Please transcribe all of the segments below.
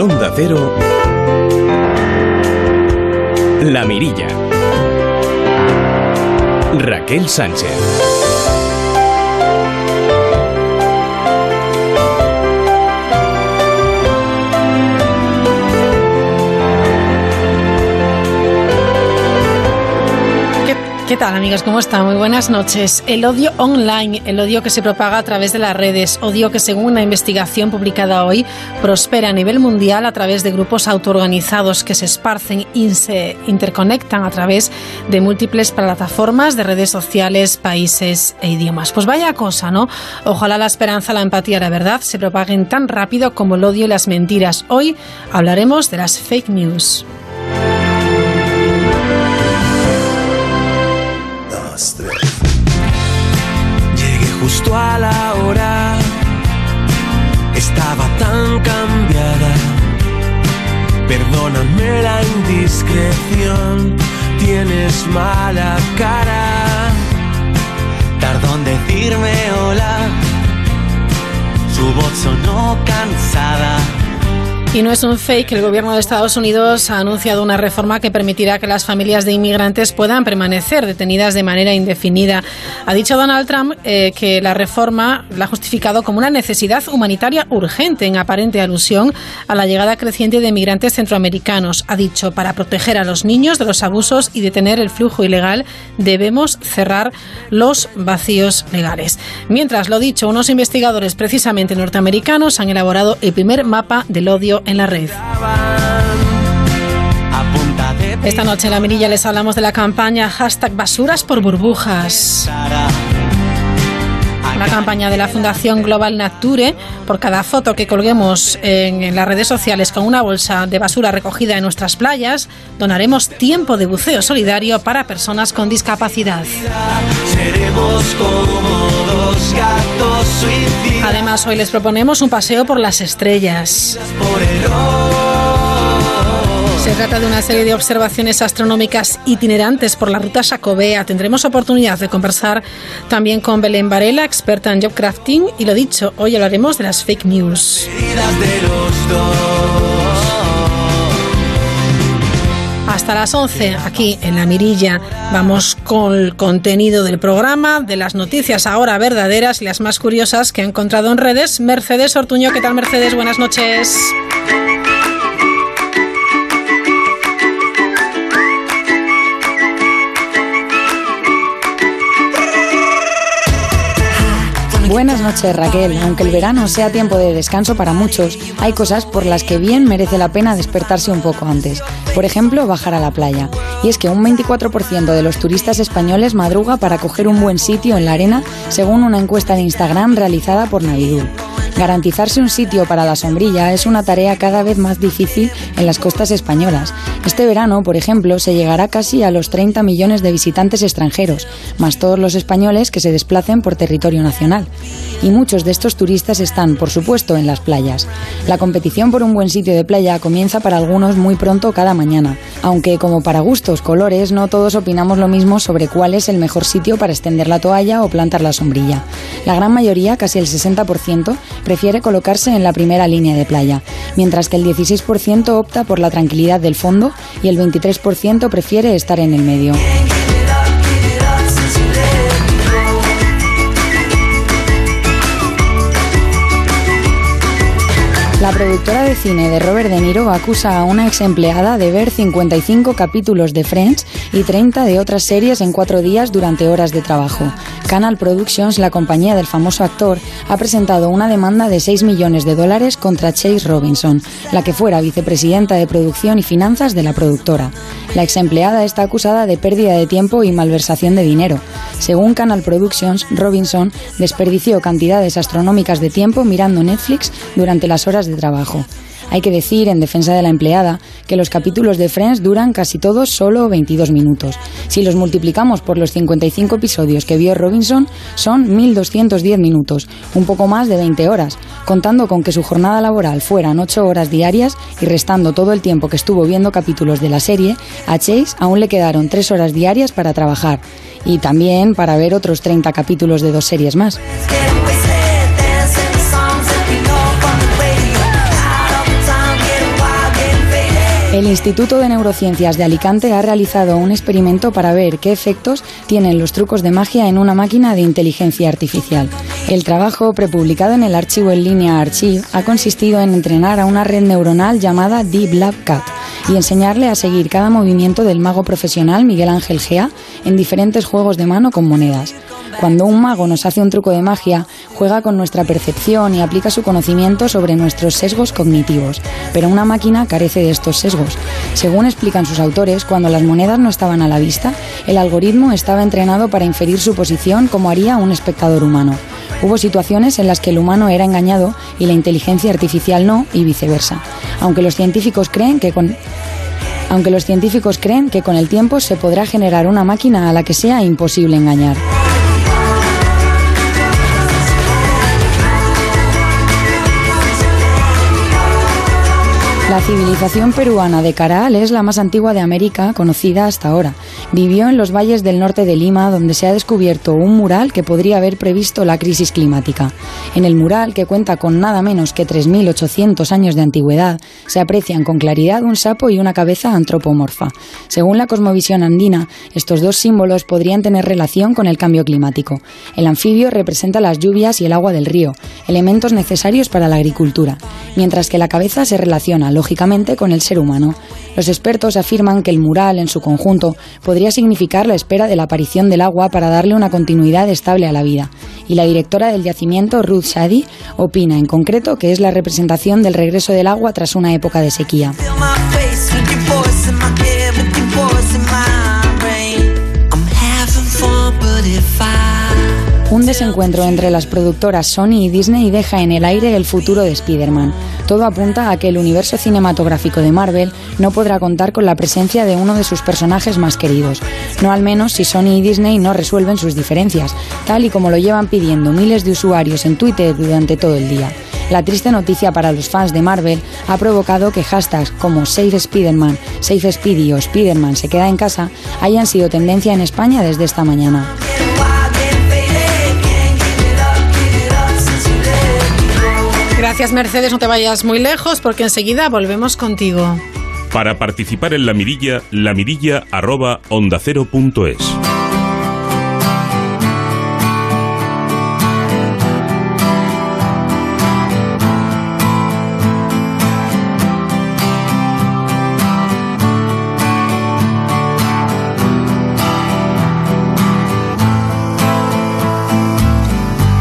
En Onda Cero, La Mirilla. Raquel Sánchez. ¿Qué tal amigos? ¿Cómo están? Muy buenas noches. El odio online, el odio que se propaga a través de las redes, odio que según una investigación publicada hoy prospera a nivel mundial a través de grupos autoorganizados que se esparcen y se interconectan a través de múltiples plataformas de redes sociales, países e idiomas. Pues vaya cosa, ¿no? Ojalá la esperanza, la empatía, la verdad se propaguen tan rápido como el odio y las mentiras. Hoy hablaremos de las fake news. Llegué justo a la hora, estaba tan cambiada. Perdóname la indiscreción, tienes mala cara. Tardó en decirme hola, su voz sonó cansada y no es un fake, el gobierno de Estados Unidos ha anunciado una reforma que permitirá que las familias de inmigrantes puedan permanecer detenidas de manera indefinida. Ha dicho Donald Trump eh, que la reforma la ha justificado como una necesidad humanitaria urgente, en aparente alusión a la llegada creciente de inmigrantes centroamericanos. Ha dicho, para proteger a los niños de los abusos y detener el flujo ilegal, debemos cerrar los vacíos legales. Mientras, lo dicho, unos investigadores precisamente norteamericanos han elaborado el primer mapa del odio en la red. Esta noche en la mirilla les hablamos de la campaña hashtag basuras por burbujas. La campaña de la Fundación Global Nature, por cada foto que colguemos en, las redes sociales con una bolsa de basura recogida en nuestras playas, donaremos tiempo de buceo solidario para personas con discapacidad. Además, hoy les proponemos un paseo por las estrellas. Se trata de una serie de observaciones astronómicas itinerantes por la ruta Jacobea. Tendremos oportunidad de conversar también con Belén Varela, experta en jobcrafting. Y lo dicho, hoy hablaremos de las fake news. Hasta las 11, aquí en La Mirilla, vamos con el contenido del programa, de las noticias ahora verdaderas y las más curiosas que he encontrado en redes. Mercedes Ortuño, ¿qué tal Mercedes? Buenas noches. Buenas noches Raquel. Aunque el verano sea tiempo de descanso para muchos, hay cosas por las que bien merece la pena despertarse un poco antes. Por ejemplo, bajar a la playa. Y es que un 24% de los turistas españoles madruga para coger un buen sitio en la arena, según una encuesta de Instagram realizada por Navidul. Garantizarse un sitio para la sombrilla es una tarea cada vez más difícil en las costas españolas. Este verano, por ejemplo, se llegará casi a los 30 millones de visitantes extranjeros, más todos los españoles que se desplacen por territorio nacional. Y muchos de estos turistas están, por supuesto, en las playas. La competición por un buen sitio de playa comienza para algunos muy pronto cada mañana, aunque como para gustos, colores, no todos opinamos lo mismo sobre cuál es el mejor sitio para extender la toalla o plantar la sombrilla. La gran mayoría, casi el 60%, prefiere colocarse en la primera línea de playa, mientras que el 16% opta por la tranquilidad del fondo y el 23% prefiere estar en el medio. La productora de cine de Robert De Niro acusa a una ex empleada de ver 55 capítulos de Friends y 30 de otras series en cuatro días durante horas de trabajo. Canal Productions, la compañía del famoso actor, ha presentado una demanda de 6 millones de dólares contra Chase Robinson, la que fuera vicepresidenta de producción y finanzas de la productora. La ex empleada está acusada de pérdida de tiempo y malversación de dinero. Según Canal Productions, Robinson desperdició cantidades astronómicas de tiempo mirando Netflix durante las horas de trabajo. Hay que decir, en defensa de la empleada, que los capítulos de Friends duran casi todos solo 22 minutos. Si los multiplicamos por los 55 episodios que vio Robinson, son 1.210 minutos, un poco más de 20 horas, contando con que su jornada laboral fueran 8 horas diarias y restando todo el tiempo que estuvo viendo capítulos de la serie, a Chase aún le quedaron 3 horas diarias para trabajar y también para ver otros 30 capítulos de dos series más. El Instituto de Neurociencias de Alicante ha realizado un experimento para ver qué efectos tienen los trucos de magia en una máquina de inteligencia artificial. El trabajo, prepublicado en el archivo en línea Archive, ha consistido en entrenar a una red neuronal llamada Deep Lab Cat y enseñarle a seguir cada movimiento del mago profesional Miguel Ángel Gea en diferentes juegos de mano con monedas. Cuando un mago nos hace un truco de magia, juega con nuestra percepción y aplica su conocimiento sobre nuestros sesgos cognitivos, pero una máquina carece de estos sesgos. Según explican sus autores, cuando las monedas no estaban a la vista, el algoritmo estaba entrenado para inferir su posición como haría un espectador humano. Hubo situaciones en las que el humano era engañado y la inteligencia artificial no, y viceversa. Aunque los científicos creen que con aunque los científicos creen que con el tiempo se podrá generar una máquina a la que sea imposible engañar. La civilización peruana de Caral es la más antigua de América conocida hasta ahora. Vivió en los valles del norte de Lima, donde se ha descubierto un mural que podría haber previsto la crisis climática. En el mural, que cuenta con nada menos que 3.800 años de antigüedad, se aprecian con claridad un sapo y una cabeza antropomorfa. Según la cosmovisión andina, estos dos símbolos podrían tener relación con el cambio climático. El anfibio representa las lluvias y el agua del río, elementos necesarios para la agricultura, mientras que la cabeza se relaciona lógicamente con el ser humano. Los expertos afirman que el mural en su conjunto podría significar la espera de la aparición del agua para darle una continuidad estable a la vida. Y la directora del yacimiento, Ruth Shadi, opina en concreto que es la representación del regreso del agua tras una época de sequía. Desencuentro entre las productoras Sony y Disney deja en el aire el futuro de Spider-Man. Todo apunta a que el universo cinematográfico de Marvel no podrá contar con la presencia de uno de sus personajes más queridos. No al menos si Sony y Disney no resuelven sus diferencias, tal y como lo llevan pidiendo miles de usuarios en Twitter durante todo el día. La triste noticia para los fans de Marvel ha provocado que hashtags como Save Spider-Man, Save Speedy o Spider-Man se queda en casa hayan sido tendencia en España desde esta mañana. Gracias Mercedes, no te vayas muy lejos porque enseguida volvemos contigo. Para participar en la mirilla, la mirilla arroba onda cero punto es.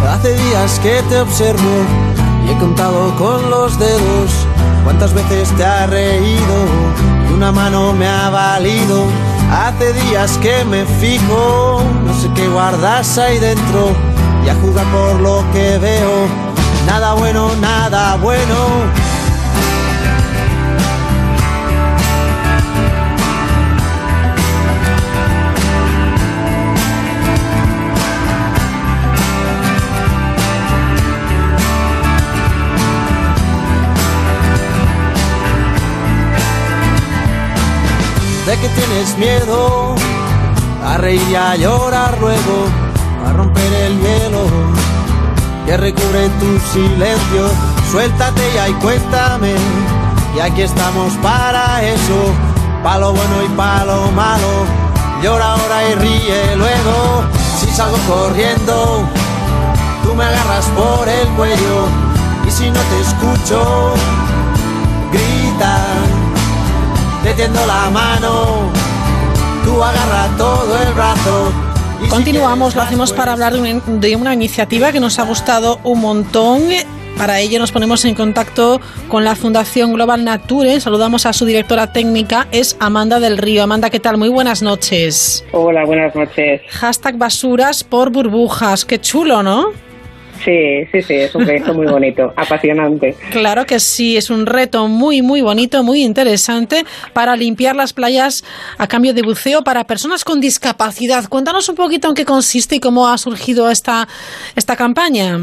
Hace días que te observo contado con los dedos cuántas veces te ha reído y una mano me ha valido. Hace días que me fijo, no sé qué guardas ahí dentro y a jugar por lo que veo. Nada bueno, nada bueno de que tienes miedo. A reír y a llorar luego, a romper el hielo. Que recubre tu silencio. Suéltate ya y cuéntame, y aquí estamos para eso, palo bueno y palo malo. Llora ahora y ríe luego, si salgo corriendo, tú me agarras por el cuello, y si no te escucho, grita la mano, tú agarra todo el brazo. Continuamos, lo hacemos para hablar de una, iniciativa que nos ha gustado un montón. Para ello nos ponemos en contacto con la Fundación Global Nature. Saludamos a su directora técnica, es Amanda del Río. Amanda, ¿qué tal? Muy buenas noches. Hola, buenas noches. Hashtag basuras por burbujas. Qué chulo, ¿no? Sí, sí, sí, es un proyecto muy bonito, apasionante. Claro que sí, es un reto muy, muy bonito, muy interesante para limpiar las playas a cambio de buceo para personas con discapacidad. Cuéntanos un poquito en qué consiste y cómo ha surgido esta, esta campaña.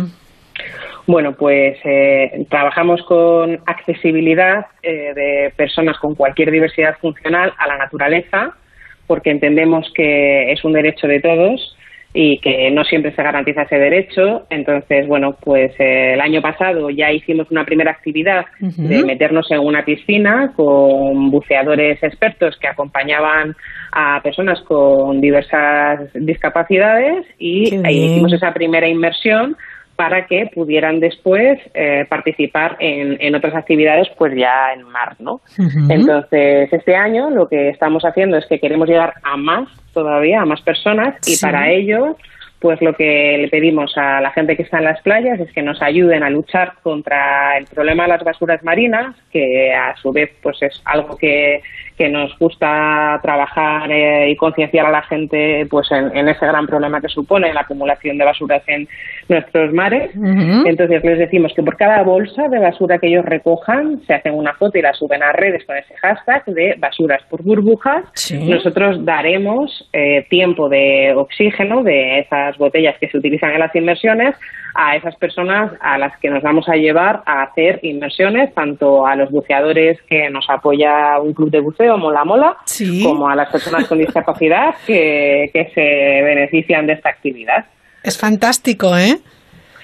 Bueno, pues eh, trabajamos con accesibilidad eh, de personas con cualquier diversidad funcional a la naturaleza, porque entendemos que es un derecho de todos y que no siempre se garantiza ese derecho. Entonces, bueno, pues eh, el año pasado ya hicimos una primera actividad de meternos en una piscina con buceadores expertos que acompañaban a personas con diversas discapacidades y ahí hicimos esa primera inmersión para que pudieran después eh, participar en, en, otras actividades pues ya en mar, ¿no? Entonces, este año lo que estamos haciendo es que queremos llegar a más todavía, a más personas y para ello pues lo que le pedimos a la gente que está en las playas es que nos ayuden a luchar contra el problema de las basuras marinas, que a su vez pues es algo que que nos gusta trabajar eh, y concienciar a la gente pues en, ese gran problema que supone la acumulación de basuras en nuestros mares. Entonces les decimos que por cada bolsa de basura que ellos recojan se hacen una foto y la suben a redes con ese hashtag de basuras por burbujas. Nosotros daremos eh, tiempo de oxígeno de esas botellas que se utilizan en las inversiones a esas personas a las que nos vamos a llevar a hacer inversiones, tanto a los buceadores que nos apoya un club de buceo, Mola Mola, como a las personas con discapacidad que, que se benefician de esta actividad. Es fantástico, ¿eh?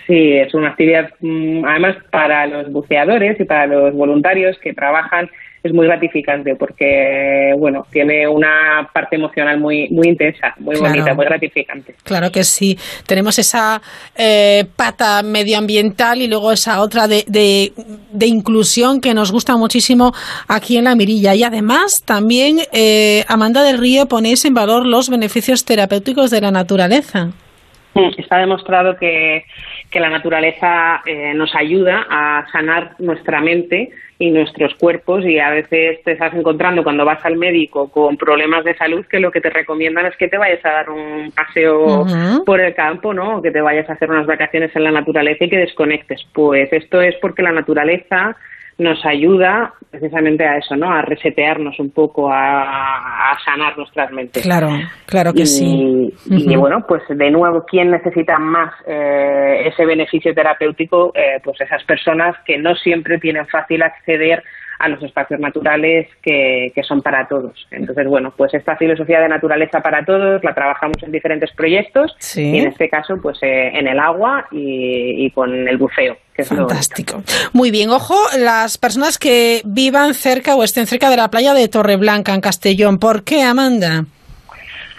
Sí, es una actividad, mm, además, para los buceadores y para los voluntarios que trabajan es muy gratificante porque, bueno, tiene una parte emocional muy, muy intensa, muy bonita, muy gratificante. Claro que sí. Tenemos esa eh, pata medioambiental y luego esa otra de, de, inclusión que nos gusta muchísimo aquí en La Mirilla. Y además, también, eh, Amanda del Río, ponéis en valor los beneficios terapéuticos de la naturaleza. Está demostrado que, que la naturaleza eh, nos ayuda a sanar nuestra mente y nuestros cuerpos y a veces te estás encontrando cuando vas al médico con problemas de salud que lo que te recomiendan es que te vayas a dar un paseo por el campo, ¿no? que te vayas a hacer unas vacaciones en la naturaleza y que desconectes. Pues esto es porque la naturaleza nos ayuda precisamente a eso, ¿no? A resetearnos un poco, a, sanar nuestras mentes. Claro, claro que sí. Y bueno, pues de nuevo, ¿quién necesita más eh, ese beneficio terapéutico? Eh, pues esas personas que no siempre tienen fácil acceder a los espacios naturales que, que, son para todos. Entonces, bueno, pues esta filosofía de naturaleza para todos la trabajamos en diferentes proyectos y en este caso, pues eh, en el agua y, con el buceo. Que Fantástico. Muy bien, ojo, las personas que vivan cerca o estén cerca de la playa de Torreblanca, en Castellón. ¿Por qué, Amanda?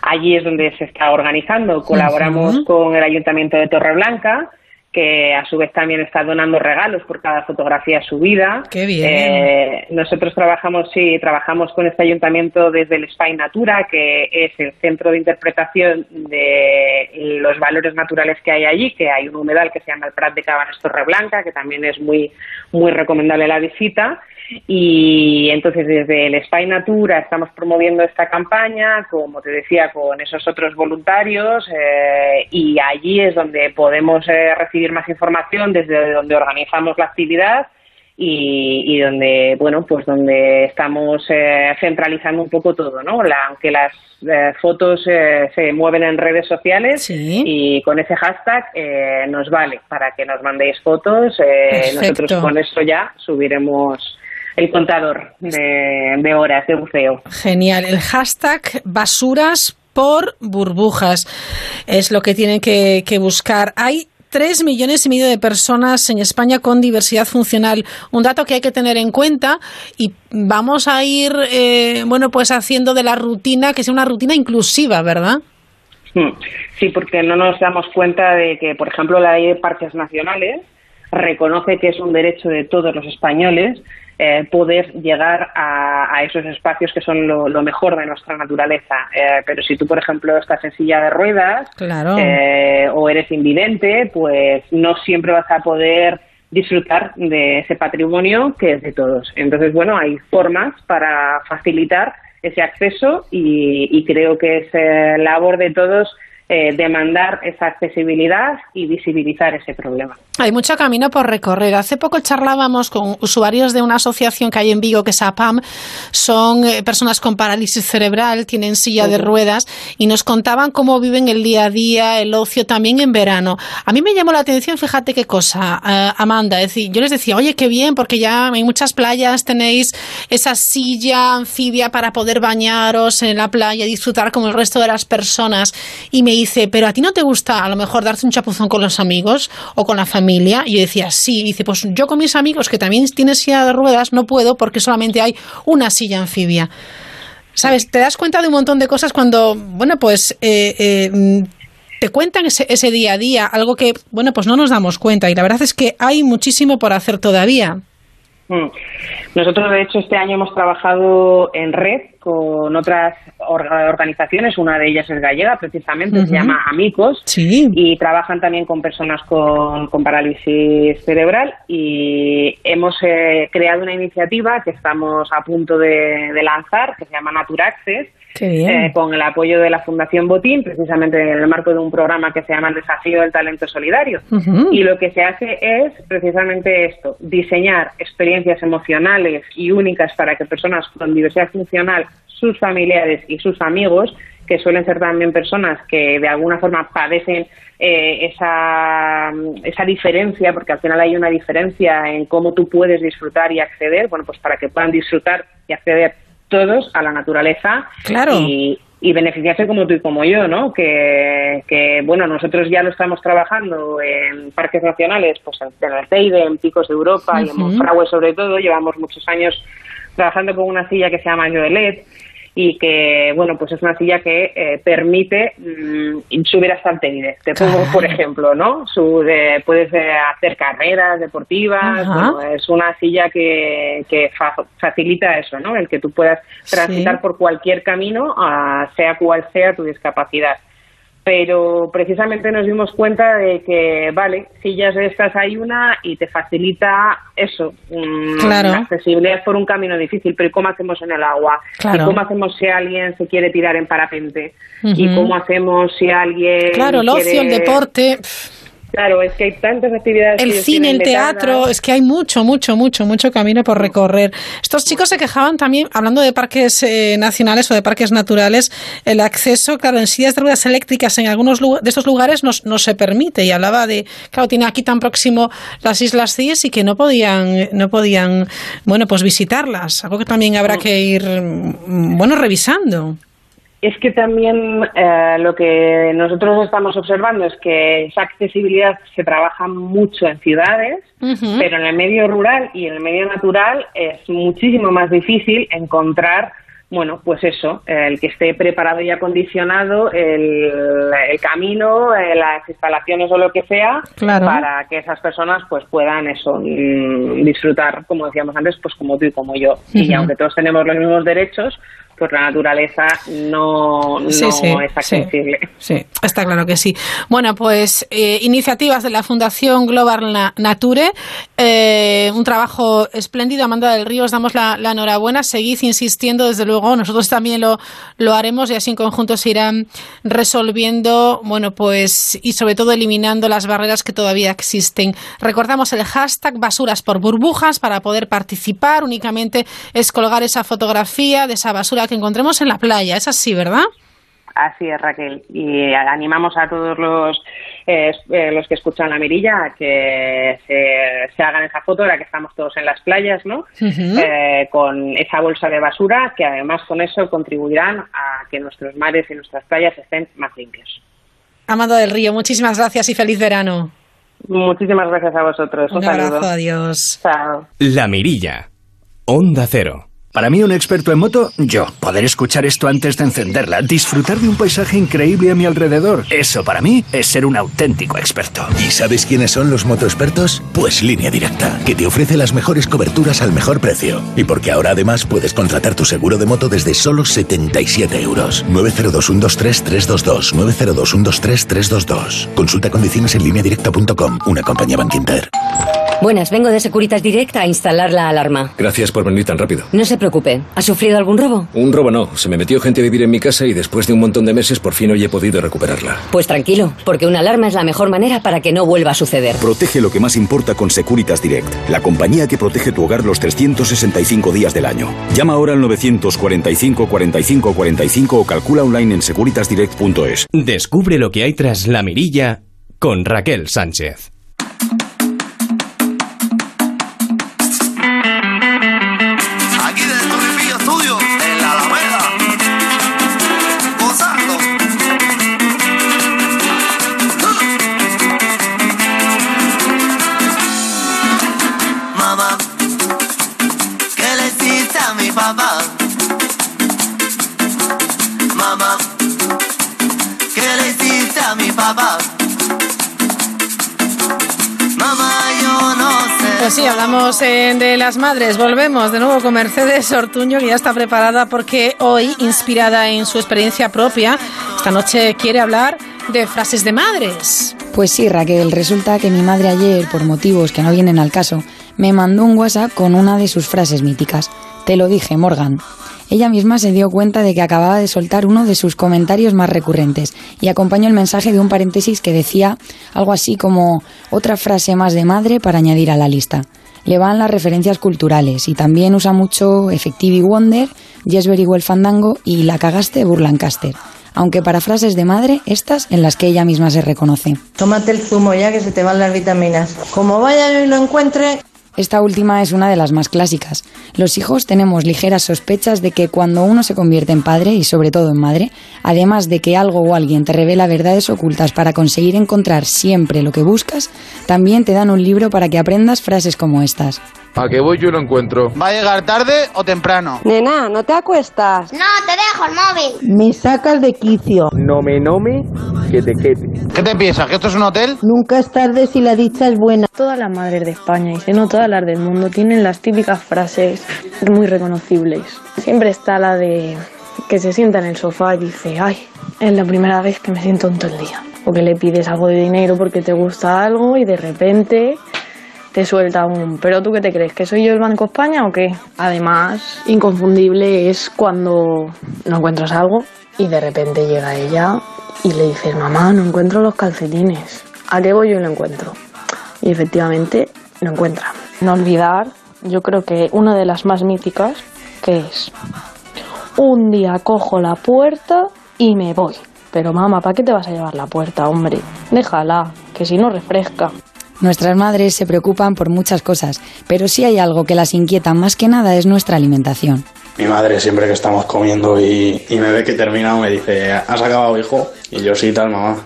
Allí es donde se está organizando. Colaboramos con el Ayuntamiento de Torreblanca que a su vez también está donando regalos por cada fotografía subida. Qué bien. Eh, nosotros trabajamos, sí, trabajamos con este ayuntamiento desde el Spy Natura, que es el centro de interpretación de los valores naturales que hay allí, que hay un humedal que se llama el Prat de Cabanes Torreblanca, que también es muy, muy recomendable la visita. Y entonces desde el Spy Natura estamos promoviendo esta campaña, como te decía, con esos otros voluntarios eh, y allí es donde podemos eh, recibir más información, desde donde organizamos la actividad y, donde, bueno, pues donde estamos eh, centralizando un poco todo, ¿no? La, aunque las fotos se mueven en redes sociales y con ese hashtag nos vale para que nos mandéis fotos. nosotros con eso ya subiremos el contador de, horas de buceo. Genial. El hashtag basuras por burbujas es lo que tienen que, buscar. Hay tres millones y medio de personas en España con diversidad funcional. Un dato que hay que tener en cuenta y vamos a ir, eh, bueno, pues haciendo de la rutina que sea una rutina inclusiva, ¿verdad? Hmm. Sí, porque no nos damos cuenta de que, por ejemplo, la ley de parques nacionales reconoce que es un derecho de todos los españoles eh, poder llegar a, esos espacios que son lo, mejor de nuestra naturaleza. Eh, pero si tú, por ejemplo, estás en silla de ruedas eh, o eres invidente, pues no siempre vas a poder disfrutar de ese patrimonio que es de todos. Entonces, bueno, hay formas para facilitar ese acceso y, y creo que es labor de todos eh, demandar esa accesibilidad y visibilizar ese problema. Hay mucho camino por recorrer. Hace poco charlábamos con usuarios de una asociación que hay en Vigo, que es APAM. Son eh, personas con parálisis cerebral, tienen silla de ruedas y nos contaban cómo viven el día a día, el ocio también en verano. A mí me llamó la atención, fíjate qué cosa, eh, Amanda. Es decir, yo les decía, oye, qué bien, porque ya en muchas playas tenéis esa silla anfibia para poder bañaros en la playa, disfrutar como el resto de las personas. Y me dice, pero a ti no te gusta a lo mejor darte un chapuzón con los amigos o con la familia. Y yo decía, sí. Y dice, pues yo con mis amigos que también tienen silla de ruedas no puedo porque solamente hay una silla anfibia. ¿Sabes? Te das cuenta de un montón de cosas cuando, bueno, pues eh, eh, te cuentan ese, ese día a día, algo que, bueno, pues no nos damos cuenta. Y la verdad es que hay muchísimo por hacer todavía. Mm. Nosotros, de hecho, este año hemos trabajado en red con otras organizaciones, una de ellas es gallega, precisamente, se llama Amicos, y trabajan también con personas con, parálisis cerebral. Y hemos eh, creado una iniciativa que estamos a punto de, de lanzar, que se llama Nature Access, eh, con el apoyo de la Fundación Botín, precisamente en el marco de un programa que se llama el Desafío del Talento Solidario. Y lo que se hace es precisamente esto, diseñar experiencias emocionales y únicas para que personas con diversidad funcional, sus familiares y sus amigos, que suelen ser también personas que de alguna forma padecen eh, esa, esa diferencia, porque al final hay una diferencia en cómo tú puedes disfrutar y acceder, bueno, pues para que puedan disfrutar y acceder todos a la naturaleza y, beneficiarse como tú y como yo, ¿no? Que, bueno, nosotros ya lo estamos trabajando en parques nacionales, pues en el Teide, en Picos de Europa y en Monfragüe sobre todo, llevamos muchos años trabajando con una silla que se llama Joelet y que, bueno, pues es una silla que eh, permite mm, subir hasta el tenis. Te pongo, por ejemplo, ¿no? puedes eh, hacer carreras deportivas, es una silla que, que facilita eso, ¿no? El que tú puedas transitar por cualquier camino, sea cual sea tu discapacidad pero precisamente nos dimos cuenta de que, vale, sillas de estas hay una y te facilita eso, mm, la accesibilidad por un camino difícil, pero ¿cómo hacemos en el agua? ¿Y cómo hacemos si alguien se quiere tirar en parapente? ¿Y cómo hacemos si alguien... Claro, el ocio, el deporte... Claro, es que hay tantas actividades. El cine, el teatro, es que hay mucho, mucho, mucho, mucho camino por recorrer. Estos chicos se quejaban también, hablando de parques eh, nacionales o de parques naturales, el acceso, claro, en sillas de ruedas eléctricas en algunos de estos lugares no, no, se permite. Y hablaba de, claro, tiene aquí tan próximo las Islas Cíes y que no podían, no podían, bueno, pues visitarlas. Algo que también habrá que ir, mm, bueno, revisando es que también eh, lo que nosotros estamos observando es que esa accesibilidad se trabaja mucho en ciudades, pero en el medio rural y en el medio natural es muchísimo más difícil encontrar, bueno, pues eso, el que esté preparado y acondicionado el, camino, eh, las instalaciones o lo que sea, para que esas personas pues puedan eso mm, disfrutar, como decíamos antes, pues como tú y como yo. Y aunque todos tenemos los mismos derechos, pues la naturaleza no, no es accesible. Sí, está claro que sí. Bueno, pues eh, iniciativas de la Fundación Global Nature, eh, un trabajo espléndido. Amanda del Río, os damos la, enhorabuena. Seguid insistiendo, desde luego. Nosotros también lo, lo haremos y así en conjunto se irán resolviendo, bueno, pues, y sobre todo eliminando las barreras que todavía existen. Recordamos el hashtag basuras por burbujas para poder participar. Únicamente es colgar esa fotografía de esa basura que encontremos en la playa. Es así, ¿verdad? Así es, Raquel. Y animamos a todos los, eh, eh, los que escuchan la mirilla a que se, hagan esa foto, ahora que estamos todos en las playas, ¿no? Eh, con esa bolsa de basura, que además con eso contribuirán a que nuestros mares y nuestras playas estén más limpios. Amado del Río, muchísimas gracias y feliz verano. Muchísimas gracias a vosotros. Un, Un abrazo, adiós. Chao. La Mirilla, Onda Cero. Para mí, un experto en moto, yo. Poder escuchar esto antes de encenderla, disfrutar de un paisaje increíble a mi alrededor. Eso para mí es ser un auténtico experto. ¿Y sabes quiénes son los motoexpertos? Pues Línea Directa, que te ofrece las mejores coberturas al mejor precio. Y porque ahora además puedes contratar tu seguro de moto desde solo 77 euros. 902-123-322. 902-123-322. Consulta condiciones en lineadirecta.com, una compañía Bank Inter. Buenas, vengo de Securitas Direct a instalar la alarma. Gracias por venir tan rápido. No se preocupe. ¿Ha sufrido algún robo? Un robo no. Se me metió gente a vivir en mi casa y después de un montón de meses por fin hoy he podido recuperarla. Pues tranquilo, porque una alarma es la mejor manera para que no vuelva a suceder. Protege lo que más importa con Securitas Direct, la compañía que protege tu hogar los 365 días del año. Llama ahora al 945 45 45 o calcula online en securitasdirect.es. Descubre lo que hay tras la mirilla con Raquel Sánchez. Sí, hablamos eh, de las madres. Volvemos de nuevo con Mercedes Ortuño, que ya está preparada porque hoy, inspirada en su experiencia propia, esta noche quiere hablar de frases de madres. Pues sí, Raquel, resulta que mi madre ayer, por motivos que no vienen al caso, me mandó un WhatsApp con una de sus frases míticas. Te lo dije, Morgan. Ella misma se dio cuenta de que acababa de soltar uno de sus comentarios más recurrentes y acompañó el mensaje de un paréntesis que decía algo así como otra frase más de madre para añadir a la lista. Le van las referencias culturales y también usa mucho Effective Wonder, Yes Very Well Fandango y La cagaste Burlancaster. Aunque para frases de madre, estas en las que ella misma se reconoce. Tómate el zumo ya que se te van las vitaminas. Como vaya y lo encuentre, esta última es una de las más clásicas. Los hijos tenemos ligeras sospechas de que cuando uno se convierte en padre y sobre todo en madre, además de que algo o alguien te revela verdades ocultas para conseguir encontrar siempre lo que buscas, también te dan un libro para que aprendas frases como estas. ¿A qué voy yo lo encuentro? ¿Va a llegar tarde o temprano? Nena, ¿no te acuestas? No, te dejo el móvil. Me sacas de quicio. No me nome, que ¿Qué te piensas? ¿Que esto es un hotel? Nunca es tarde si la dicha es buena. Todas las madres de España y si no todas las del mundo tienen las típicas frases muy reconocibles. Siempre está la de que se sienta en el sofá y dice, ay, es la primera vez que me siento en todo el día. O que le pides algo de dinero porque te gusta algo y de repente te suelta un, pero tú qué te crees, que soy yo el Banco España o qué? Además, inconfundible es cuando no encuentras algo y de repente llega ella y le dices, mamá, no encuentro los calcetines. ¿A qué voy yo y lo encuentro? Y efectivamente lo encuentra. No olvidar, yo creo que una de las más míticas, que es, un día cojo la puerta y me voy. Pero mamá, ¿para qué te vas a llevar la puerta, hombre? Déjala, que si no refresca. Nuestras madres se preocupan por muchas cosas, pero si hay algo que las inquieta más que nada es nuestra alimentación. Mi madre siempre que estamos comiendo y, y me ve que he terminado me dice, ¿has acabado hijo? Y yo sí, tal mamá.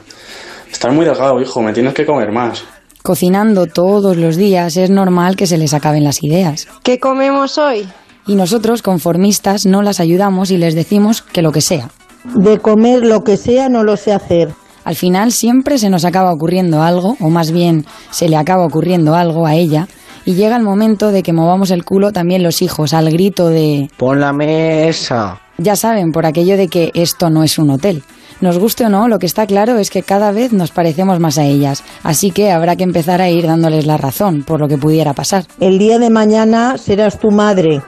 Estás muy delgado hijo, me tienes que comer más. Cocinando todos los días es normal que se les acaben las ideas. ¿Qué comemos hoy? Y nosotros, conformistas, no las ayudamos y les decimos que lo que sea. De comer lo que sea no lo sé hacer. Al final siempre se nos acaba ocurriendo algo, o más bien se le acaba ocurriendo algo a ella, y llega el momento de que movamos el culo también los hijos al grito de Pon la mesa. Ya saben, por aquello de que esto no es un hotel. Nos guste o no, lo que está claro es que cada vez nos parecemos más a ellas, así que habrá que empezar a ir dándoles la razón por lo que pudiera pasar. El día de mañana serás tu madre.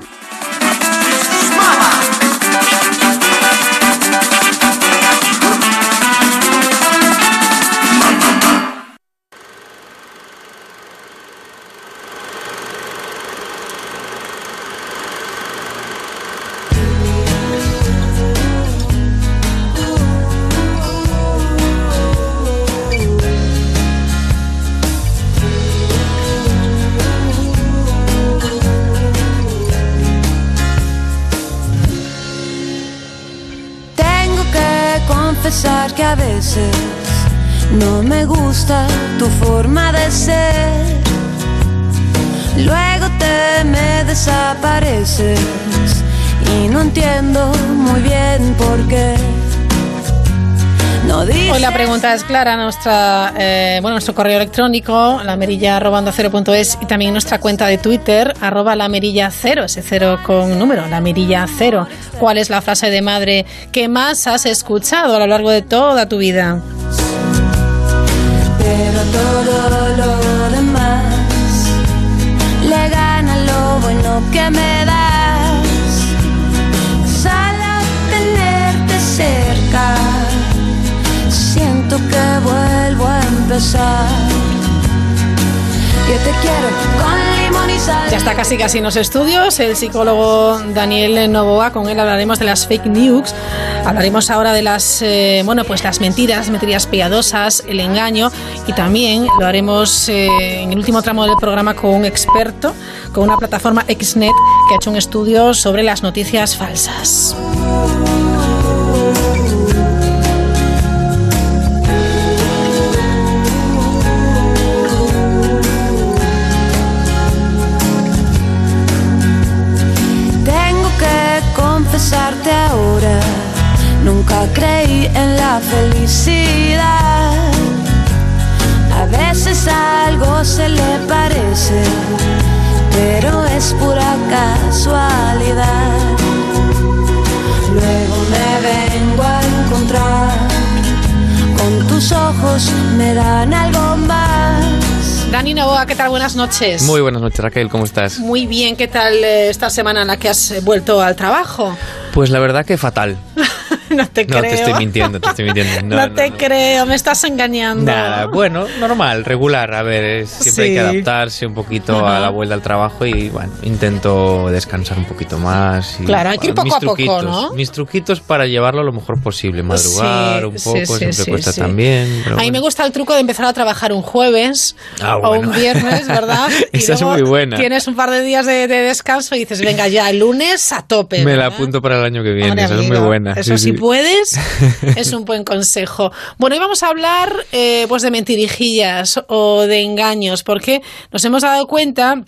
Desapareces y no entiendo muy bien por qué. No dices Hoy la pregunta es clara, nuestra, eh, bueno, nuestro correo electrónico, la merilla arroba onda cero punto es, y también nuestra cuenta de Twitter, arroba la merilla cero, ese cero con número, la merilla cero. ¿Cuál es la frase de madre que más has escuchado a lo largo de toda tu vida? Pero todo lo demás le gana lo bueno que me das. Empezar. Yo te quiero con limón y sal. Ya está casi casi en los estudios el psicólogo Daniel Novoa, con él hablaremos de las fake news, hablaremos ahora de las, eh, bueno, pues las mentiras, mentiras piadosas, el engaño y también lo haremos eh, en el último tramo del programa con un experto, con una plataforma Xnet que ha hecho un estudio sobre las noticias falsas. Buenas noches. Muy buenas noches, Raquel, ¿cómo estás? Muy bien, ¿qué tal eh, esta semana en la que has eh, vuelto al trabajo? Pues la verdad que fatal. no te No, creo. te estoy mintiendo, te estoy mintiendo. No, No, no, te creo, me estás engañando. Nada, bueno, normal, regular. A ver, es- siempre hay que adaptarse un poquito a la vuelta al trabajo y bueno, intento descansar un poquito más. y, Claro, hay que ir poco mis a poco, truquitos, ¿no? Mis truquitos para llevarlo lo mejor posible. Madrugar Sí, un poco, sí, siempre cuesta también. pero a mí me gusta el truco de empezar a trabajar un jueves Ah, o bueno. un viernes, ¿verdad? Esa es muy buena. Tienes un par de días de, de descanso y dices, venga ya, el lunes a tope. Me la ¿verdad? apunto para el año que viene, Hombre, esa es muy buena. Eso sí. puedes, es un buen consejo. Bueno, hoy vamos a hablar eh, pues de mentirijillas o de engaños, porque nos hemos dado cuenta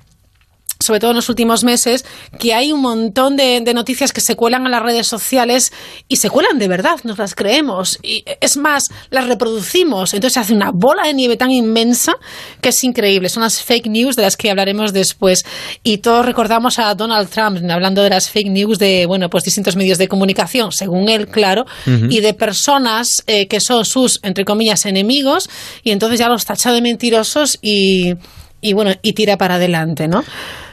sobre todo en los últimos meses, que hay un montón de, de noticias que se cuelan en las redes sociales y se cuelan de verdad, nos las creemos. Y es más, las reproducimos. Entonces se hace una bola de nieve tan inmensa que es increíble. Son las fake news de las que hablaremos después. Y todos recordamos a Donald Trump hablando de las fake news de, bueno, pues distintos medios de comunicación, según él, claro, y de personas eh, que son sus, entre comillas, enemigos, y entonces ya los tacha de mentirosos y, y bueno, y tira para adelante, ¿no?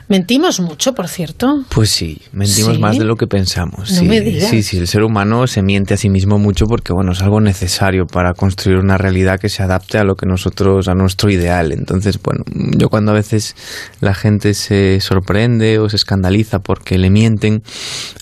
Mentimos mucho, por cierto. Pues sí, mentimos ¿Sí? más de lo que pensamos. No sí, me digas. sí, sí, el ser humano se miente a sí mismo mucho porque bueno, es algo necesario para construir una realidad que se adapte a lo que nosotros, a nuestro ideal. Entonces, bueno, yo cuando a veces la gente se sorprende o se escandaliza porque le mienten,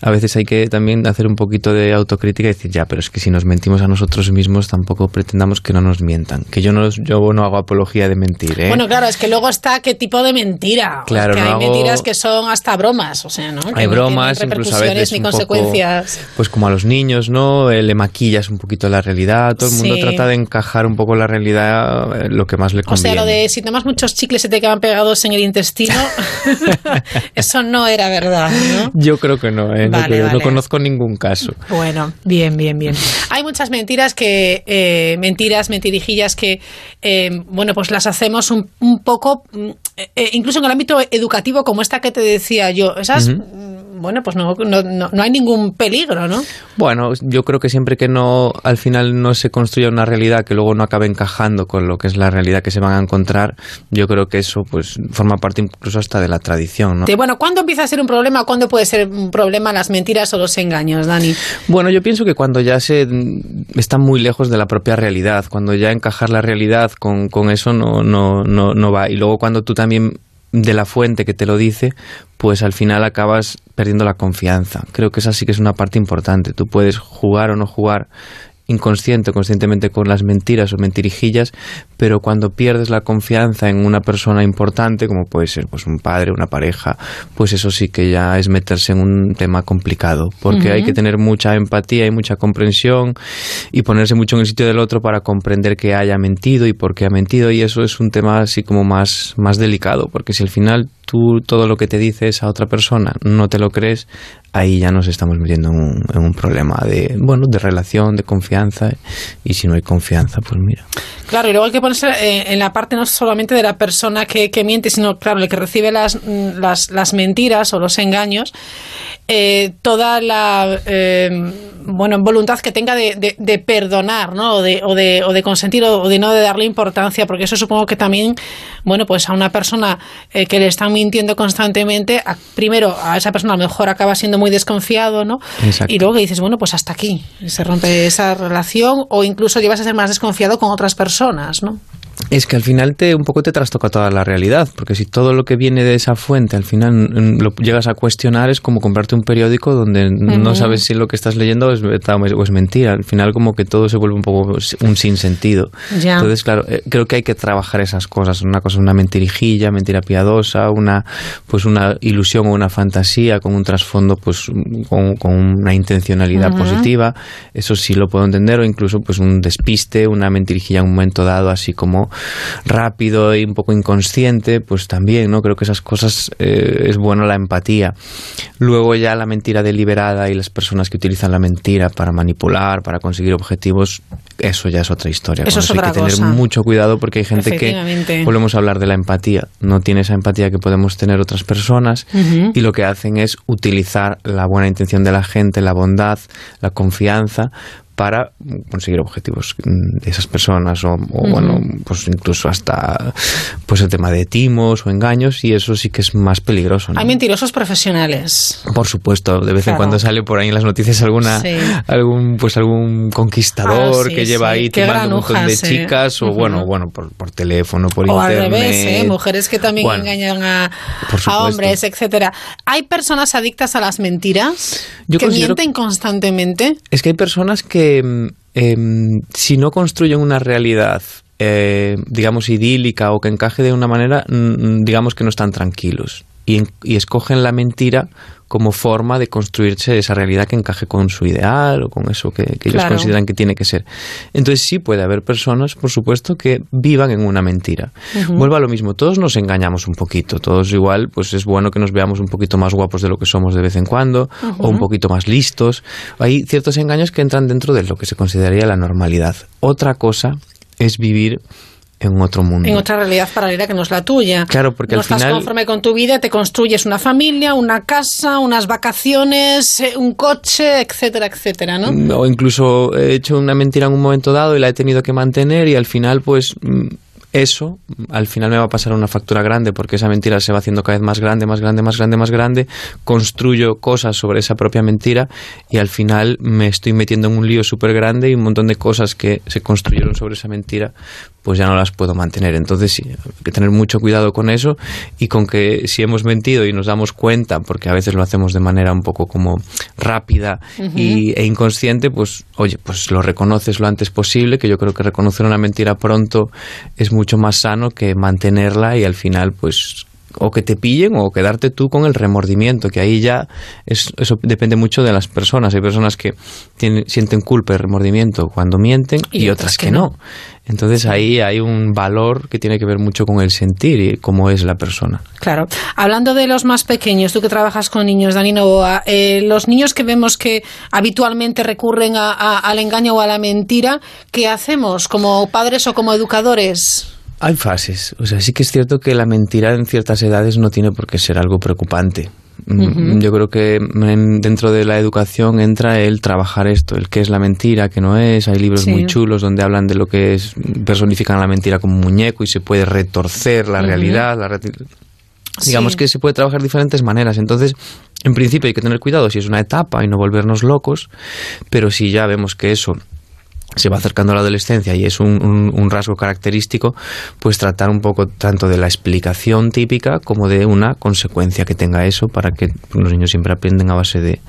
a veces hay que también hacer un poquito de autocrítica y decir, ya, pero es que si nos mentimos a nosotros mismos, tampoco pretendamos que no nos mientan. Que yo no, yo no hago apología de mentir, ¿eh? Bueno, claro, es que luego está qué tipo de mentira. Claro, que no hay hago- mentiras que son hasta bromas, o sea, ¿no? Que Hay no bromas, incluso a veces ni un poco, consecuencias. pues como a los niños, ¿no? Eh, le maquillas un poquito la realidad. Todo el mundo Sí. trata de encajar un poco la realidad eh, lo que más le O conviene. sea, lo de si tomas muchos chicles se te quedan pegados en el intestino, eso no era verdad, ¿no? Yo creo que no, ¿eh? No Vale, conozco ningún caso. Bueno, bien, bien, bien. Hay muchas mentiras que, eh, mentiras, mentirijillas que, eh, bueno, pues las hacemos un, un poco, mm, incluso en el ámbito educativo, como esta que te decía yo. Esas, mm, bueno, pues no, no, no, no hay ningún peligro, ¿no? Bueno, yo creo que siempre que no, al final no se construya una realidad que luego no acabe encajando con lo que es la realidad que se van a encontrar, yo creo que eso pues forma parte incluso hasta de la tradición, ¿no? De, bueno, ¿cuándo empieza a ser un problema? ¿Cuándo puede ser un problema las mentiras o los engaños, Dani? Bueno, yo pienso que cuando ya se mm, está muy lejos de la propia realidad, cuando ya encajar la realidad con, con eso no, no, no, no va. Y luego cuando tú también de la fuente que te lo dice, pues al final acabas perdiendo la confianza. Creo que esa sí que es una parte importante. Tú puedes jugar o no jugar inconsciente o conscientemente con las mentiras o mentirijillas, pero cuando pierdes la confianza en una persona importante, como puede ser pues un padre, una pareja, pues eso sí que ya es meterse en un tema complicado, porque hay que tener mucha empatía y mucha comprensión y ponerse mucho en el sitio del otro para comprender que haya mentido y por qué ha mentido y eso es un tema así como más, más delicado, porque si al final tú todo lo que te dice esa otra persona no te lo crees, ahí ya nos estamos metiendo en un, en un problema de, bueno, de relación, de confianza y si no hay confianza, pues mira. Claro, y luego hay que ponerse eh, en la parte no solamente de la persona que, que miente, sino, claro, el que recibe las, mm, las, las mentiras o los engaños, eh, toda la eh, bueno, voluntad que tenga de, de- de perdonar, ¿no? O de, o de, o de consentir o, de no de darle importancia, porque eso supongo que también, bueno, pues a una persona eh, que le están mintiendo constantemente, a- primero a esa persona a lo mejor acaba siendo muy desconfiado, ¿no? Exacto. Y luego que dices, bueno, pues hasta aquí, se rompe esa relación o incluso llevas a ser más desconfiado con otras personas, ¿no? Es que al final te un poco te trastoca toda la realidad, porque si todo lo que viene de esa fuente al final mm, lo llegas a cuestionar es como comprarte un periódico donde no sabes si lo que estás leyendo es verdad o es mentira. Al final como que todo se vuelve un poco un sinsentido. Ya. Entonces, claro, eh, creo que hay que trabajar esas cosas. Una cosa es una mentirijilla, mentira piadosa, una pues una ilusión o una fantasía con un trasfondo pues con, con una intencionalidad positiva. Eso sí lo puedo entender o incluso pues un despiste, una mentirijilla en un momento dado así como rápido y un poco inconsciente, pues también, ¿no? Creo que esas cosas eh, es bueno la empatía. Luego ya la mentira deliberada y las personas que utilizan la mentira para manipular, para conseguir objetivos, eso ya es otra historia. Eso es hay otra que tener mucho cuidado porque hay gente que, volvemos a hablar de la empatía, no tiene esa empatía que podemos tener otras personas y lo que hacen es utilizar la buena intención de la gente, la bondad, la confianza para conseguir objetivos mm, de esas personas o, o, Ujú. bueno pues incluso hasta pues el tema de timos o engaños y eso sí que es más peligroso ¿no? Hay mentirosos profesionales. por supuesto de vez en Claro. cuando sale por ahí en las noticias alguna Sí. algún pues algún conquistador Ah, sí, que lleva sí. ahí timando un montón de chicas o Ujú. bueno bueno por, por teléfono por o al internet revés, ¿eh? mujeres que también Bueno, engañan a, a hombres, etcétera. ¿Hay personas adictas a las mentiras Yo que mienten constantemente? Es que hay personas que, mm, em, si no construyen una realidad, eh, digamos, idílica o que encaje de una manera, mm, digamos que no están tranquilos. Y escogen la mentira como forma de construirse esa realidad que encaje con su ideal o con eso que, que ellos Claro. consideran que tiene que ser. Entonces sí puede haber personas, por supuesto, que vivan en una mentira. Ujú. Vuelvo a lo mismo, todos nos engañamos un poquito, todos igual, pues es bueno que nos veamos un poquito más guapos de lo que somos de vez en cuando, o un poquito más listos. Hay ciertos engaños que entran dentro de lo que se consideraría la normalidad. Otra cosa es vivir en otro mundo. En otra realidad paralela que no es la tuya. Claro, porque no al estás final- conforme con tu vida, te construyes una familia, una casa, unas vacaciones, eh, un coche, etcétera, etcétera, ¿no? O incluso he hecho una mentira en un momento dado y la he tenido que mantener y al final pues mm, eso al final me va a pasar una factura grande porque esa mentira se va haciendo cada vez más grande, más grande, más grande, más grande. Construyo cosas sobre esa propia mentira y al final me estoy metiendo en un lío súper grande y un montón de cosas que se construyeron sobre esa mentira pues ya no las puedo mantener. Entonces sí, hay que tener mucho cuidado con eso y con que si hemos mentido y nos damos cuenta, porque a veces lo hacemos de manera un poco como rápida y, e inconsciente, pues oye, pues lo reconoces lo antes posible, que yo creo que reconocer una mentira pronto es mucho más sano que mantenerla y al final pues o que te pillen o quedarte tú con el remordimiento, que ahí ya es, eso depende mucho de las personas. Hay personas que tienen, sienten culpa y remordimiento cuando mienten y, otras que, no. Entonces ahí hay un valor que tiene que ver mucho con el sentir y cómo es la persona. Claro. Hablando de los más pequeños, tú que trabajas con niños, Dani Novoa, eh, los niños que vemos que habitualmente recurren a- a- al engaño o a la mentira, ¿qué hacemos como padres o como educadores? Hay fases. O sea, sí que es cierto que la mentira en ciertas edades no tiene por qué ser algo preocupante. Mm. Yo creo que en- dentro de la educación entra el trabajar esto, el qué es la mentira, qué no es. Hay libros Sí. muy chulos donde hablan de lo que es, personifican la mentira como un muñeco y se puede retorcer la realidad. la digamos Sí. que se puede trabajar de diferentes maneras. Entonces, en principio hay que tener cuidado si es una etapa y no volvernos locos, pero si ya vemos que eso se va acercando a la adolescencia y es un, un- un rasgo característico, pues tratar un poco tanto de la explicación típica como de una consecuencia que tenga eso para que los niños siempre aprenden a base de,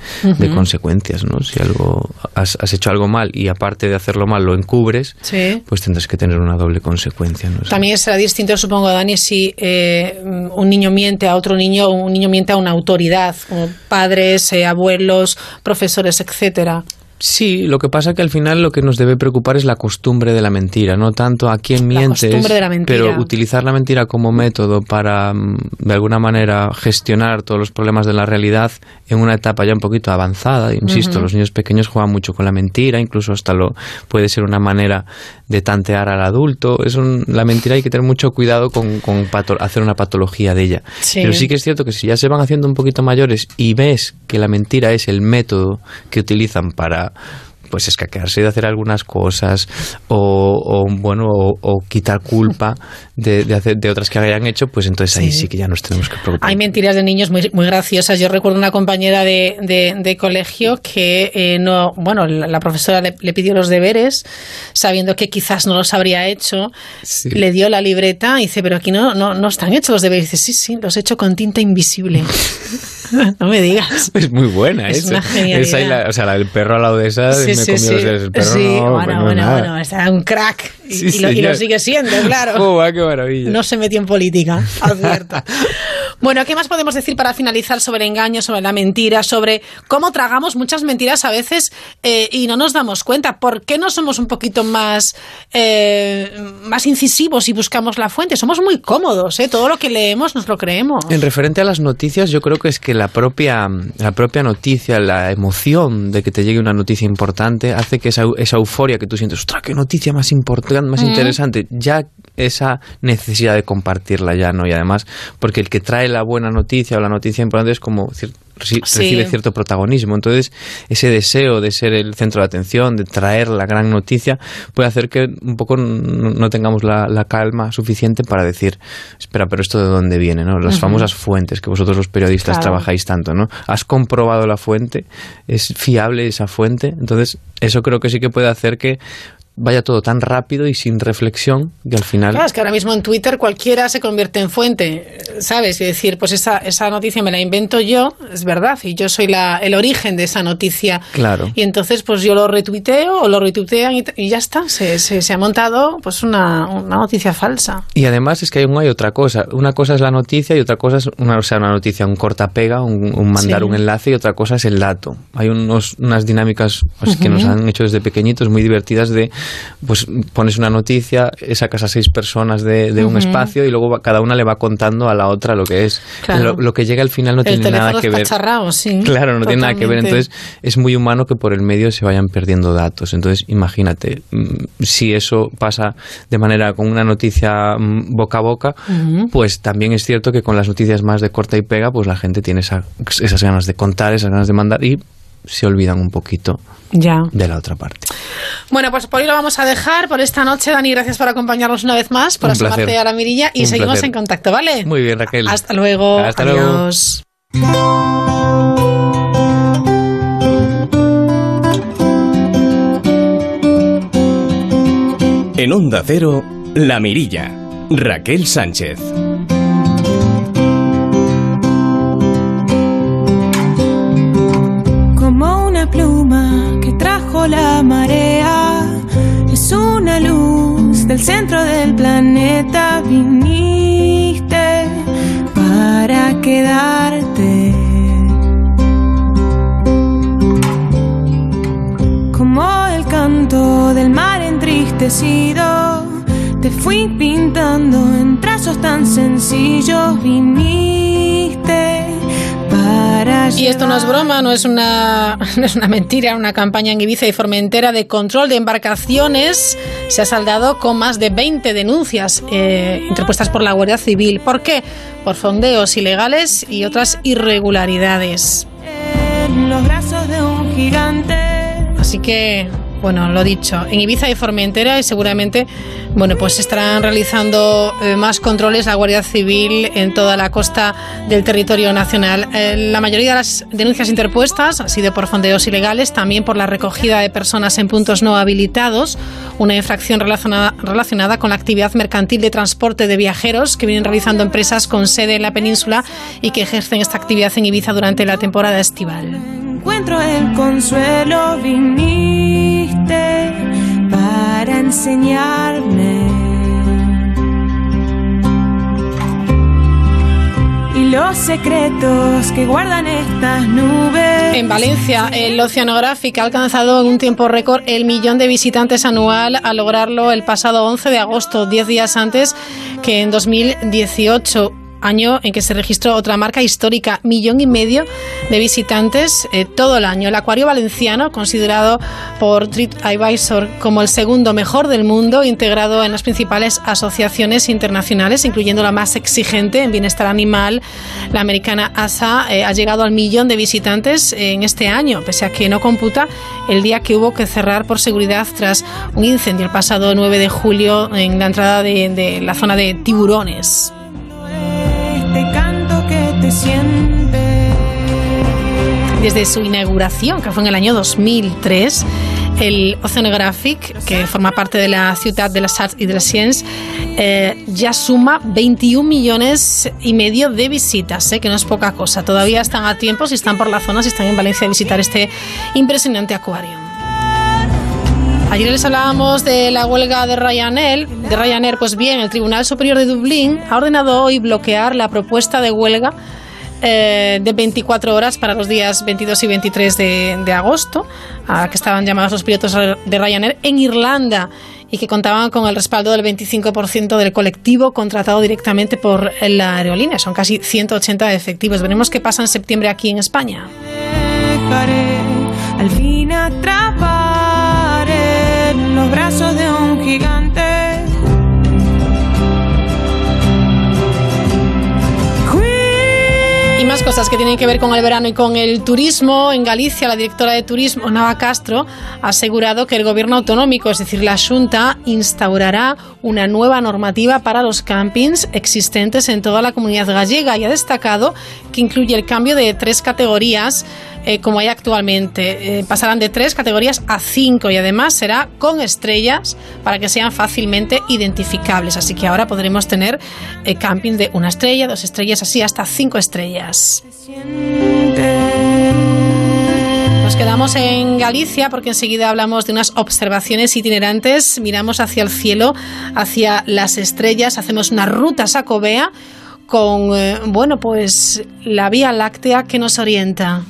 consecuencias, ¿no? Si algo has, has hecho algo mal y aparte de hacerlo mal lo encubres, Sí. pues tendrás que tener una doble consecuencia, ¿no? También será distinto, supongo, Dani, si eh, un niño miente a otro niño o un niño miente a una autoridad, como padres, eh, abuelos, profesores, etcétera. Sí, lo que pasa que al final lo que nos debe preocupar es la costumbre de la mentira, no tanto a quién mientes, pero utilizar la mentira como método para mm, de alguna manera gestionar todos los problemas de la realidad en una etapa ya un poquito avanzada. Insisto, los niños pequeños juegan mucho con la mentira, incluso hasta lo puede ser una manera de tantear al adulto. Es un- la mentira hay que tener mucho cuidado con, con pato- hacer una patología de ella. Sí. Pero sí que es cierto que si ya se van haciendo un poquito mayores y ves que la mentira es el método que utilizan para pues escaquearse de hacer algunas cosas o, o, bueno o, o quitar culpa de, de, hacer, de otras que hayan hecho pues entonces ahí Sí. sí que ya nos tenemos que preocupar Hay mentiras de niños muy, muy graciosas. Yo recuerdo una compañera de, de- de colegio que eh, no, bueno, la, la profesora le, le pidió los deberes, sabiendo que quizás no los habría hecho. Sí. Le dio la libreta y dice, pero aquí no, no, no están hechos los deberes. dice, sí, sí, los he hecho con tinta invisible. no me digas. es muy buena Es esa. una genialidad. Esa y la- o sea la del perro al lado de esa Sí, me sí, comió sí. los dedos del perro Sí, no, bueno, pues no, bueno, nada. bueno, está un crack. Y, Sí, y lo, y lo señor. sigue siendo, claro. Qué maravilla. No se metió en política, advierto. bueno, ¿qué más podemos decir para finalizar sobre el engaño, sobre la mentira, sobre cómo tragamos muchas mentiras a veces eh, y no nos damos cuenta? ¿Por qué no somos un poquito más, eh, más incisivos y buscamos la fuente? Somos muy cómodos, ¿eh? Todo lo que leemos nos lo creemos. En referente a las noticias, yo creo que es que la propia, la propia noticia, la emoción de que te llegue una noticia importante, hace que esa, esa euforia que tú sientes, ostras, qué noticia más importante, más Mm. interesante, ya esa necesidad de compartirla ya, ¿no? Y además, porque el que trae la buena noticia o la noticia importante es como cier- reci- Sí. recibe cierto protagonismo. Entonces, ese deseo de ser el centro de atención, de traer la gran noticia, puede hacer que un poco no, no tengamos la, la calma suficiente para decir, espera, pero esto de dónde viene, ¿no? Las famosas fuentes que vosotros los periodistas Claro. trabajáis tanto, ¿no? ¿Has comprobado la fuente? ¿Es fiable esa fuente? Entonces, eso creo que sí que puede hacer que vaya todo tan rápido y sin reflexión que al final... Claro, es que ahora mismo en Twitter cualquiera se convierte en fuente, ¿sabes? Y decir, pues esa, esa noticia me la invento yo, es verdad, y yo soy la, el origen de esa noticia. Claro. Y entonces, pues yo lo retuiteo o lo retuitean y, y ya está, se, se, se ha montado pues una, una noticia falsa. Y además es que hay otra cosa. Una cosa es la noticia y otra cosa es una, o sea, una noticia, un cortapega, un, un mandar Sí. un enlace y otra cosa es el dato. Hay unos, unas dinámicas pues, que nos han hecho desde pequeñitos muy divertidas de, pues pones una noticia, sacas a seis personas de, de un espacio y luego cada una le va contando a la otra lo que es. Claro. Lo, lo que llega al final no el tiene nada que ver. sí. Claro, no tiene nada que ver. Entonces, es muy humano que por el medio se vayan perdiendo datos. Entonces, imagínate, mm, si eso pasa de manera con una noticia mm, boca a boca, pues también es cierto que con las noticias más de corta y pega, pues la gente tiene esa- esas ganas de contar, esas ganas de mandar y se olvidan un poquito Ya. de la otra parte. Bueno, pues por hoy lo vamos a dejar por esta noche. Dani, gracias por acompañarnos una vez más, por Un asomarte placer. a la mirilla y Un seguimos placer. en contacto, ¿vale? Muy bien, Raquel. Hasta luego. Hasta luego. Adiós. En Onda Cero, La Mirilla. Raquel Sánchez. Luz del centro del planeta. Viniste para quedarte. Como el canto del mar entristecido, te fui pintando en trazos tan sencillos. Viniste Y esto no es broma, no es una, no es una mentira. Una campaña en Ibiza y Formentera de control de embarcaciones se ha saldado con más de 20 denuncias eh, interpuestas por la Guardia Civil. ¿Por qué? Por fondeos ilegales y otras irregularidades. en los brazos de un gigante. Así que, bueno, lo dicho, en Ibiza y Formentera y seguramente, bueno, pues estarán realizando eh, más controles la Guardia Civil en toda la costa del territorio nacional. Eh, la mayoría de las denuncias interpuestas han sido por fondeos ilegales, también por la recogida de personas en puntos no habilitados, una infracción relacionada, con la actividad mercantil de transporte de viajeros que vienen realizando empresas con sede en la península y que ejercen esta actividad en Ibiza durante la temporada estival. Para enseñarme. Y los secretos que guardan estas nubes. En Valencia, el Oceanographic ha alcanzado en un tiempo récord el millón de visitantes anual a lograrlo el pasado 11 de agosto, 10 días antes que en 2018 año en que se registró otra marca histórica, millón y medio de visitantes eh, todo el año. El acuario valenciano, considerado por TripAdvisor como el segundo mejor del mundo, integrado en las principales asociaciones internacionales, incluyendo la más exigente en bienestar animal, la americana ASA, eh, ha llegado al millón de visitantes en este año, pese a que no computa el día que hubo que cerrar por seguridad tras un incendio el pasado 9 de julio en la entrada de, de la zona de tiburones. Desde su inauguración, que fue en el año 2003, el Oceanographic, que forma parte de la Ciudad de las Arts y de las Ciencias, eh, ya suma 21 millones y medio de visitas, eh, que no es poca cosa. Todavía están a tiempo, si están por la zona, si están en Valencia, a visitar este impresionante acuario. Ayer les hablábamos de la huelga de Ryanair. De Ryanair, pues bien, el Tribunal Superior de Dublín ha ordenado hoy bloquear la propuesta de huelga eh, de 24 horas para los días 22 y 23 de, de agosto, a que estaban llamados los pilotos de Ryanair en Irlanda y que contaban con el respaldo del 25% del colectivo contratado directamente por la aerolínea. Son casi 180 efectivos. Veremos qué pasa en septiembre aquí en España. Al fin atrapar en brazos de un gigante. Y más cosas que tienen que ver con el verano y con el turismo. En Galicia, la directora de turismo, Nava Castro, ha asegurado que el gobierno autonómico, es decir, la Junta, instaurará una nueva normativa para los campings existentes en toda la comunidad gallega y ha destacado que incluye el cambio de tres categorías eh, como hay actualmente. Eh, pasarán de tres categorías a cinco y además será con estrellas para que sean fácilmente identificables. Así que ahora podremos tener eh, camping de una estrella, dos estrellas, así hasta cinco estrellas. Nos quedamos en Galicia porque enseguida hablamos de unas observaciones itinerantes. Miramos hacia el cielo, hacia las estrellas, hacemos una ruta sacobea con, eh, bueno, pues la Vía Láctea que nos orienta.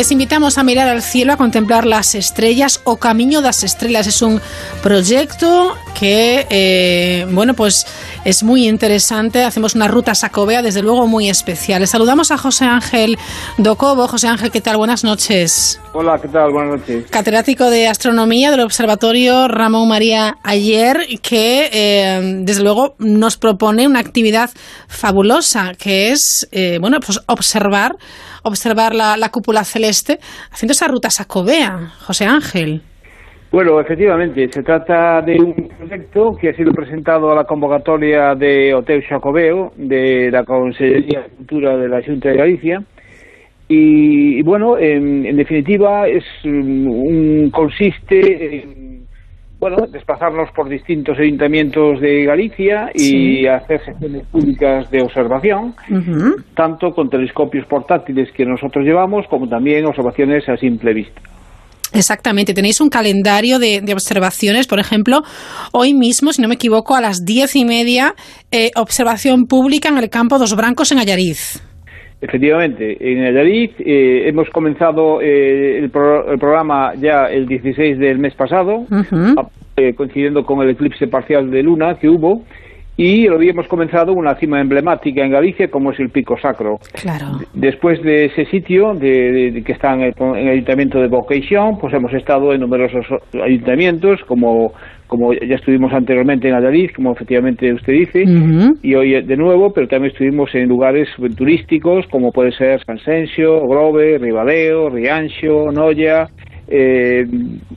Les invitamos a mirar al cielo, a contemplar las estrellas o Camino das Estrelas. Es un proyecto que, eh, bueno, pues es muy interesante. Hacemos una ruta sacobea, desde luego muy especial. Les saludamos a José Ángel Docobo. José Ángel, ¿qué tal? Buenas noches. Hola, ¿qué tal? Buenas noches. Catedrático de Astronomía del Observatorio Ramón María Ayer, que eh, desde luego nos propone una actividad fabulosa, que es, eh, bueno, pues observar, observar la, la cúpula celeste haciendo esa ruta sacobea. José Ángel. Bueno, efectivamente, se trata de un proyecto que ha sido presentado a la convocatoria de Hotel Xacobeo de la Consellería de Cultura de la Junta de Galicia y, y bueno, en, en definitiva es um, un consiste en bueno, desplazarnos por distintos ayuntamientos de Galicia y Sí. hacer sesiones públicas de observación, tanto con telescopios portátiles que nosotros llevamos como también observaciones a simple vista. Exactamente, tenéis un calendario de, de observaciones, por ejemplo, hoy mismo, si no me equivoco, a las diez y media, eh, observación pública en el campo Dos Brancos en Allariz. Efectivamente, en Allariz eh, hemos comenzado eh, el, pro- el programa ya el 16 del mes pasado, eh, coincidiendo con el eclipse parcial de luna que hubo, y hoy hemos comenzado una cima emblemática en Galicia como es el Pico Sacro. Claro. Después de ese sitio, de, de- que está en el, en el ayuntamiento de Boqueixón, pues hemos estado en numerosos ayuntamientos, como, como ya estuvimos anteriormente en Allariz, como efectivamente usted dice, y hoy de nuevo, pero también estuvimos en lugares turísticos, como puede ser San Sensio, Grove, Ribadeo, Rianxo, Noya, eh,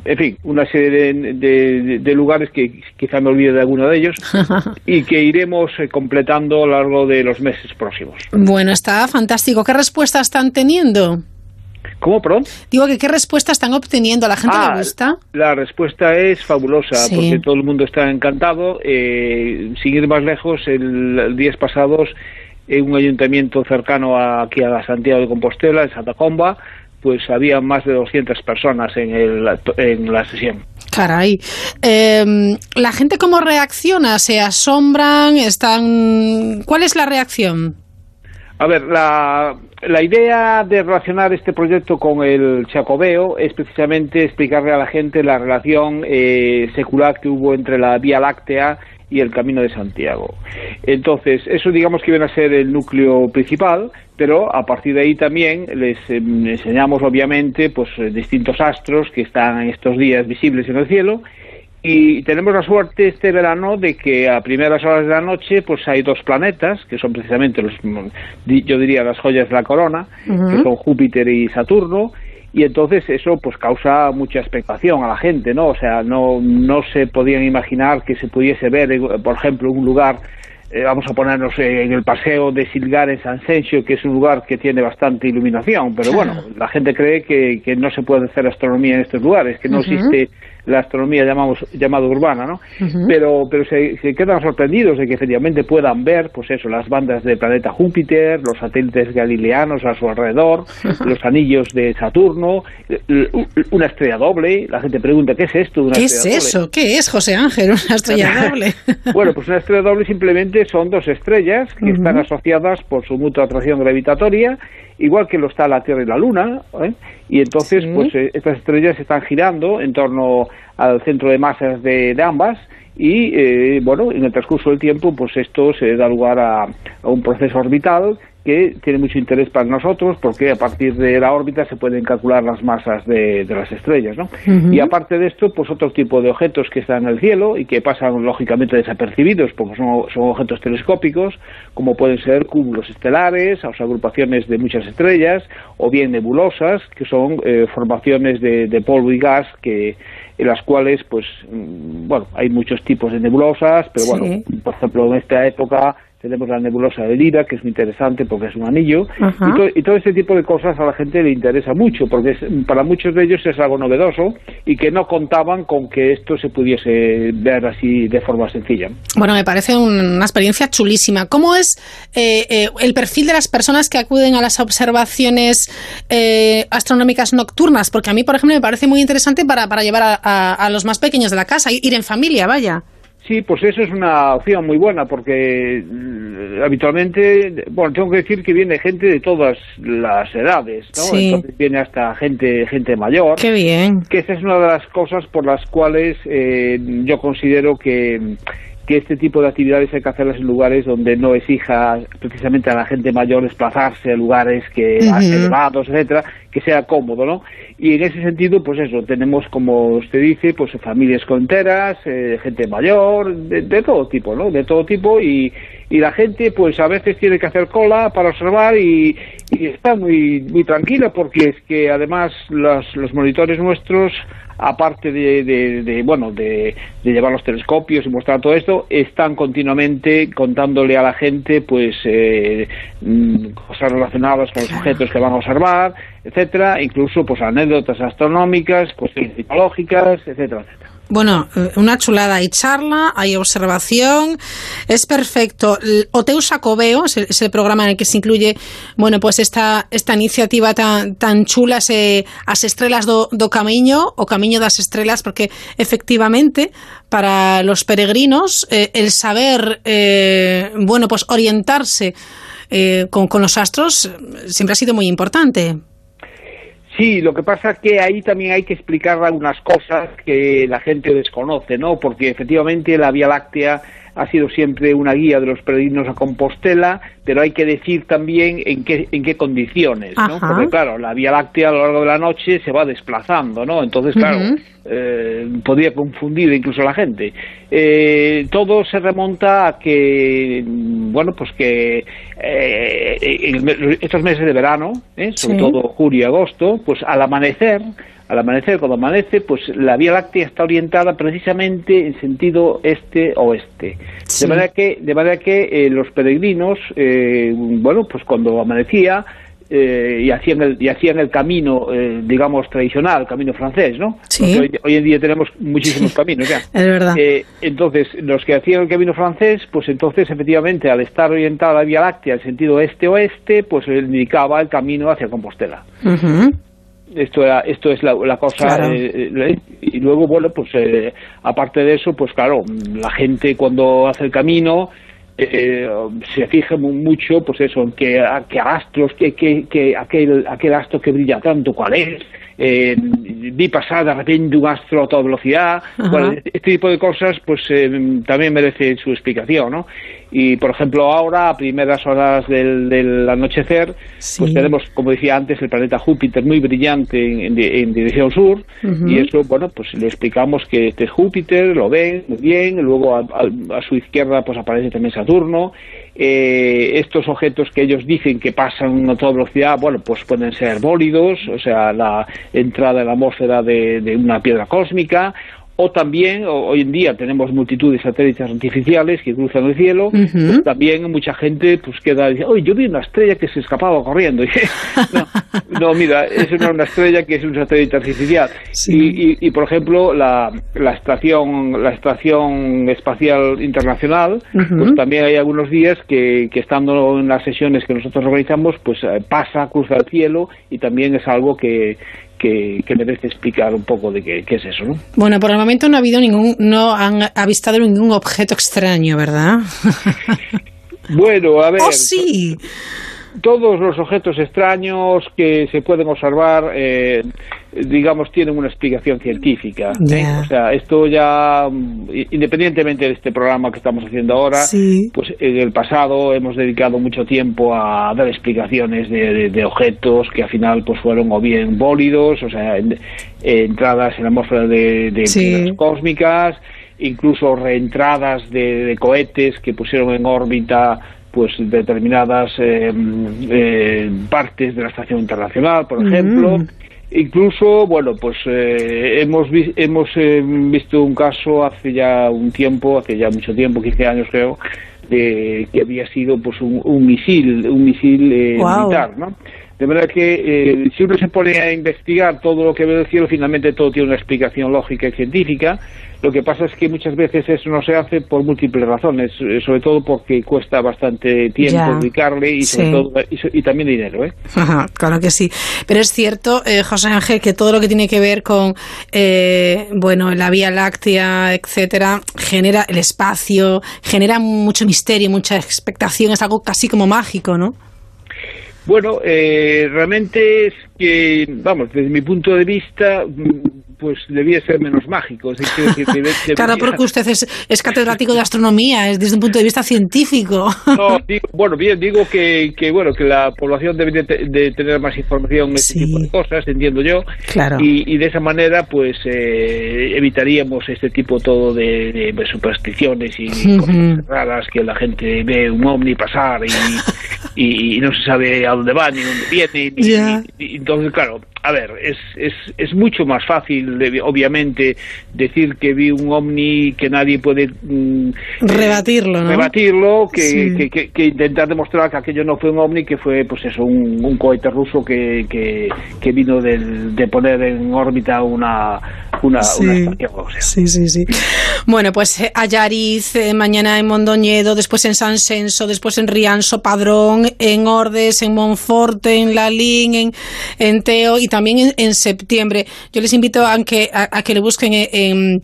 en fin, una serie de, de- de lugares que quizá me olvide de alguno de ellos y que iremos eh, completando a lo largo de los meses próximos. Bueno, está fantástico. ¿Qué respuesta están teniendo? ¿Cómo, perdón? Digo que qué respuesta están obteniendo. ¿A la gente Ah, le gusta? La respuesta es fabulosa, Sí. porque todo el mundo está encantado. Eh, sin ir más lejos, el, el días pasados en un ayuntamiento cercano a, aquí a Santiago de Compostela, en Santa Comba, pues había más de 200 personas en, el, en la sesión. Caray. Eh, ¿La gente cómo reacciona? ¿Se asombran? ¿Están...? ¿Cuál es la reacción? A ver, la, la idea de relacionar este proyecto con el Chacobeo es precisamente explicarle a la gente la relación eh, secular que hubo entre la Vía Láctea y el Camino de Santiago. Entonces, eso digamos que viene a ser el núcleo principal, pero a partir de ahí también les eh, enseñamos obviamente pues eh, distintos astros que están en estos días visibles en el cielo. Y tenemos la suerte este verano de que a primeras horas de la noche pues hay dos planetas que son precisamente los yo diría las joyas de la corona que son Júpiter y Saturno. Y entonces eso pues causa mucha expectación a la gente no o sea no no se podían imaginar que se pudiese ver por ejemplo un lugar eh, vamos a ponernos en el paseo de Silgar en San Sencio, que es un lugar que tiene bastante iluminación, pero bueno, la gente cree que, que no se puede hacer astronomía en estos lugares, que no existe la astronomía llamamos llamada urbana, ¿no? Pero pero se, se, quedan sorprendidos de que efectivamente puedan ver, pues eso, las bandas del planeta Júpiter, los satélites galileanos a su alrededor, los anillos de Saturno, una estrella doble. La gente pregunta qué es esto. Una ¿Qué es eso? ¿Qué es José Ángel una estrella doble? bueno, pues una estrella doble simplemente son dos estrellas que están asociadas por su mutua atracción gravitatoria igual que lo está la Tierra y la Luna, ¿eh? Y entonces pues eh, estas estrellas están girando en torno al centro de masas de, de ambas y eh, bueno en el transcurso del tiempo pues esto se da lugar a, a un proceso orbital que tiene mucho interés para nosotros porque a partir de la órbita se pueden calcular las masas de, de las estrellas, ¿no? Y aparte de esto, pues otro tipo de objetos que están en el cielo y que pasan lógicamente desapercibidos porque son, son objetos telescópicos, como pueden ser cúmulos estelares, o sea, agrupaciones de muchas estrellas, o bien nebulosas, que son eh, formaciones de, de polvo y gas que en las cuales, pues, bueno, hay muchos tipos de nebulosas, pero bueno, por ejemplo, en esta época tenemos la nebulosa de Lira, que es muy interesante porque es un anillo, y, to y, todo este tipo de cosas a la gente le interesa mucho, porque es, para muchos de ellos es algo novedoso y que no contaban con que esto se pudiese ver así de forma sencilla. Bueno, me parece un, una experiencia chulísima. ¿Cómo es eh, eh, el perfil de las personas que acuden a las observaciones eh, astronómicas nocturnas? Porque a mí, por ejemplo, me parece muy interesante para, para llevar a, a, a los más pequeños de la casa, ir en familia, vaya. Sí, pues eso es una opción muy buena porque habitualmente, bueno, tengo que decir que viene gente de todas las edades, ¿no? Sí. Entonces viene hasta gente gente mayor. Qué bien. Que esa es una de las cosas por las cuales eh, yo considero que que este tipo de actividades hay que hacerlas en lugares donde no exija precisamente a la gente mayor desplazarse a lugares que uh -huh. elevados, etcétera, que sea cómodo, ¿no? Y en ese sentido, pues eso, tenemos, como usted dice, pues familias enteras, eh, gente mayor, de, de, todo tipo, ¿no? De todo tipo y, y la gente, pues a veces tiene que hacer cola para observar y, y está muy, muy tranquila porque es que además los, los monitores nuestros aparte de, de, de bueno de, de, llevar los telescopios y mostrar todo esto están continuamente contándole a la gente pues eh, cosas relacionadas con los objetos que van a observar etcétera incluso pues anécdotas astronómicas cuestiones psicológicas etcétera etcétera bueno, una chulada. Hay charla, hay observación, es perfecto. O Teu Sacobeo es el, programa en el que se incluye, bueno, pues esta, esta iniciativa tan, tan chula, se, as estrelas do, do camiño, o camiño das estrelas, porque efectivamente, para los peregrinos, eh, el saber, eh, bueno, pues orientarse eh, con, con los astros siempre ha sido muy importante. Sí, lo que pasa es que ahí también hay que explicar algunas cosas que la gente desconoce, ¿no? Porque efectivamente la Vía Láctea ha sido siempre una guía de los peregrinos a Compostela, pero hay que decir también en qué, en qué condiciones, ¿no? Ajá. Porque claro, la Vía Láctea a lo largo de la noche se va desplazando, ¿no? Entonces, claro, uh -huh. eh, podría confundir incluso a la gente. Eh, todo se remonta a que, bueno, pues que eh, en estos meses de verano, ¿eh? sobre sí. todo julio y agosto, pues al amanecer al amanecer, cuando amanece, pues la Vía Láctea está orientada precisamente en sentido este-oeste. Sí. De manera que, de manera que eh, los peregrinos, eh, bueno, pues cuando amanecía, eh, y hacían el y hacían el camino eh, digamos tradicional el camino francés no Sí. Hoy, hoy en día tenemos muchísimos caminos ya Es verdad. Eh, entonces los que hacían el camino francés pues entonces efectivamente al estar orientada la Vía Láctea en sentido este-oeste pues indicaba el camino hacia Compostela. Esto era, esto es la, la cosa Claro. eh, eh, y luego bueno pues eh, aparte de eso pues claro la gente cuando hace el camino eh, se fija mu- mucho pues eso en qué, a qué astros qué, qué, qué- aquel aquel astro que brilla tanto cuál es eh, vi pasar de repente un astro a toda velocidad bueno, este tipo de cosas pues eh, también merece su explicación ¿no? Y por ejemplo ahora a primeras horas del, del anochecer pues tenemos como decía antes el planeta Júpiter muy brillante en, en di- en dirección sur. Y eso bueno pues le explicamos que este es Júpiter lo ven muy bien luego a, a- a su izquierda pues aparece también Saturno. Eh, estos objetos que ellos dicen que pasan a toda velocidad, bueno, pues pueden ser bólidos, o sea, la entrada en la atmósfera de, de una piedra cósmica, o también, o- hoy en día tenemos multitud de satélites artificiales que cruzan el cielo, pues también mucha gente pues queda diciendo, oye, yo vi una estrella que se escapaba corriendo. no, no, mira, eso no es una estrella que es un satélite artificial. Y, y- y, por ejemplo, la, la estación la estación espacial internacional, pues también hay algunos días que, que estando en las sesiones que nosotros organizamos, pues eh, pasa, cruza el cielo y también es algo que, que, que merece explicar un poco de qué, qué es eso, ¿no? Bueno, por el momento no ha habido ningún, no han avistado ningún objeto extraño, ¿verdad? Bueno, a ver. ¡Oh, sí! Todos los objetos extraños que se pueden observar, eh, digamos, tienen una explicación científica. O sea, esto ya, mm, independientemente de este programa que estamos haciendo ahora, Sí. pues en el pasado hemos dedicado mucho tiempo a dar explicaciones de, de- de objetos que al final pues fueron o bien bólidos, o sea, en- entradas en la atmósfera de, de Sí. cósmicas, incluso reentradas de, cohetes que pusieron en órbita pues determinadas eh, eh, partes de la estación internacional, por ejemplo. Mm. Incluso, bueno, pues eh, hemos vi- hemos eh, visto un caso hace ya un tiempo, hace ya mucho tiempo, 15 años creo, de que había sido pues un, un misil, un misil eh, militar, ¿no? De manera que eh, si uno se pone a investigar todo lo que ve del cielo, finalmente todo tiene una explicación lógica y científica. Lo que pasa es que muchas veces eso no se hace por múltiples razones, eh, sobre todo porque cuesta bastante tiempo Ya. dedicarle y sobre Sí. todo y, también dinero, ¿eh? Ajá, claro que sí. Pero es cierto, eh, José Ángel, que todo lo que tiene que ver con, eh, bueno, la Vía Láctea, etcétera, genera el espacio, genera mucho misterio, mucha expectación, es algo casi como mágico, ¿no? Bueno, eh, realmente es que, vamos, desde mi punto de vista, mm, pues debía ser menos mágico. es decir, debe- Claro, porque usted es, es catedrático de astronomía, es desde un punto de vista científico. No, digo- bueno, bien, digo que, que, bueno, que la población debe de, te- de tener más información en este tipo de cosas, entiendo yo. Claro. Y, y de esa manera, pues, eh, evitaríamos este tipo todo de, de- de supersticiones y cosas raras que la gente ve un ovni pasar y, y, y no se sabe a dónde va ni dónde viene. ni- entonces, claro, a ver, es, es, es mucho más fácil, de- obviamente, decir que vi un ovni que nadie puede mm, Rebatirlo, ¿no? rebatirlo que, Sí. que, que- que intentar demostrar que aquello no fue un ovni, que fue pues eso, un, un cohete ruso que, que, que vino del- de poner en órbita una, una, Sí. una estación. Sí, sí, sí. Bueno, pues eh, Allariz, eh, mañana en Mondoñedo, después en San Senso, después en Rianso, Padrón, en Ordes, en Monforte, en Lalín, en, en Teo y también en, en septiembre. Yo les invito a que, a, a que le busquen eh, en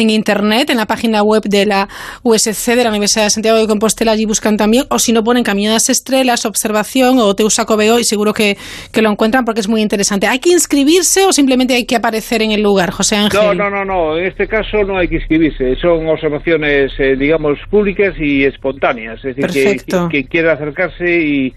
en internet, en la página web de la USC, de la Universidad de Santiago de Compostela, allí buscan también, o si no ponen Caminadas Estrellas, Observación o Teusaco Veo y seguro que, que lo encuentran porque es muy interesante. ¿Hay que inscribirse o simplemente hay que aparecer en el lugar, José Ángel? No, no, no, no. En este caso no hay que inscribirse. Son observaciones, eh, digamos, públicas y espontáneas. Es decir, que, que, que quiera acercarse y,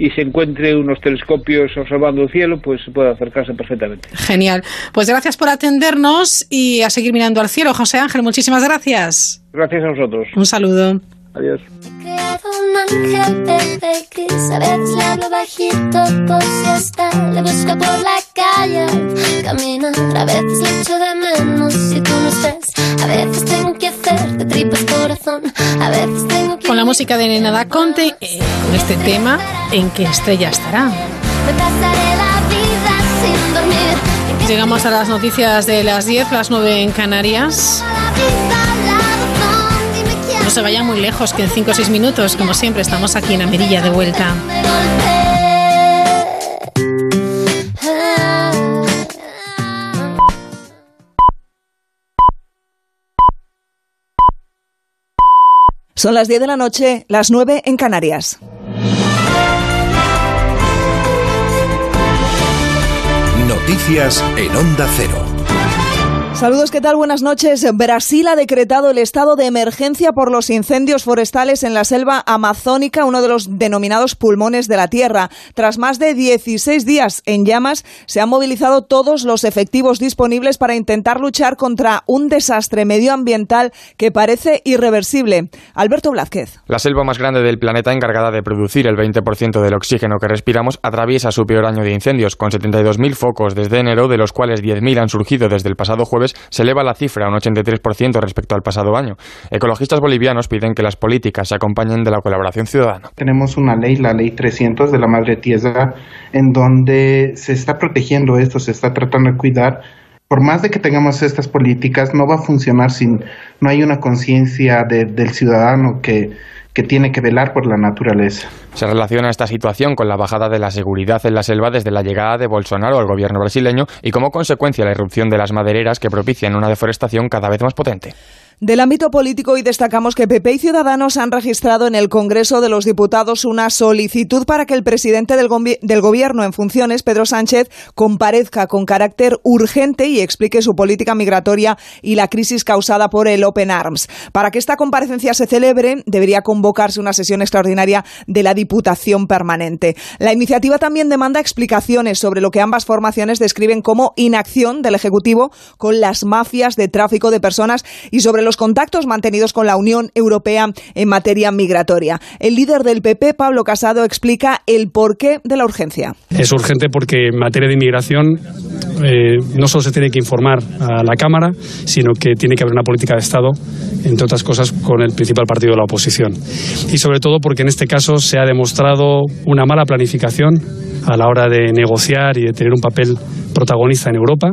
y se encuentre unos telescopios observando el cielo, pues puede acercarse perfectamente. Genial. Pues gracias por atendernos y a seguir mirando al cielo, José Ángel. Muchísimas gracias. Gracias a nosotros. Un saludo. Adiós. creado un ángel bebé gris A veces le hablo bajito por si está Le busco por la calle Caminar, a veces le echo de menos Si tú no estés A veces tengo que hacer de tripas corazón A veces tengo que Con la música de Nena da Conte, eh, con este tema, ¿en qué estrella estará? Me pasaré la vida sin dormir. Llegamos a las noticias de las 10, las 9 en Canarias. No se vayan muy lejos, que en 5 o 6 minutos, como siempre, estamos aquí en Amerilla de vuelta. Son las 10 de la noche, las 9 en Canarias. Noticias en Onda Cero. Saludos, ¿qué tal? Buenas noches. Brasil ha decretado el estado de emergencia por los incendios forestales en la selva amazónica, uno de los denominados pulmones de la Tierra. Tras más de 16 días en llamas, se han movilizado todos los efectivos disponibles para intentar luchar contra un desastre medioambiental que parece irreversible. Alberto Blázquez. La selva más grande del planeta, encargada de producir el 20% del oxígeno que respiramos, atraviesa su peor año de incendios, con 72.000 focos desde enero, de los cuales 10.000 han surgido desde el pasado jueves se eleva la cifra a un 83% respecto al pasado año. Ecologistas bolivianos piden que las políticas se acompañen de la colaboración ciudadana. Tenemos una ley, la ley 300 de la Madre Tierra, en donde se está protegiendo esto, se está tratando de cuidar. Por más de que tengamos estas políticas, no va a funcionar si no hay una conciencia de, del ciudadano que, que tiene que velar por la naturaleza. Se relaciona esta situación con la bajada de la seguridad en la selva desde la llegada de Bolsonaro al gobierno brasileño y como consecuencia la irrupción de las madereras que propician una deforestación cada vez más potente. Del ámbito político y destacamos que PP y Ciudadanos han registrado en el Congreso de los Diputados una solicitud para que el presidente del, del, Gobierno en funciones, Pedro Sánchez, comparezca con carácter urgente y explique su política migratoria y la crisis causada por el Open Arms. Para que esta comparecencia se celebre, debería convocarse una sesión extraordinaria de la Diputación Permanente. La iniciativa también demanda explicaciones sobre lo que ambas formaciones describen como inacción del Ejecutivo con las mafias de tráfico de personas y sobre los contactos mantenidos con la Unión Europea en materia migratoria. El líder del PP, Pablo Casado, explica el porqué de la urgencia. Es urgente porque en materia de inmigración eh, no solo se tiene que informar a la Cámara, sino que tiene que haber una política de Estado, entre otras cosas, con el principal partido de la oposición. Y sobre todo porque en este caso se ha demostrado una mala planificación a la hora de negociar y de tener un papel protagonista en Europa.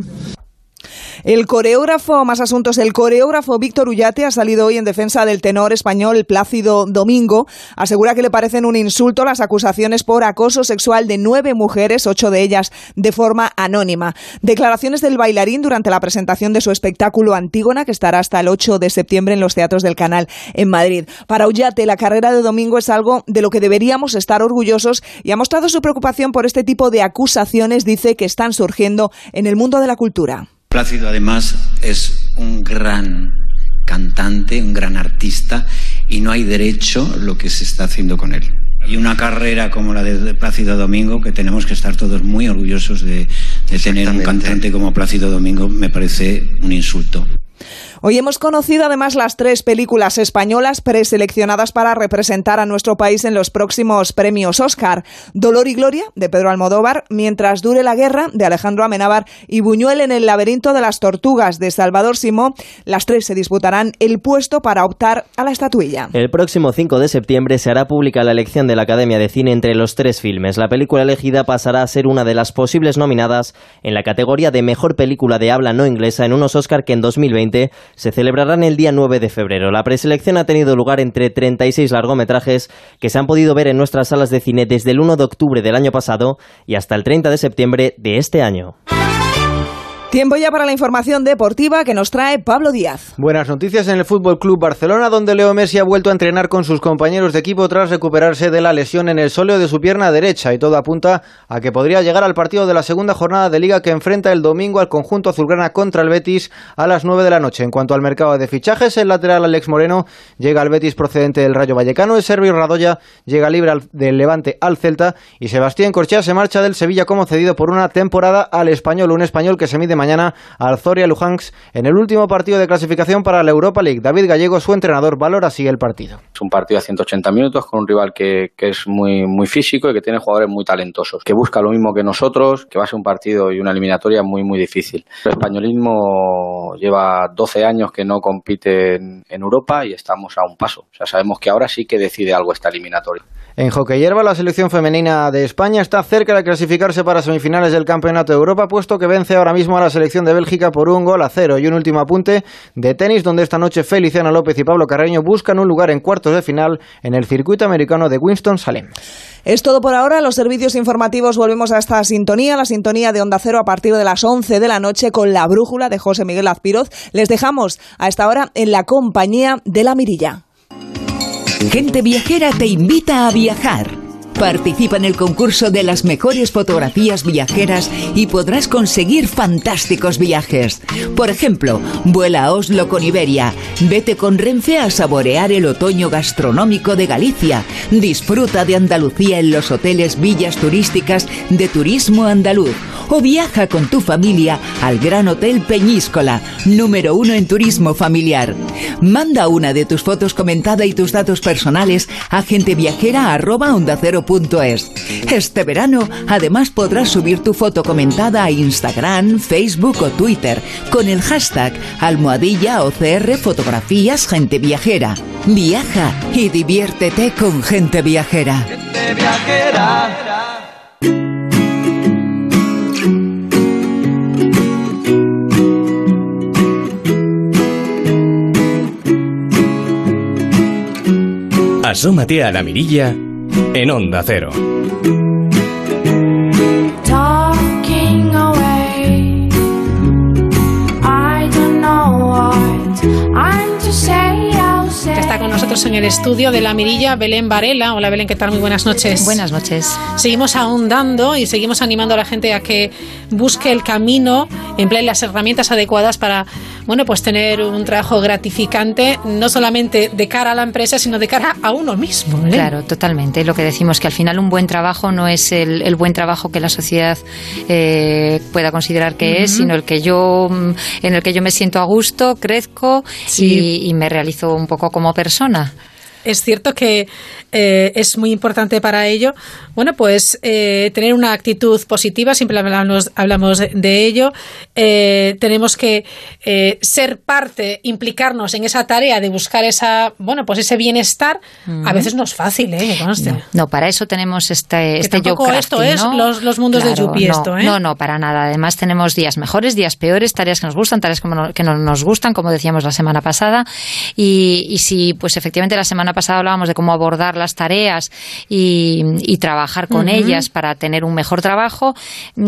El coreógrafo, más asuntos, el coreógrafo Víctor Ullate ha salido hoy en defensa del tenor español Plácido Domingo. Asegura que le parecen un insulto las acusaciones por acoso sexual de nueve mujeres, ocho de ellas de forma anónima. Declaraciones del bailarín durante la presentación de su espectáculo Antígona, que estará hasta el 8 de septiembre en los teatros del canal en Madrid. Para Ullate, la carrera de Domingo es algo de lo que deberíamos estar orgullosos y ha mostrado su preocupación por este tipo de acusaciones, dice, que están surgiendo en el mundo de la cultura. Plácido además es un gran cantante, un gran artista y no hay derecho lo que se está haciendo con él. Y una carrera como la de Plácido Domingo, que tenemos que estar todos muy orgullosos de, de tener un cantante como Plácido Domingo, me parece un insulto. Hoy hemos conocido además las tres películas españolas preseleccionadas para representar a nuestro país en los próximos premios Oscar. Dolor y Gloria, de Pedro Almodóvar, Mientras dure la guerra, de Alejandro Amenábar, y Buñuel en el laberinto de las tortugas, de Salvador Simó. Las tres se disputarán el puesto para optar a la estatuilla. El próximo 5 de septiembre se hará pública la elección de la Academia de Cine entre los tres filmes. La película elegida pasará a ser una de las posibles nominadas en la categoría de Mejor Película de Habla No Inglesa en unos Oscar que en 2020 se celebrarán el día 9 de febrero. La preselección ha tenido lugar entre 36 largometrajes que se han podido ver en nuestras salas de cine desde el 1 de octubre del año pasado y hasta el 30 de septiembre de este año. Tiempo ya para la información deportiva que nos trae Pablo Díaz. Buenas noticias en el Fútbol Club Barcelona, donde Leo Messi ha vuelto a entrenar con sus compañeros de equipo tras recuperarse de la lesión en el sóleo de su pierna derecha y todo apunta a que podría llegar al partido de la segunda jornada de Liga que enfrenta el domingo al conjunto azulgrana contra el Betis a las 9 de la noche. En cuanto al mercado de fichajes, el lateral Alex Moreno llega al Betis procedente del Rayo Vallecano, el serbio Radoya llega libre del Levante al Celta y Sebastián Corchea se marcha del Sevilla como cedido por una temporada al español, un español que se mide mañana al Zoria Luhansk en el último partido de clasificación para la Europa League. David Gallego, su entrenador, valora así el partido. Es un partido a 180 minutos con un rival que, que es muy, muy físico y que tiene jugadores muy talentosos, que busca lo mismo que nosotros, que va a ser un partido y una eliminatoria muy, muy difícil. El españolismo lleva 12 años que no compite en, en Europa y estamos a un paso. O sea, sabemos que ahora sí que decide algo esta eliminatoria. En hockey hierba, la selección femenina de España está cerca de clasificarse para semifinales del Campeonato de Europa, puesto que vence ahora mismo a la selección de Bélgica por un gol a cero. Y un último apunte de tenis, donde esta noche Feliciano López y Pablo Carreño buscan un lugar en cuartos de final en el circuito americano de Winston-Salem. Es todo por ahora. Los servicios informativos volvemos a esta sintonía, la sintonía de Onda Cero a partir de las 11 de la noche con la brújula de José Miguel Azpiroz. Les dejamos a esta hora en la compañía de la Mirilla. Gente Viajera te invita a viajar. Participa en el concurso de las mejores fotografías viajeras y podrás conseguir fantásticos viajes. Por ejemplo, vuela a Oslo con Iberia, vete con Renfe a saborear el otoño gastronómico de Galicia, disfruta de Andalucía en los hoteles villas turísticas de Turismo Andaluz o viaja con tu familia al Gran Hotel Peñíscola, número uno en turismo familiar. Manda una de tus fotos comentada y tus datos personales a Este verano, además podrás subir tu foto comentada a Instagram, Facebook o Twitter con el hashtag almohadilla OCR Fotografías Gente Viajera. Viaja y diviértete con Gente Viajera. Asómate a la mirilla en Onda Cero. Está con nosotros en el estudio de La Mirilla, Belén Varela. Hola Belén, ¿qué tal? Muy buenas noches. Buenas noches. Seguimos ahondando y seguimos animando a la gente a que busque el camino, emplee las herramientas adecuadas para, bueno, pues tener un trabajo gratificante, no solamente de cara a la empresa, sino de cara a uno mismo. ¿eh? Claro, totalmente. Lo que decimos que al final un buen trabajo no es el, el buen trabajo que la sociedad eh, pueda considerar que es, sino el que yo mm, en el que yo me siento a gusto, crezco Sí. y, y me realizo un poco como persona. Es cierto que eh, es muy importante para ello, bueno, pues eh, tener una actitud positiva, siempre hablamos, hablamos de, ello. Eh, tenemos que ser parte, implicarnos en esa tarea de buscar esa, bueno, pues ese bienestar. A veces no es fácil, ¿eh? Que. No, no, para eso tenemos este, Que este tampoco job esto es ¿no? los- los mundos de Yupi, no, esto, ¿eh? No, no, para nada. Además tenemos días mejores, días peores, tareas que nos gustan, tareas que no, que no nos gustan, como decíamos la semana pasada. Y, y si, pues efectivamente la semana pasada hablábamos de cómo abordar las tareas y, y trabajar con ellas para tener un mejor trabajo,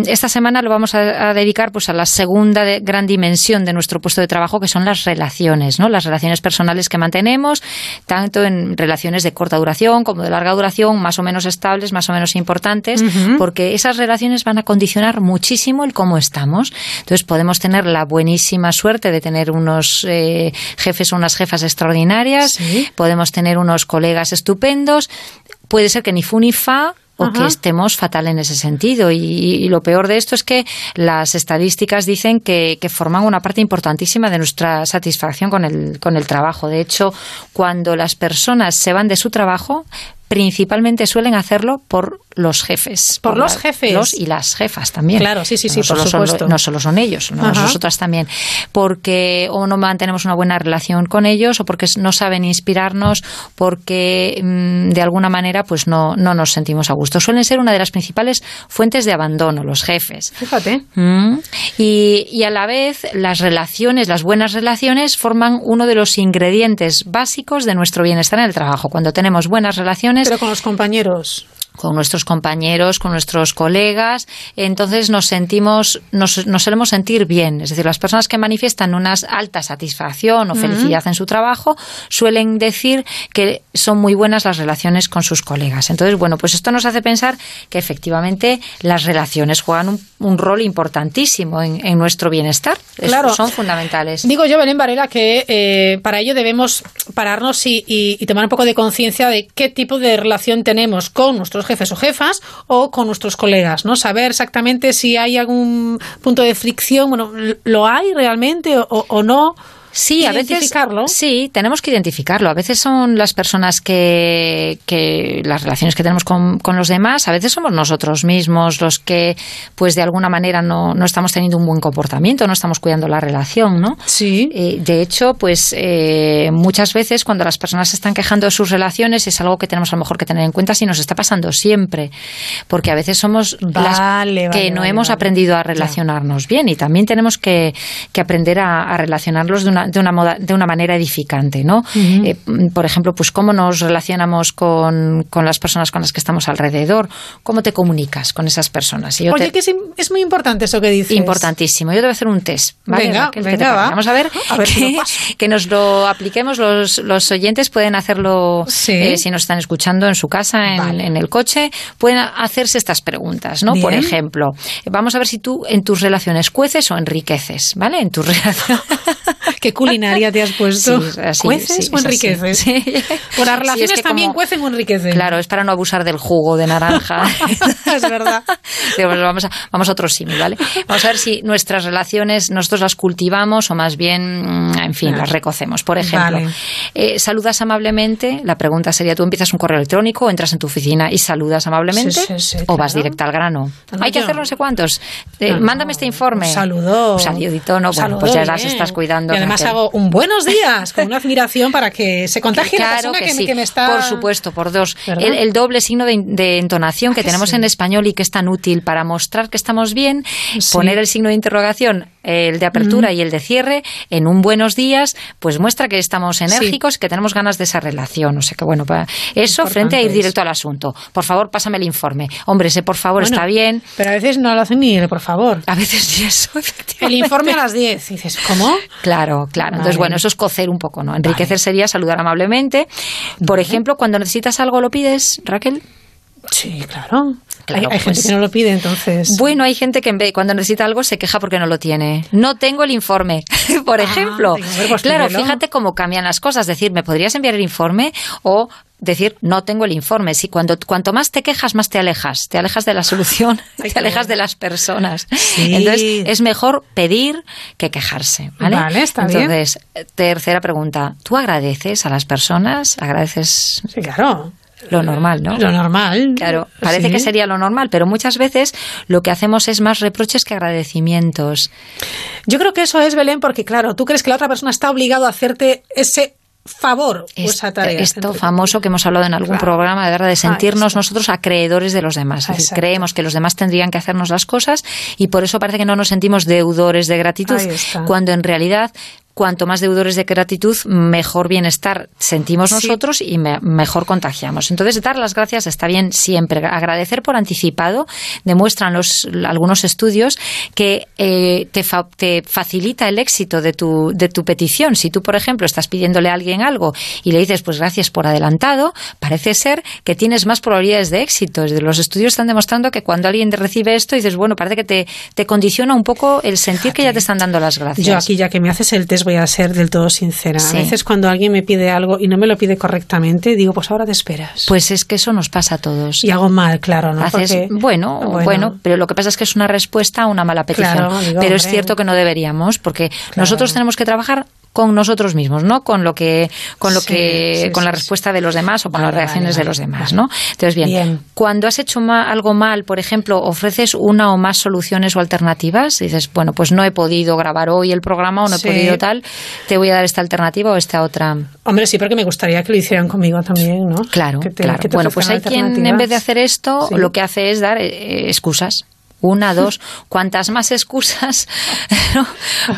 esta semana lo vamos a, a dedicar pues a la segunda de- gran dimensión de nuestro puesto de trabajo, que son las relaciones, ¿no? Las relaciones personales que mantenemos, tanto en relaciones de corta duración como de larga duración, más o menos estables, más o menos importantes, porque esas relaciones van a condicionar muchísimo el cómo estamos. Entonces podemos tener la buenísima suerte de tener unos eh, jefes o unas jefas extraordinarias, podemos tener unos colegas estupendos, puede ser que ni fu ni fa o Ajá. que estemos fatal en ese sentido. Y, y lo peor de esto es que las estadísticas dicen que, que forman una parte importantísima de nuestra satisfacción con el, con el trabajo. De hecho, cuando las personas se van de su trabajo, principalmente suelen hacerlo por los jefes. Por los la- jefes. Los y las jefas también. Claro, sí, sí, sí, no por solo son- supuesto. no solo son ellos, no, nosotras también. Porque o no mantenemos una buena relación con ellos o porque no saben inspirarnos, porque mm, de alguna manera pues no, no nos sentimos a gusto. Suelen ser una de las principales fuentes de abandono, los jefes. Fíjate. Mm. Y, y a la vez las relaciones, las buenas relaciones forman uno de los ingredientes básicos de nuestro bienestar en el trabajo. Cuando tenemos buenas relaciones Pero con los compañeros. Con nuestros compañeros, con nuestros colegas, entonces nos sentimos, nos, nos solemos sentir bien. Es decir, las personas que manifiestan una alta satisfacción o felicidad en su trabajo suelen decir que son muy buenas las relaciones con sus colegas. Entonces, bueno, pues esto nos hace pensar que efectivamente las relaciones juegan un, un rol importantísimo en, en nuestro bienestar. Es- Claro. Son fundamentales. Digo yo, Belén Varela, que eh, para ello debemos pararnos y, y- y tomar un poco de conciencia de qué tipo de relación tenemos con nuestros jefes o jefas o con nuestros colegas, ¿no? Saber exactamente si hay algún punto de fricción, bueno, ¿lo hay realmente o, o no? Sí, a veces. Identificarlo. Sí, tenemos que identificarlo. A veces son las personas que, que las relaciones que tenemos con, con los demás, a veces somos nosotros mismos los que, pues de alguna manera no, no estamos teniendo un buen comportamiento, no estamos cuidando la relación, ¿no? Sí. Eh, de hecho, pues eh, muchas veces cuando las personas se están quejando de sus relaciones es algo que tenemos a lo mejor que tener en cuenta si nos está pasando siempre, porque a veces somos las que vale, no vale, hemos aprendido a relacionarnos bien y también tenemos que, que aprender a, a relacionarlos de una, de, una moda- de una manera edificante, ¿no? Eh, por ejemplo, pues cómo nos relacionamos con, con las personas con las que estamos alrededor, cómo te comunicas con esas personas. Y yo Oye, te- que es, es muy importante eso que dices. Importantísimo. Yo te voy a hacer un test. ¿vale, Venga. Vamos a ver, A ver que, que nos lo apliquemos. Los, los oyentes pueden hacerlo Sí. eh, si nos están escuchando en su casa, en, en el coche. Pueden hacerse estas preguntas, ¿no? Por ejemplo, vamos a ver si tú en tus relaciones cueces o enriqueces, ¿vale? En tus relaciones. ¿Qué culinaria te has puesto? Sí, así, ¿Cueces sí, o enriqueces? Sí. Por las relaciones es que también como- cuecen o enriquecen. Claro, es para no abusar del jugo de naranja. es verdad. Digo, pues vamos, a, vamos a otro símil, ¿vale? Vamos a ver si nuestras relaciones nosotros las cultivamos o más bien, mm, en fin, las recocemos. Por ejemplo, Vale. eh, saludas amablemente. La pregunta sería, ¿tú empiezas un correo electrónico o entras en tu oficina y saludas amablemente? Sí, sí, sí, ¿O vas directa al grano? No, no, Hay que hacer no sé cuántos. Eh, No, no. mándame este informe. Un saludo. Un saludito, ¿no? Bueno, saludo, pues ya las estás cuidando. Y además hago un buenos días con una admiración para que se contagie la Claro persona que, que, sí, que me está. por supuesto, por dos. El, el doble signo de, de entonación que que tenemos sí? en español y que es tan útil para mostrar que estamos bien, poner el signo de interrogación, el de apertura Mm. y el de cierre en un buenos días, pues muestra que estamos enérgicos y que tenemos ganas de esa relación. O sea que bueno, pa- eso frente a ir directo al asunto. Por favor, pásame el informe. Hombre, ese por favor Bueno, está bien. Pero a veces no lo hacen ni el por favor. A veces ni eso, El informe a las 10. Y dices, ¿cómo? Claro, claro. Entonces, bueno, eso es cocer un poco, ¿no? Enriquecer sería saludar amablemente. Por ejemplo, cuando necesitas algo, ¿lo pides, Raquel? Sí, claro. Claro, hay hay gente pues- que no lo pide, entonces. Bueno, hay gente que en vez, cuando necesita algo se queja porque no lo tiene. No tengo el informe, por ejemplo. digo, hombre, pues claro, fíjate cómo cambian las cosas. Decir, ¿me podrías enviar el informe? O decir, no tengo el informe. Si cuando, cuanto más te quejas, más te alejas. Te alejas de la solución, Ay, te alejas bueno. de las personas. Sí. Entonces, es mejor pedir que quejarse. Vale, Vale, está bien. Entonces, tercera pregunta. ¿Tú agradeces a las personas? ¿Agradeces Sí, claro. Lo normal, no? Lo normal. Claro, parece Sí. que sería lo normal, pero muchas veces lo que hacemos es más reproches que agradecimientos. Yo creo que eso es, Belén, porque claro, tú crees que la otra persona está obligado a hacerte ese favor o Es- esa tarea. Esto famoso que hemos hablado en algún Claro. programa, de verdad, de sentirnos nosotros acreedores de los demás. Es decir, Exacto. creemos que los demás tendrían que hacernos las cosas y por eso parece que no nos sentimos deudores de gratitud, cuando en realidad cuanto más deudores de gratitud, mejor bienestar sentimos Sí. nosotros y me- mejor contagiamos. Entonces, dar las gracias está bien siempre. Agradecer por anticipado, demuestran los, algunos estudios que eh, te, fa- te facilita el éxito de tu, de tu petición. Si tú, por ejemplo, estás pidiéndole a alguien algo y le dices, pues gracias por adelantado, parece ser que tienes más probabilidades de éxito. Los estudios están demostrando que cuando alguien te recibe esto, dices, bueno, parece que te, te condiciona un poco el sentir que ya te están dando las gracias. Yo aquí, ya que me haces el test, voy a ser del todo sincera. Sí. A veces cuando alguien me pide algo y no me lo pide correctamente, digo, pues ahora te esperas. Pues es que eso nos pasa a todos. y hago mal, claro, ¿no? Haces, Porque- bueno, bueno, pero lo que pasa es que es una respuesta a una mala petición. Claro, digo, pero es cierto que no deberíamos, porque nosotros tenemos que trabajar con nosotros mismos, no con lo que, con lo Sí, que, sí, con la respuesta de los demás o con Vale, las reacciones vale, de los demás, ¿no? Entonces, bien, Bien. cuando has hecho ma- algo mal, por ejemplo, ofreces una o más soluciones o alternativas, dices, bueno, pues no he podido grabar hoy el programa o no he podido tal, te voy a dar esta alternativa o esta otra. Hombre, sí, porque me gustaría que lo hicieran conmigo también, ¿no? Claro, te- claro. que te Bueno, pues hay quien en vez de hacer esto, lo que hace es dar eh, excusas. Una, dos, cuantas más excusas, ¿no?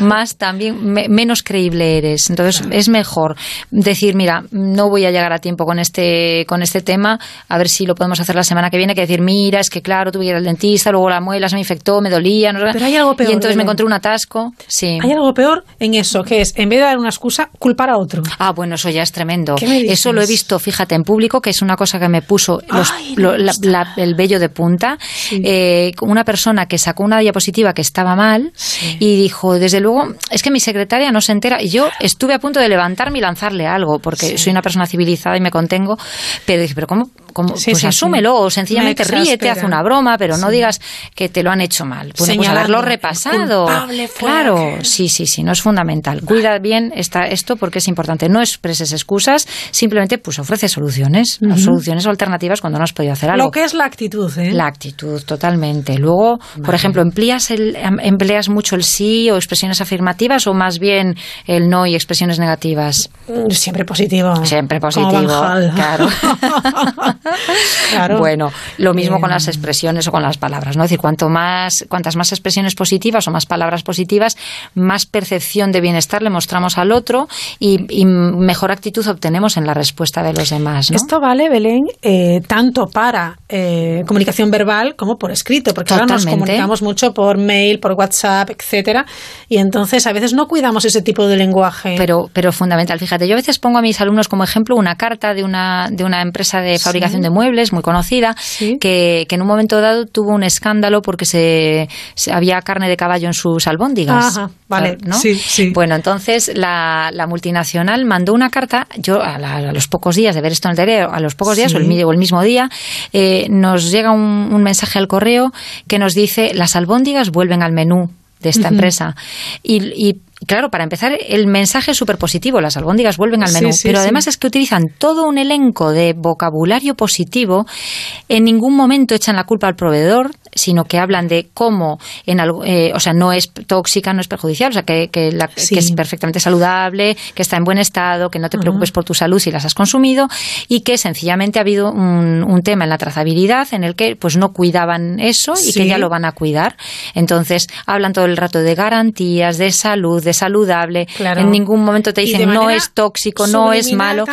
más también me- menos creíble eres. Entonces es mejor decir, mira, no voy a llegar a tiempo con este con este tema, a ver si lo podemos hacer la semana que viene, que decir, mira, es que claro, tuve que ir al dentista, luego la muela se me infectó, me dolía, no. Pero hay algo peor, y entonces me encontré un atasco. Sí. Hay algo peor en eso, que es, en vez de dar una excusa, culpar a otro. Ah, bueno, eso ya es tremendo. Eso lo he visto, fíjate, en público, que es una cosa que me puso los- Ay, no lo- me la- gusta. la- el vello de punta. Eh, una persona que sacó una diapositiva que estaba mal y dijo, desde luego, es que mi secretaria no se entera. Y yo estuve a punto de levantarme y lanzarle algo, porque soy una persona civilizada y me contengo, pero dije, pero ¿cómo, como, Sí, pues sí, asúmelo sí. o sencillamente Me ríete, haz una broma, pero no digas que te lo han hecho mal. Bueno, pues haberlo repasado. Claro, aquel. sí, sí, sí, no es fundamental. Cuida bien esta, esto porque es importante. No expreses excusas, simplemente pues ofrece soluciones, Ujú. soluciones o alternativas cuando no has podido hacer algo. Lo que es la actitud, ¿eh? La actitud, totalmente. Luego, por ejemplo, ¿empleas, el, em- ¿empleas mucho el sí o expresiones afirmativas o más bien el no y expresiones negativas? Mm, Siempre positivo. Siempre positivo, claro. Claro. Bueno, lo mismo con las expresiones o con las palabras, ¿no? Es decir, cuanto más, cuantas más expresiones positivas o más palabras positivas, más percepción de bienestar le mostramos al otro y, y mejor actitud obtenemos en la respuesta de los demás, ¿no? Esto vale, Belén, eh, tanto para eh, comunicación verbal como por escrito, porque ahora nos comunicamos mucho por mail, por WhatsApp, etcétera, y entonces a veces no cuidamos ese tipo de lenguaje. Pero, pero fundamental. Fíjate, yo a veces pongo a mis alumnos como ejemplo una carta de una, de una empresa de fabricación De muebles muy conocida que, que en un momento dado tuvo un escándalo porque se, se- había carne de caballo en sus albóndigas. Ajá, vale, ¿no? sí, sí. Bueno, entonces la, la multinacional mandó una carta, yo a, la- a los pocos días de ver esto en el diario, a los pocos días o, el, o el mismo día, eh, nos llega un, un mensaje al correo que nos dice las albóndigas vuelven al menú de esta empresa. Y, y, claro, para empezar, el mensaje es súper positivo, las albóndigas vuelven al menú, sí, pero sí. además es que utilizan todo un elenco de vocabulario positivo, en ningún momento echan la culpa al proveedor, sino que hablan de cómo, en algo, eh, o sea, no es tóxica, no es perjudicial, o sea, que, que, la- que es perfectamente saludable, que está en buen estado, que no te preocupes por tu salud si las has consumido y que sencillamente ha habido un, un tema en la trazabilidad en el que pues no cuidaban eso y que ya lo van a cuidar. Entonces, hablan todo el rato de garantías, de salud, de saludable. Claro. En ningún momento te dicen no es tóxico, no es malo.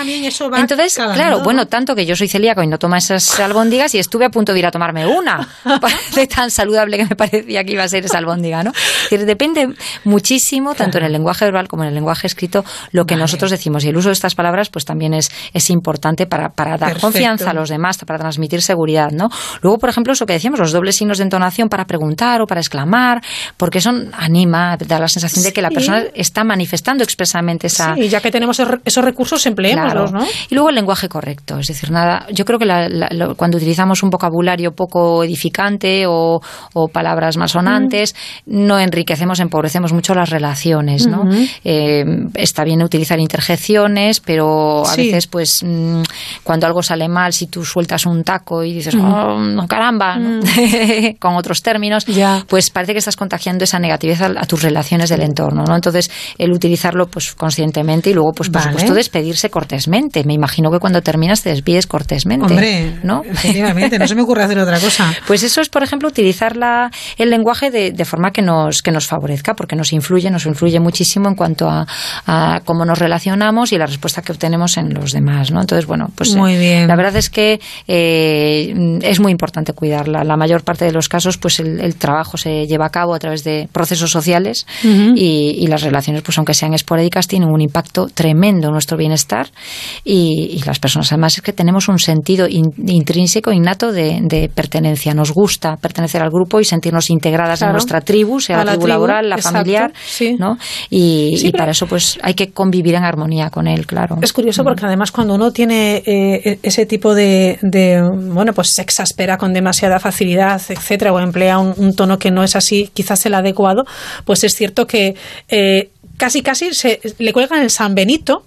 Entonces, calando, claro, ¿no? bueno, tanto que yo soy celíaco y no tomo esas albóndigas y estuve a punto de ir a tomarme una de tan saludable que me parecía que iba a ser esa albóndiga, ¿no? Decir, depende muchísimo, tanto en el lenguaje verbal como en el lenguaje escrito, lo que nosotros decimos. Y el uso de estas palabras, pues también es, es importante para, para dar Perfecto. confianza a los demás, para transmitir seguridad, ¿no? Luego, por ejemplo, eso que decíamos, los dobles signos de entonación para preguntar o para exclamar, porque eso anima, da la sensación de que la Sí. Persona está manifestando expresamente esa, Sí, ya que tenemos esos- recursos, empleémoslos, Claro. ¿no? Y luego el lenguaje correcto, es decir, nada, yo creo que la- la- lo- cuando utilizamos un vocabulario poco edificante o, o palabras malsonantes, no enriquecemos, empobrecemos mucho las relaciones, ¿no? Eh, está bien utilizar interjecciones, pero a Sí. veces, pues, mm, cuando algo sale mal, si tú sueltas un taco y dices, Mm. oh, no, caramba, ¿no? con otros términos, pues parece que estás contagiando esa negatividad a, a tus relaciones del entorno, ¿no? Entonces, el utilizarlo, pues, conscientemente y luego, pues, por Vale. supuesto, despedirse cortésmente. Me imagino que cuando terminas te despides cortésmente. Hombre, ¿no? efectivamente, no se me ocurre hacer otra cosa. Pues eso es, por ejemplo, utilizar la- el lenguaje de, de forma que nos, que nos favorezca, porque nos influye, nos influye muchísimo en cuanto a, a cómo nos relacionamos y la respuesta que obtenemos en los demás, ¿no? Entonces, bueno, pues Muy eh, bien. la verdad es que eh, es muy importante cuidarla. La mayor parte de los casos, pues el, el trabajo se lleva a cabo a través de procesos sociales y las relaciones, pues aunque sean esporádicas, tienen un impacto tremendo en nuestro bienestar y, y las personas además es que tenemos un sentido in- intrínseco, innato de, de pertenencia. Nos gusta pertenecer al grupo y sentirnos integradas Claro. en nuestra tribu, sea la, la tribu, tribu, laboral, la exacto, familiar, sí. ¿no? Y, Sí, y pero- para eso pues hay que convivir en armonía con él, claro. Es curioso porque además cuando uno tiene eh, ese tipo de, de, bueno, pues se exaspera con demasiada facilidad, etcétera, o emplea un, un tono que no es así, quizás el adecuado, pues es cierto que eh, casi casi se, le cuelgan el San Benito,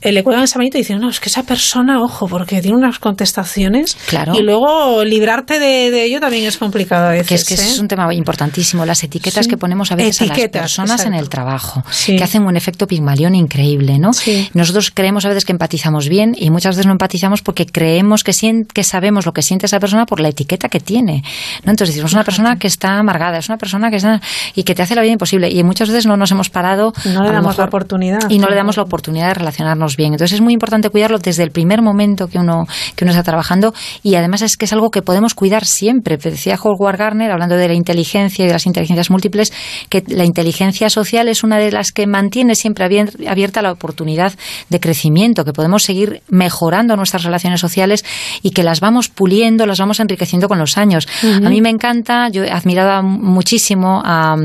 eh, le cuelgan el San Benito y dicen, no, es que esa persona, ojo, porque tiene unas contestaciones Claro. y luego librarte de, de ello también es complicado a veces. Que es que ¿eh? es un tema importantísimo, las etiquetas Sí. que ponemos a veces a las personas en el trabajo, que hacen un efecto pigmalión increíble, ¿no? Nosotros creemos a veces que empatizamos bien y muchas veces no empatizamos porque creemos que, que sabemos lo que siente esa persona por la etiqueta que tiene, ¿no? Entonces decimos, es una persona que está amargada, es una persona que está... y que te hace la vida imposible y muchas veces no nos hemos parado... No le a lo damos la oportunidad. y no le damos la oportunidad de relacionarnos bien. Entonces es muy importante cuidarlo desde el primer momento que uno, que uno está trabajando y además es que es algo que podemos cuidar siempre. Decía Howard Gardner, hablando de la inteligencia y de las inteligencias múltiples, que la inteligencia social es una de las que mantiene siempre abier- abierta la oportunidad de crecimiento, que podemos seguir mejorando nuestras relaciones sociales y que las vamos puliendo, las vamos enriqueciendo con los años. A mí me encanta, yo he admirado muchísimo a,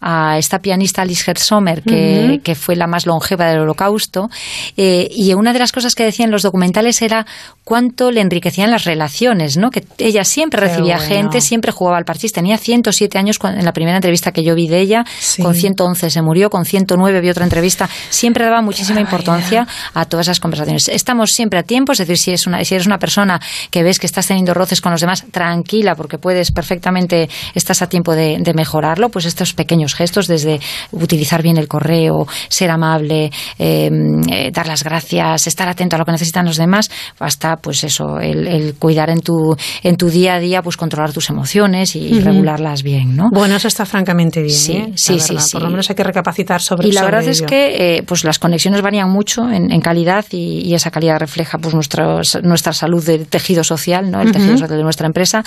a esta pianista Alice Sommer mujer que, fue la más longeva del holocausto. Eh, y una de las cosas que decían los documentales era cuánto le enriquecían las relaciones, ¿no? Que ella siempre recibía bueno. gente, siempre jugaba al parchís. Tenía 107 años cuando- en la primera entrevista que yo vi de ella, con 111 se murió, con 109 vi otra entrevista. Siempre daba muchísima importancia a todas esas conversaciones. Estamos siempre a tiempo, es decir, si, es una, si eres una persona que ves que estás teniendo roces con los demás, tranquila, porque puedes perfectamente, estás a tiempo de, de mejorarlo, pues estos pequeños gestos, desde utilizar bien el correo, ser amable, eh, eh, dar las gracias, estar atento a lo que necesitan los demás, hasta pues eso, el, el cuidar en tu, en tu día a día, pues controlar tus emociones y, regularlas bien, ¿no? Bueno, eso está francamente bien. Sí, ¿eh? Sí, sí, sí. Por lo menos hay que recapacitar sobre Y la sobre verdad es que eh, pues las conexiones varían mucho en, en calidad y, y esa calidad refleja pues nuestros- nuestra salud de tejido social, ¿no? el tejido social de nuestra empresa.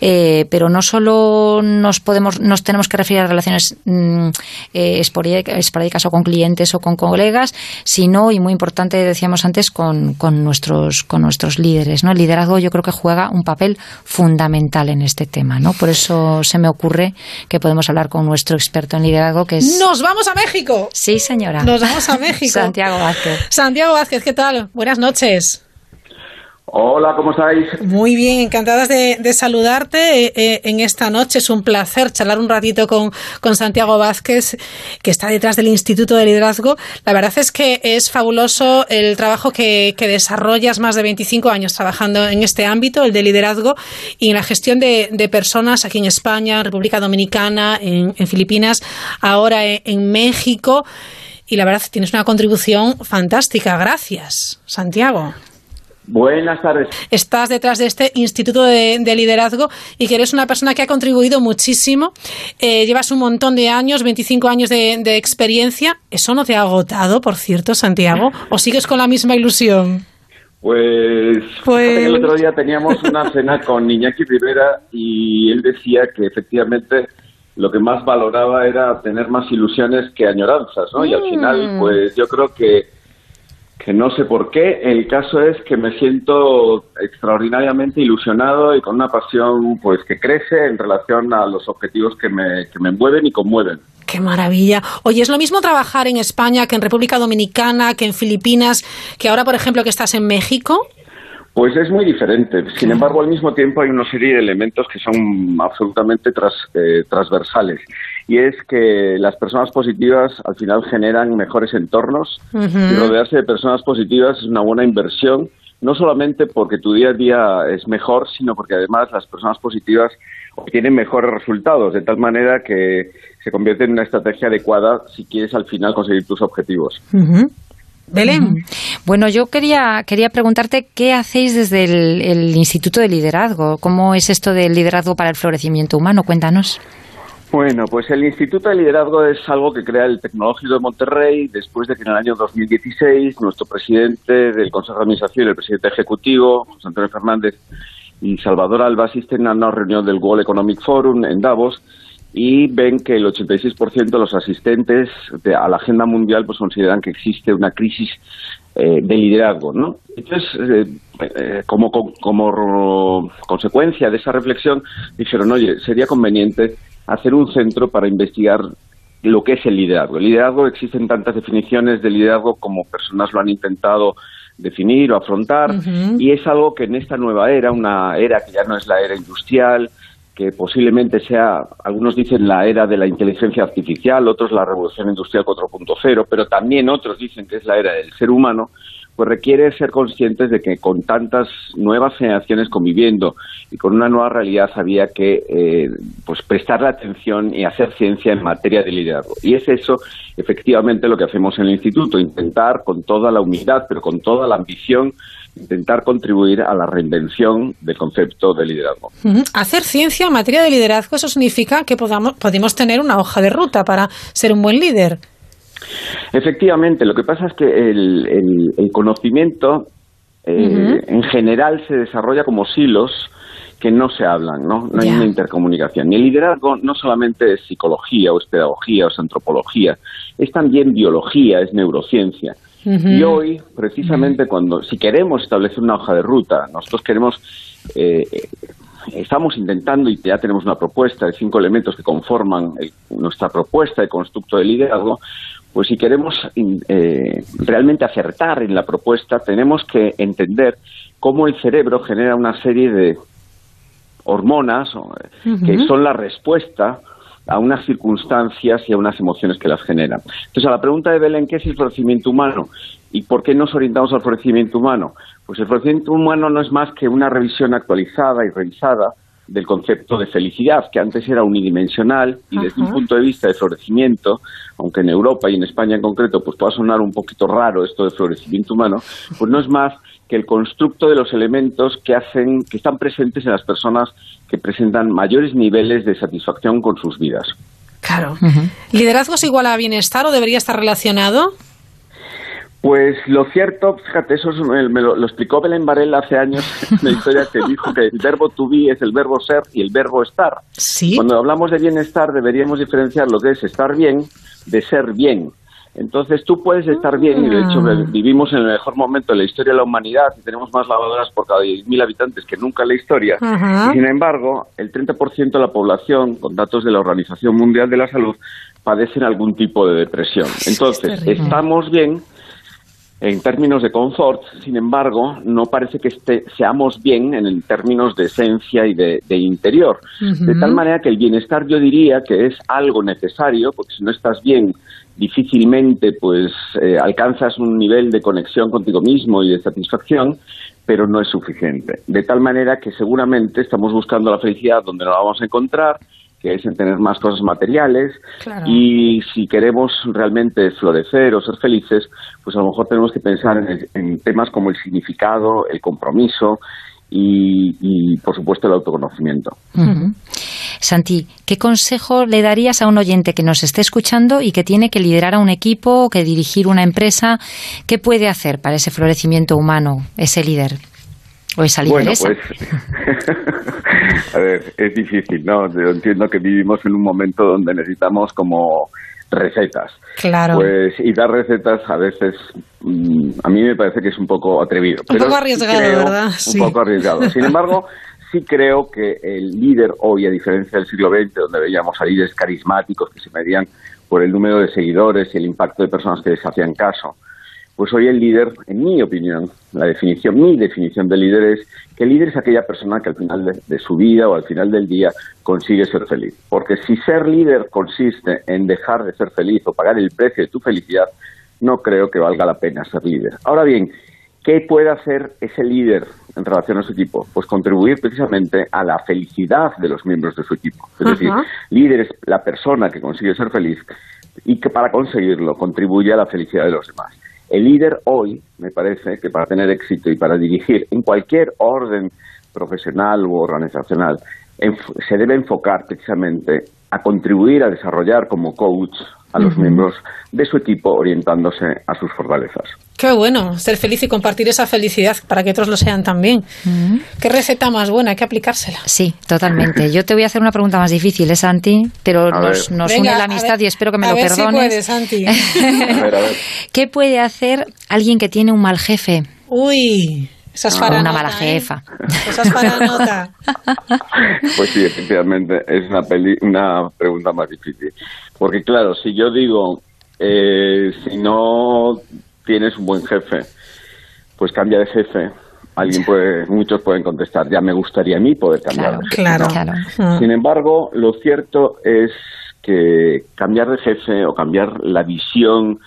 Pero no solo nos podemos nos tenemos que referir a relaciones mm, esporádicas o con clientes o con colegas, sino y muy importante decíamos antes con, con nuestros con nuestros líderes, ¿no? El liderazgo yo creo que juega un papel fundamental en este tema, ¿no? Por eso se me ocurre que podemos hablar con nuestro experto en liderazgo que es ¡Nos vamos a México! Sí, señora. Nos vamos a México. Santiago Vázquez. Santiago Vázquez, ¿qué tal? Buenas noches. Hola, ¿cómo estáis? Muy bien, encantadas de, de saludarte eh, eh, en esta noche. Es un placer charlar un ratito con, Santiago Vázquez, que está detrás del Instituto de Liderazgo. La verdad es que es fabuloso el trabajo que, desarrollas, más de 25 años trabajando en este ámbito, el de liderazgo y en la gestión de, personas aquí en España, en República Dominicana, en, Filipinas, ahora en, en México. Y la verdad, tienes una contribución fantástica. Gracias, Santiago. Buenas tardes. Estás detrás de este Instituto de, de Liderazgo y que eres una persona que ha contribuido muchísimo. Eh, llevas un montón de años, 25 años de, de experiencia. ¿Eso no te ha agotado, por cierto, Santiago? ¿O sigues con la misma ilusión? Pues, Pues- el otro día teníamos una cena con Iñaki Rivera y él decía que efectivamente lo que más valoraba era tener más ilusiones que añoranzas, ¿no? Y al final, pues yo creo que que no sé por qué. El caso es que me siento extraordinariamente ilusionado y con una pasión pues que crece en relación a los objetivos que me, que me mueven y conmueven. ¡Qué maravilla! Oye, ¿es lo mismo trabajar en España que en República Dominicana, que en Filipinas, que ahora, por ejemplo, que estás en México? Pues es muy diferente. Sin embargo, al mismo tiempo hay una serie de elementos que son absolutamente tras- eh, transversales. Y es que las personas positivas al final generan mejores entornos y rodearse de personas positivas es una buena inversión, no solamente porque tu día a día es mejor, sino porque además las personas positivas obtienen mejores resultados, de tal manera que se convierte en una estrategia adecuada si quieres al final conseguir tus objetivos. Belén. Bueno, yo quería, quería preguntarte qué hacéis desde el, el Instituto de Liderazgo. ¿Cómo es esto del liderazgo para el florecimiento humano? Cuéntanos. Bueno, pues el Instituto de Liderazgo es algo que crea el Tecnológico de Monterrey después de que en el año 2016 nuestro presidente del Consejo de Administración el presidente ejecutivo, José Antonio Fernández y Salvador Alba, asisten a una reunión del World Economic Forum en Davos y ven que el 86% de los asistentes de- a la agenda mundial pues consideran que existe una crisis eh, de liderazgo, ¿no? Entonces, eh, eh, como, co- como consecuencia de esa reflexión, dijeron, oye, sería conveniente hacer un centro para investigar lo que es el liderazgo. El liderazgo, existen tantas definiciones de liderazgo como personas lo han intentado definir o afrontar, y es algo que en esta nueva era, una era que ya no es la era industrial, que posiblemente sea, algunos dicen la era de la inteligencia artificial, otros la revolución industrial 4.0, pero también otros dicen que es la era del ser humano, pues requiere ser conscientes de que con tantas nuevas generaciones conviviendo y con una nueva realidad había que eh, pues prestarle atención y hacer ciencia en materia de liderazgo. Y es eso efectivamente lo que hacemos en el instituto, intentar con toda la humildad, pero con toda la ambición, intentar contribuir a la reinvención del concepto de liderazgo. Hacer ciencia en materia de liderazgo, eso significa que podamos, podemos tener una hoja de ruta para ser un buen líder. Efectivamente, lo que pasa es que el, el- el conocimiento eh, en general se desarrolla como silos que no se hablan, ¿no? No hay una intercomunicación. Y el liderazgo no solamente es psicología o es pedagogía o es antropología, es también biología, es neurociencia. Y hoy, precisamente cuando, si queremos establecer una hoja de ruta, nosotros queremos, eh, estamos intentando y ya tenemos una propuesta de cinco elementos que conforman el- nuestra propuesta de constructo de liderazgo, pues si queremos eh, realmente acertar en la propuesta, tenemos que entender cómo el cerebro genera una serie de hormonas que son la respuesta a unas circunstancias y a unas emociones que las generan. Entonces, a la pregunta de Belén, ¿qué es el florecimiento humano? ¿Y por qué nos orientamos al florecimiento humano? Pues el florecimiento humano no es más que una revisión actualizada y revisada del concepto de felicidad, que antes era unidimensional y desde un punto de vista de florecimiento, aunque en Europa y en España en concreto pues pueda sonar un poquito raro esto de florecimiento humano, pues no es más que el constructo de los elementos que hacen que están presentes en las personas que presentan mayores niveles de satisfacción con sus vidas. Claro. ¿Liderazgo es igual a bienestar o debería estar relacionado? Pues lo cierto, fíjate, eso es- me, lo, lo explicó Belén Varela hace años, una historia que dijo que el verbo to be es el verbo ser y el verbo estar. Cuando hablamos de bienestar deberíamos diferenciar lo que es estar bien de ser bien. Entonces tú puedes estar bien y de hecho Ah. vivimos en el mejor momento de la historia de la humanidad y tenemos más lavadoras por cada 10.000 habitantes que nunca en la historia. Y sin embargo, el 30% de la población, con datos de la Organización Mundial de la Salud, padecen algún tipo de depresión. Entonces, estamos bien en términos de confort, sin embargo, no parece que esté- seamos bien en, términos de esencia y de, de interior. De tal manera que el bienestar yo diría que es algo necesario, porque si no estás bien, difícilmente pues eh, alcanzas un nivel de conexión contigo mismo y de satisfacción, pero no es suficiente. De tal manera que seguramente estamos buscando la felicidad donde no la vamos a encontrar, que es en tener más cosas materiales, Claro. y si queremos realmente florecer o ser felices, pues a lo mejor tenemos que pensar en, el- en temas como el significado, el compromiso y, y, por supuesto, el autoconocimiento. Santi, ¿qué consejo le darías a un oyente que nos esté escuchando y que tiene que liderar a un equipo, que dirigir una empresa? ¿Qué puede hacer para ese florecimiento humano, ese líder o esa Bueno, pues, a ver, es difícil, ¿no? Yo entiendo que vivimos en un momento donde necesitamos como recetas. Claro. Pues, y dar recetas a veces, mm, a mí me parece que es un poco atrevido. Un pero poco arriesgado, creo- ¿verdad? Un poco arriesgado. Sin embargo, sí creo que el líder hoy, a diferencia del siglo XX, donde veíamos a líderes carismáticos que se medían por el número de seguidores y el impacto de personas que les hacían caso, pues hoy el líder, en mi opinión, la definición, mi definición de líder es que el líder es aquella persona que al final de, de su vida o al final del día consigue ser feliz. Porque si ser líder consiste en dejar de ser feliz o pagar el precio de tu felicidad, no creo que valga la pena ser líder. Ahora bien, ¿qué puede hacer ese líder en relación a su equipo? Pues contribuir precisamente a la felicidad de los miembros de su equipo. Es decir, líder es la persona que consigue ser feliz y que para conseguirlo contribuye a la felicidad de los demás. El líder hoy, me parece que para tener éxito y para dirigir en cualquier orden profesional u organizacional, se debe enfocar precisamente a contribuir a desarrollar como coach a los miembros de su equipo orientándose a sus fortalezas. Qué bueno, ser feliz y compartir esa felicidad para que otros lo sean también. Qué receta más buena, hay que aplicársela. Sí, totalmente. Yo te voy a hacer una pregunta más difícil, ¿eh, Santi? Pero A nos, ver. nos Venga, une la a amistad ver- y espero que me a lo ver si perdones. puedes, Santi. ¿Qué puede hacer alguien que tiene un mal jefe? Uy, esa es o para una mala ¿eh? jefa. Esa es para nota. Pues sí, efectivamente, es una, peli- una pregunta más difícil. Porque claro, si yo digo, eh, si no tienes un buen jefe, pues cambia de jefe. Alguien puede, muchos pueden contestar, ya me gustaría a mí poder cambiar de jefe. Claro, ¿no? claro. Ah. Sin embargo, lo cierto es que cambiar de jefe o cambiar la visión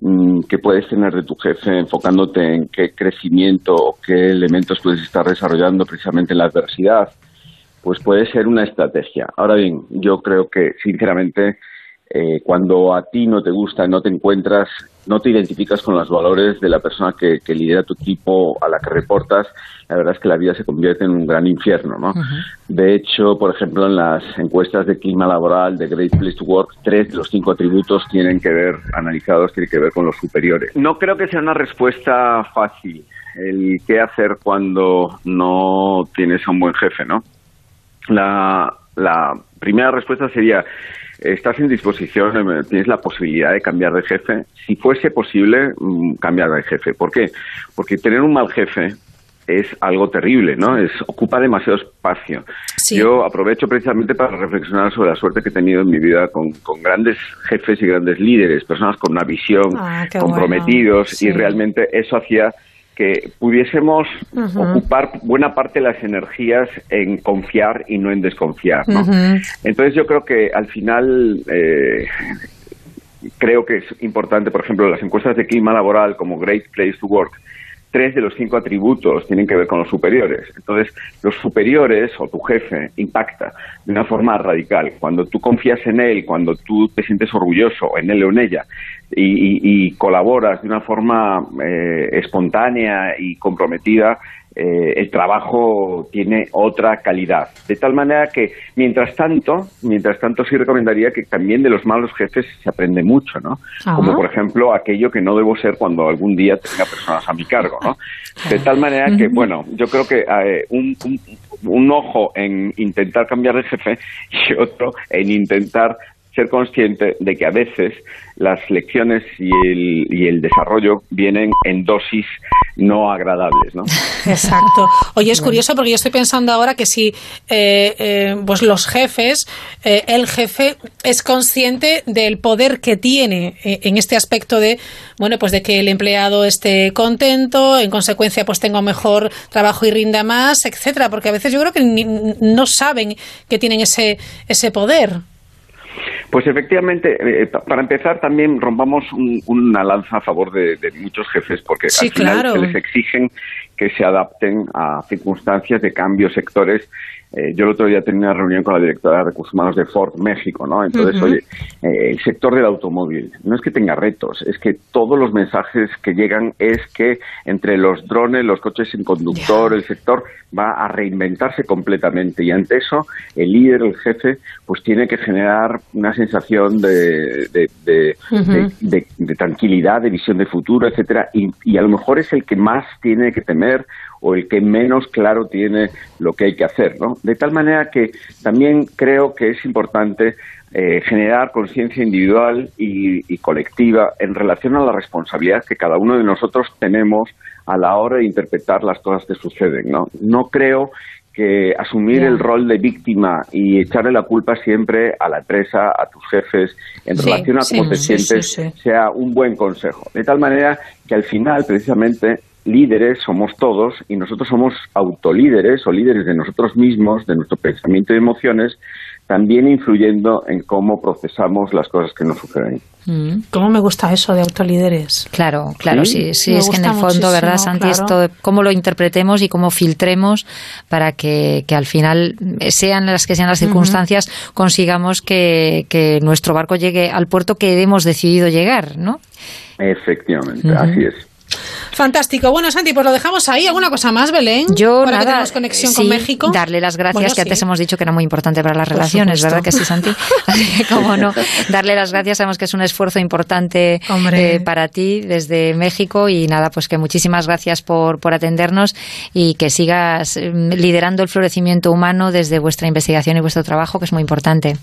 mm, que puedes tener de tu jefe enfocándote en qué crecimiento o qué elementos puedes estar desarrollando precisamente en la adversidad, pues puede ser una estrategia. Ahora bien, yo creo que sinceramente eh, cuando a ti no te gusta, no te encuentras, no te identificas con los valores de la persona que, que lidera tu equipo, a la que reportas, la verdad es que la vida se convierte en un gran infierno, ¿no? De hecho, por ejemplo, en las encuestas de clima laboral de Great Place to Work, tres de los cinco atributos tienen que ver, analizados, tienen que ver con los superiores. No creo que sea una respuesta fácil el qué hacer cuando no tienes a un buen jefe, ¿no? La, la primera respuesta sería, estás en disposición, eh, tienes la posibilidad de cambiar de jefe. Si fuese posible, mm, cambiar de jefe. ¿Por qué? Porque tener un mal jefe es algo terrible, ¿no? Es ocupa demasiado espacio. Yo aprovecho precisamente para reflexionar sobre la suerte que he tenido en mi vida con, con grandes jefes y grandes líderes, personas con una visión, Ah, comprometidos, bueno. Sí. y realmente eso hacía que pudiésemos ocupar buena parte de las energías en confiar y no en desconfiar, ¿no? Entonces yo creo que al final eh, creo que es importante, por ejemplo, las encuestas de clima laboral como Great Place to Work, tres de los cinco atributos tienen que ver con los superiores. Entonces, los superiores o tu jefe impacta de una forma radical. Cuando tú confías en él, cuando tú te sientes orgulloso en él o en ella y, y- y colaboras de una forma eh, espontánea y comprometida, eh, el trabajo tiene otra calidad. De tal manera que, mientras tanto, mientras tanto sí recomendaría que también de los malos jefes se aprende mucho, ¿no? Ajá. Como por ejemplo aquello que no debo ser cuando algún día tenga personas a mi cargo, ¿no? De tal manera que, bueno, yo creo que eh, un, un, un ojo en intentar cambiar de jefe y otro en intentar ser consciente de que a veces las lecciones y el, y el desarrollo vienen en dosis no agradables, ¿no? Exacto. Oye, es curioso porque yo estoy pensando ahora que si eh, eh, pues los jefes, eh, el jefe es consciente del poder que tiene eh, en este aspecto de, bueno, pues de que el empleado esté contento, en consecuencia pues tenga mejor trabajo y rinda más, etcétera, porque a veces yo creo que ni- no saben que tienen ese ese poder. Pues efectivamente, eh, pa- para empezar también rompamos un- una lanza a favor de, de muchos jefes, porque Sí, al final claro. se les exigen que se adapten a circunstancias de cambios sectores. Eh, yo el otro día tenía una reunión con la directora de Recursos Humanos de Ford México, ¿no? Entonces, oye, eh, el sector del automóvil no es que tenga retos, es que todos los mensajes que llegan es que entre los drones, los coches sin conductor, el sector va a reinventarse completamente. Y ante eso el líder, el jefe, pues tiene que generar una sensación de, de- de- de- de- de tranquilidad, de visión de futuro, etcétera, y, y a lo mejor es el que más tiene que temer o el que menos claro tiene lo que hay que hacer, ¿no? De tal manera que también creo que es importante eh, generar conciencia individual y, y colectiva en relación a la responsabilidad que cada uno de nosotros tenemos a la hora de interpretar las cosas que suceden, ¿no? No creo que asumir el rol de víctima y echarle la culpa siempre a la empresa, a tus jefes, en Sí, relación a sí, cómo te sí, sientes, sea un buen consejo. De tal manera que al final, precisamente, líderes somos todos y nosotros somos autolíderes o líderes de nosotros mismos, de nuestro pensamiento y emociones, también influyendo en cómo procesamos las cosas que nos suceden. ¿Cómo me gusta eso de autolíderes? Claro, claro, Sí. sí, es que en el fondo, ¿verdad, Santi? claro. Esto, cómo lo interpretemos y cómo filtremos para que, que al final, eh, sean las que sean las circunstancias, consigamos que, que nuestro barco llegue al puerto que hemos decidido llegar, ¿no? Efectivamente, así es. Fantástico. Bueno, Santi, pues lo dejamos ahí. ¿Alguna cosa más, Belén? Yo Ahora que nada, tenemos conexión sí, con México. darle las gracias, Bueno, que antes hemos dicho que era muy importante para las Por relaciones, supuesto. ¿verdad que sí, Santi? Cómo no, darle las gracias, sabemos que es un esfuerzo importante eh, para ti desde México y nada, pues que muchísimas gracias por, por atendernos y que sigas eh, liderando el florecimiento humano desde vuestra investigación y vuestro trabajo, que es muy importante.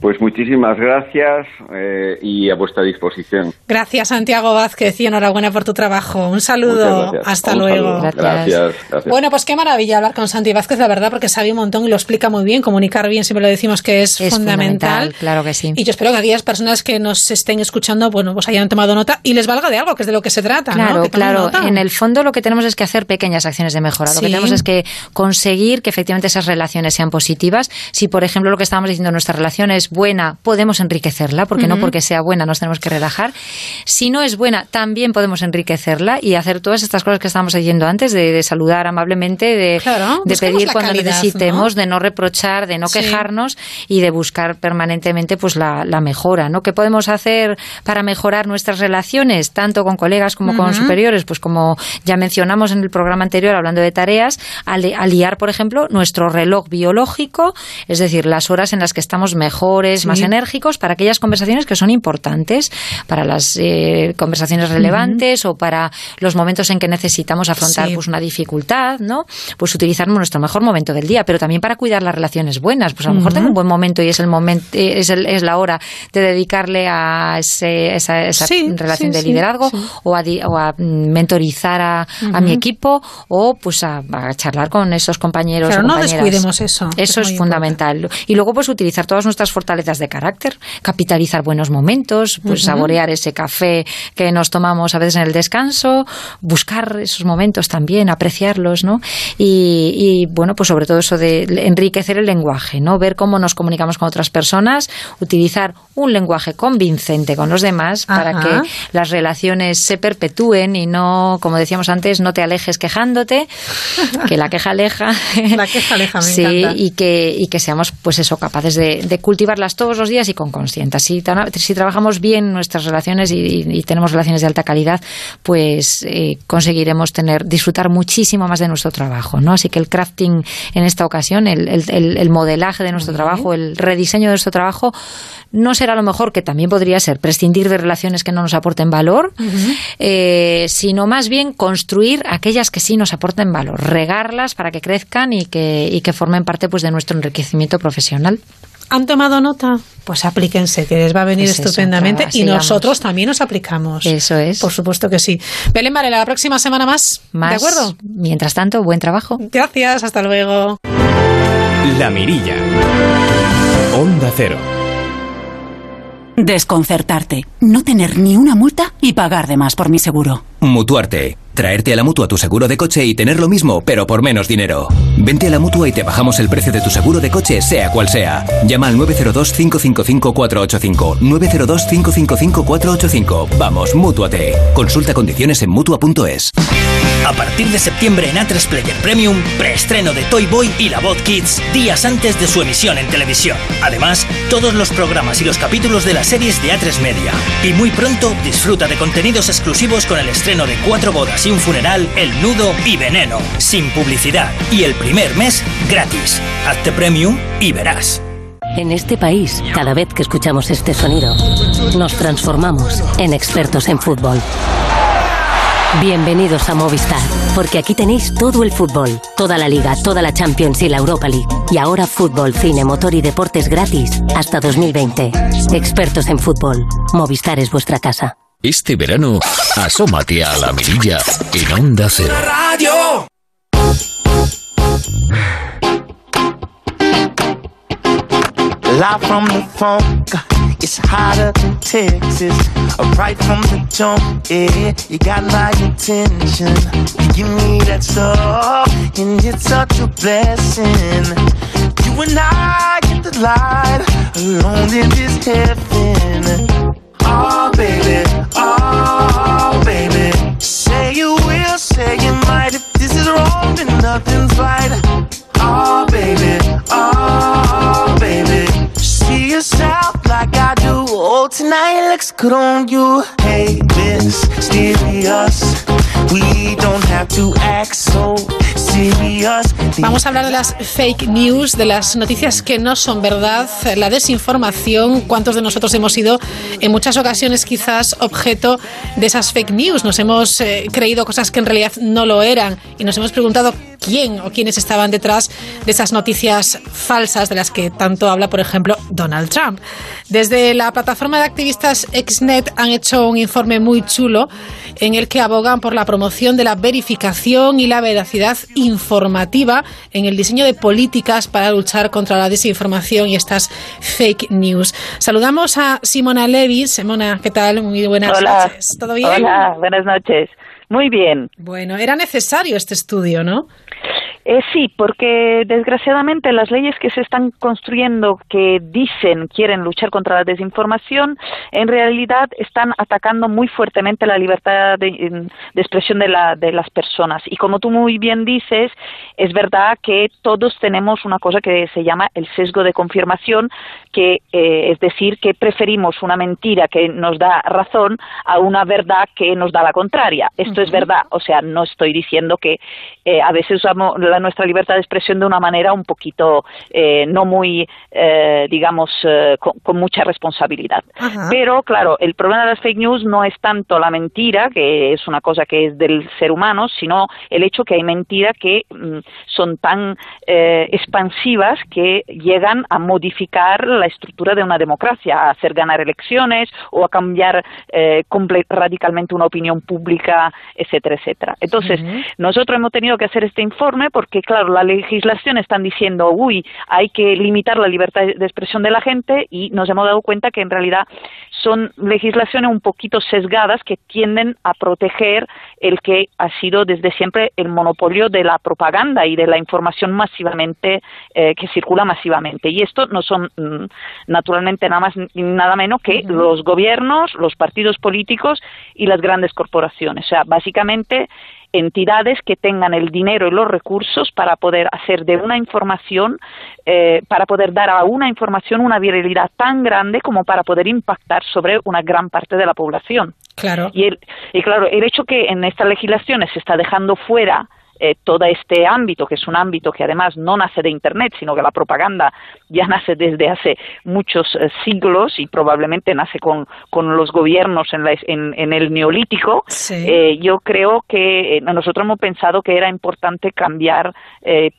Pues muchísimas gracias eh, y a vuestra disposición. Gracias, Santiago Vázquez, y enhorabuena por tu trabajo. Un saludo. Hasta Un luego. saludo. Gracias, gracias. Bueno, pues qué maravilla hablar con Santi Vázquez, la verdad, porque sabe un montón y lo explica muy bien. Comunicar bien, siempre lo decimos que es, Es fundamental. claro que sí. Y yo espero que aquellas personas que nos estén escuchando, bueno, pues hayan tomado nota y les valga de algo, que es de lo que se trata, ¿no? Claro, Que claro. nota. En el fondo lo que tenemos es que hacer pequeñas acciones de mejora. Lo que tenemos es que conseguir que efectivamente esas relaciones sean positivas. Si, por ejemplo, lo que estábamos diciendo, nuestra relación es buena, podemos enriquecerla, porque no porque sea buena nos tenemos que relajar. Si no es buena, también podemos enriquecerla y hacer todas estas cosas que estábamos diciendo antes, de, de saludar amablemente, de, Claro, de pedir cuando calidad, necesitemos, de no reprochar, de no Sí. quejarnos y de buscar permanentemente pues la, la mejora, ¿no? ¿Qué podemos hacer para mejorar nuestras relaciones, tanto con colegas como con superiores? Pues como ya mencionamos en el programa anterior, hablando de tareas, al- aliar, por ejemplo, nuestro reloj biológico, es decir, las horas en las que estamos mejor Sí. más enérgicos para aquellas conversaciones que son importantes, para las eh, conversaciones relevantes o para los momentos en que necesitamos afrontar Sí. pues una dificultad, ¿no? Pues utilizar nuestro mejor momento del día, pero también para cuidar las relaciones buenas. Pues a lo mejor tengo un buen momento y es el momento, es, el- es la hora de dedicarle a ese- esa, esa Sí, relación de liderazgo o a, di- o a, mentorizar a, a mi equipo o pues a, a charlar con esos compañeros Claro, o no descuidemos eso, Eso es fundamental. Y luego pues utilizar todas nuestras fortalezas de carácter, capitalizar buenos momentos, pues Ujú. saborear ese café que nos tomamos a veces en el descanso, buscar esos momentos también, apreciarlos, ¿no? Y, y, bueno, pues sobre todo eso de enriquecer el lenguaje, ¿no? Ver cómo nos comunicamos con otras personas, utilizar un lenguaje convincente con los demás para que las relaciones se perpetúen y no, como decíamos antes, no te alejes quejándote, que la queja aleja. La queja aleja, me sí, encanta. y que, y que seamos, pues eso, capaces de, de cultivarlas todos los días y con conciencia. Si, tra- si trabajamos bien nuestras relaciones y, y- y tenemos relaciones de alta calidad, pues eh, conseguiremos tener, disfrutar muchísimo más de nuestro trabajo, ¿no? Así que el crafting en esta ocasión, el, el- el- el modelaje de nuestro trabajo, el rediseño de nuestro trabajo, no será lo mejor, que también podría ser prescindir de relaciones que no nos aporten valor, eh, sino más bien construir aquellas que sí nos aporten valor, regarlas para que crezcan y que, y que formen parte pues, de nuestro enriquecimiento profesional. ¿Han tomado nota? Pues aplíquense, que les va a venir Pues estupendamente. y nosotros también nos aplicamos. Eso es. Por supuesto que sí. Belén Varela, la próxima semana más. Más, ¿De acuerdo? Mientras tanto, buen trabajo. Gracias, hasta luego. La Mirilla. Onda Cero. Desconcertarte, no tener ni una multa y pagar de más por mi seguro. Mutuarte. Traerte a la mutua tu seguro de coche y tener lo mismo, pero por menos dinero. Vente a la mutua y te bajamos el precio de tu seguro de coche, sea cual sea. Llama al 902-555-485. 902-555-485. Vamos, mutuate. Consulta condiciones en mutua.es. A partir de septiembre en A3 Player Premium, preestreno de Toy Boy y La Voz Kids días antes de su emisión en televisión. Además, todos los programas y los capítulos de las series de A3 Media. Y muy pronto disfruta de contenidos exclusivos con el estreno de Cuatro bodas y un funeral, El Nudo y Veneno, sin publicidad. Y el primer mes gratis. Hazte Premium y verás. En este país, cada vez que escuchamos este sonido, nos transformamos en expertos en fútbol. Bienvenidos a Movistar, porque aquí tenéis todo el fútbol, toda la liga, toda la Champions y la Europa League. Y ahora fútbol, cine, motor y deportes gratis hasta 2020. Expertos en fútbol. Movistar es vuestra casa. Este verano, asómate a la mirilla en Onda Cero. Radio. Live from the funk, it's hotter than Texas. Right from the jump, yeah, you got my attention. You give me that stuff, and it's such a blessing. You and I get the light, alone in this heaven. Oh, baby, oh, baby. Say you will, say you might. If this is wrong, then nothing's right. Oh, baby, oh, baby. See yourself like I do. Oh, tonight looks good on you. Hey, this serious. We don't have to act so. Vamos a hablar de las fake news, de las noticias que no son verdad, la desinformación. ¿Cuántos de nosotros hemos sido en muchas ocasiones quizás objeto de esas fake news? Nos hemos eh, creído cosas que en realidad no lo eran y nos hemos preguntado quién o quiénes estaban detrás de esas noticias falsas de las que tanto habla, por ejemplo, Donald Trump. Desde la plataforma de activistas Xnet han hecho un informe muy chulo en el que abogan por la promoción de la verificación y la veracidad informativa en el diseño de políticas para luchar contra la desinformación y estas fake news. Saludamos a Simona Levy. Simona, ¿qué tal? Muy buenas Hola. noches. ¿Todo bien? Hola, buenas noches. Muy bien. Bueno, era necesario este estudio, ¿no? Eh, sí, porque desgraciadamente las leyes que se están construyendo que dicen quieren luchar contra la desinformación, en realidad están atacando muy fuertemente la libertad de, de expresión de, la, de las personas. Y como tú muy bien dices, es verdad que todos tenemos una cosa que se llama el sesgo de confirmación, que eh, es decir, que preferimos una mentira que nos da razón a una verdad que nos da la contraria. Esto es verdad, o sea, no estoy diciendo que eh, a veces usamos la, nuestra libertad de expresión de una manera un poquito eh, no muy, eh, digamos, eh, con, mucha responsabilidad. Pero, claro, el problema de las fake news no es tanto la mentira, que es una cosa que es del ser humano, sino el hecho que hay mentiras que mm, son tan expansivas que llegan a modificar la estructura de una democracia, a hacer ganar elecciones o a cambiar radicalmente una opinión pública, etcétera, etcétera. Entonces, nosotros hemos tenido que hacer este informe porque, claro, la legislación están diciendo, uy, hay que limitar la libertad de expresión de la gente y nos hemos dado cuenta que en realidad son legislaciones un poquito sesgadas que tienden a proteger el que ha sido desde siempre el monopolio de la propaganda y de la información masivamente eh, que circula masivamente. Y esto no son mm, naturalmente nada más nada menos que los gobiernos, los partidos políticos y las grandes corporaciones. O sea, básicamente entidades que tengan el dinero y los recursos para poder hacer de una información, eh, para poder dar a una información una viralidad tan grande como para poder impactar sobre una gran parte de la población. Claro. Y, el, y claro, el hecho que en estas legislaciones se está dejando fuera eh, todo este ámbito, que es un ámbito que además no nace de Internet, sino que la propaganda ya nace desde hace muchos eh, siglos y probablemente nace con, con los gobiernos en, en, el neolítico, eh, yo creo que nosotros hemos pensado que era importante cambiar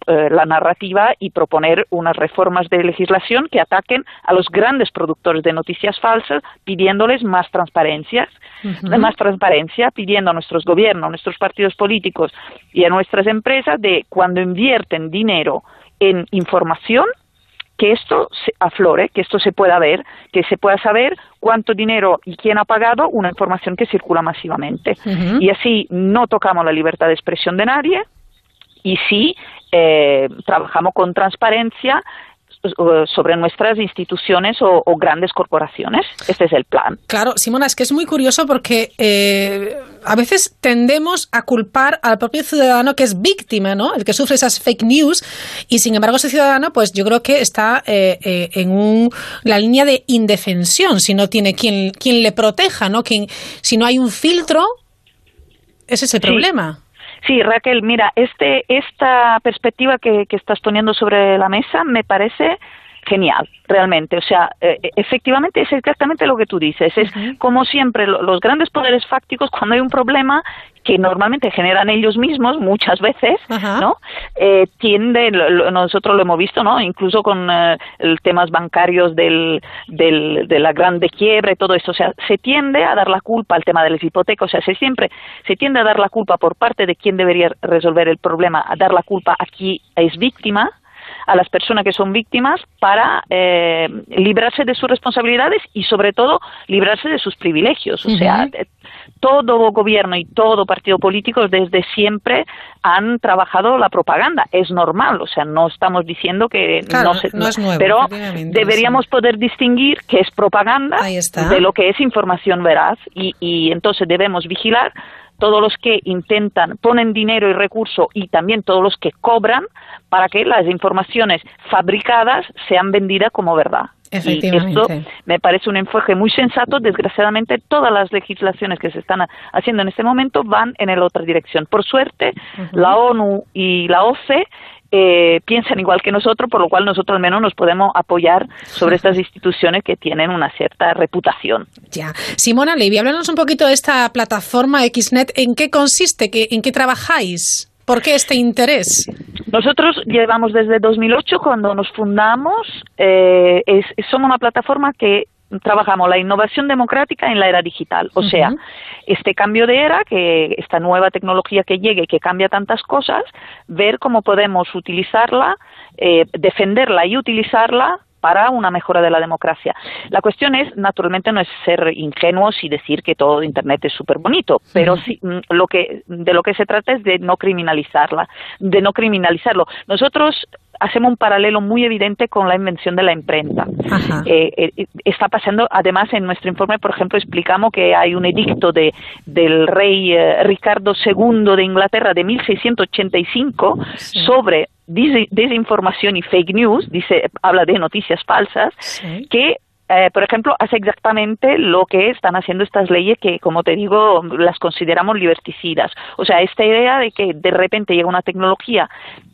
la narrativa y proponer unas reformas de legislación que ataquen a los grandes productores de noticias falsas, pidiéndoles más transparencias, más transparencia, pidiendo a nuestros gobiernos, a nuestros partidos políticos y a nuestros nuestras empresas de cuando invierten dinero en información, que esto se aflore, que esto se pueda ver, que se pueda saber cuánto dinero y quién ha pagado una información que circula masivamente. Y así no tocamos la libertad de expresión de nadie y sí eh, trabajamos con transparencia sobre nuestras instituciones o, grandes corporaciones. Este es el plan. Claro, Simona, es que es muy curioso porque eh, a veces tendemos a culpar al propio ciudadano que es víctima, ¿no? El que sufre esas fake news y sin embargo ese ciudadano, pues yo creo que está eh, eh, en un, la línea de indefensión si no tiene quien, quien le proteja, ¿no? Quien, si no hay un filtro, ese es el problema. Sí, Raquel, mira, este, esta perspectiva que, que estás poniendo sobre la mesa me parece genial, realmente. O sea, eh, efectivamente es exactamente lo que tú dices. Es como siempre, los grandes poderes fácticos, cuando hay un problema que normalmente generan ellos mismos muchas veces, ¿no? Eh, tienden, nosotros lo hemos visto, ¿no? Incluso con eh, temas bancarios del, del, de la grande quiebra y todo esto. O sea, se tiende a dar la culpa al tema de las hipotecas. O sea, se siempre se tiende a dar la culpa por parte de quien debería resolver el problema, a dar la culpa a quien es víctima, a las personas que son víctimas para eh, librarse de sus responsabilidades y sobre todo librarse de sus privilegios. O sea, eh, todo gobierno y todo partido político desde siempre han trabajado la propaganda. Es normal, o sea, no estamos diciendo que no, se, es nuevo, pero deberíamos poder distinguir qué es propaganda de lo que es información veraz y, y entonces debemos vigilar todos los que intentan, ponen dinero y recurso y también todos los que cobran para que las informaciones fabricadas sean vendidas como verdad. Y esto me parece un enfoque muy sensato. Desgraciadamente, todas las legislaciones que se están haciendo en este momento van en la otra dirección. Por suerte, la ONU y la OCE eh, piensan igual que nosotros, por lo cual nosotros al menos nos podemos apoyar sobre estas instituciones que tienen una cierta reputación. Ya. Simona Levy, háblanos un poquito de esta plataforma XNet. ¿En qué consiste? ¿En qué trabajáis? ¿Por qué este interés? Nosotros llevamos desde 2008, cuando nos fundamos, eh, somos una plataforma que trabajamos la innovación democrática en la era digital. O sea, este cambio de era, que esta nueva tecnología que llegue, que cambia tantas cosas, ver cómo podemos utilizarla, eh, defenderla y utilizarla para una mejora de la democracia. La cuestión es, naturalmente, no es ser ingenuos y decir que todo Internet es súper bonito, pero sí, mm, lo que, de lo que se trata es de no criminalizarla, de no criminalizarlo. Nosotros hacemos un paralelo muy evidente con la invención de la imprenta. Eh, eh, está pasando, además, en nuestro informe, por ejemplo, explicamos que hay un edicto de, del rey eh, Ricardo II de Inglaterra de 1685 sobre desinformación y fake news, dice, habla de noticias falsas, que por ejemplo, hace exactamente lo que están haciendo estas leyes que, como te digo, las consideramos liberticidas. O sea, esta idea de que de repente llega una tecnología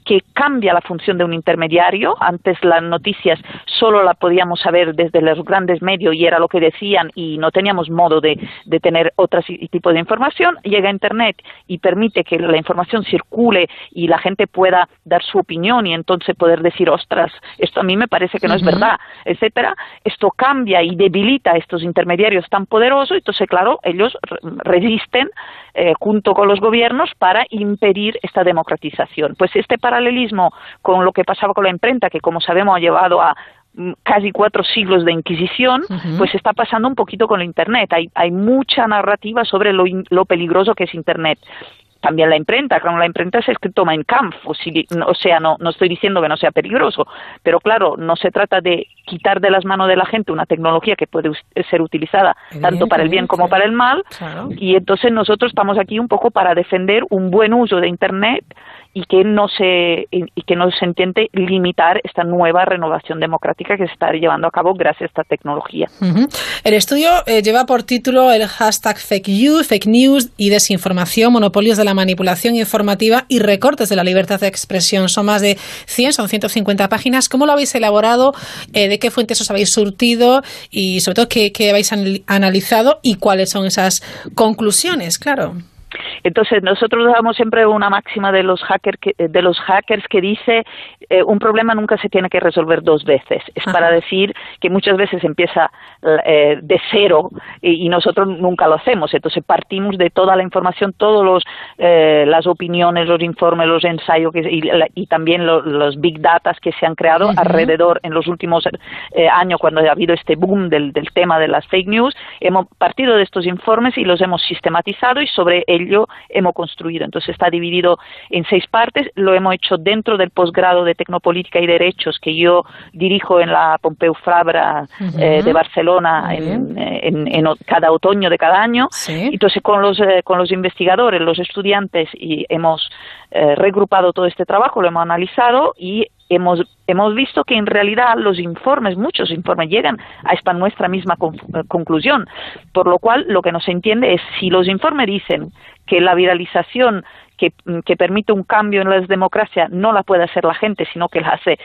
que cambia la función de un intermediario. Antes las noticias solo la podíamos saber desde los grandes medios y era lo que decían y no teníamos modo de, de tener otro tipo de información. Llega Internet y permite que la información circule y la gente pueda dar su opinión y entonces poder decir, ostras, esto a mí me parece que no es verdad, etcétera. Esto cambia y debilita a estos intermediarios tan poderosos. Entonces, claro, ellos resisten eh, junto con los gobiernos para impedir esta democratización. Pues este paralelismo con lo que pasaba con la imprenta, que como sabemos ha llevado a mm, casi cuatro siglos de inquisición, pues está pasando un poquito con la Internet. Hay, hay mucha narrativa sobre lo, lo peligroso que es Internet. También la imprenta, con la imprenta se ha escrito Mein Kampf, o, o sea, no, no estoy diciendo que no sea peligroso, pero claro, no se trata de quitar de las manos de la gente una tecnología que puede ser utilizada tanto para el bien como para el mal, y entonces nosotros estamos aquí un poco para defender un buen uso de Internet y que no se y que no se entiende limitar esta nueva renovación democrática que se está llevando a cabo gracias a esta tecnología. El estudio eh, lleva por título el hashtag fake news, fake news y desinformación, monopolios de la manipulación informativa y recortes de la libertad de expresión. Son más de 100, son 150 páginas. ¿Cómo lo habéis elaborado? Eh, ¿De qué fuentes os habéis surtido? Y sobre todo, ¿qué, qué habéis analizado? ¿Y cuáles son esas conclusiones? Claro. Entonces, nosotros damos siempre una máxima de los, hackers que, de los hackers que dice eh, un problema nunca se tiene que resolver dos veces. Es para decir que muchas veces empieza eh, de cero y, nosotros nunca lo hacemos. Entonces, partimos de toda la información, todas eh, las opiniones, los informes, los ensayos y, también los big data que se han creado alrededor en los últimos años, cuando ha habido este boom del, del tema de las fake news. Hemos partido de estos informes y los hemos sistematizado y sobre ello hemos construido. Entonces está dividido en seis partes, lo hemos hecho dentro del posgrado de Tecnopolítica y Derechos que yo dirijo en la Pompeu Fabra eh, de Barcelona en, cada otoño de cada año. Entonces con los, eh, con los investigadores, los estudiantes y hemos eh, regrupado todo este trabajo, lo hemos analizado y hemos, hemos visto que en realidad los informes, muchos informes, llegan a esta nuestra misma conclusión. Por lo cual, lo que no se entiende es si los informes dicen que la viralización que, que, permite un cambio en las democracias no la puede hacer la gente, sino que la hace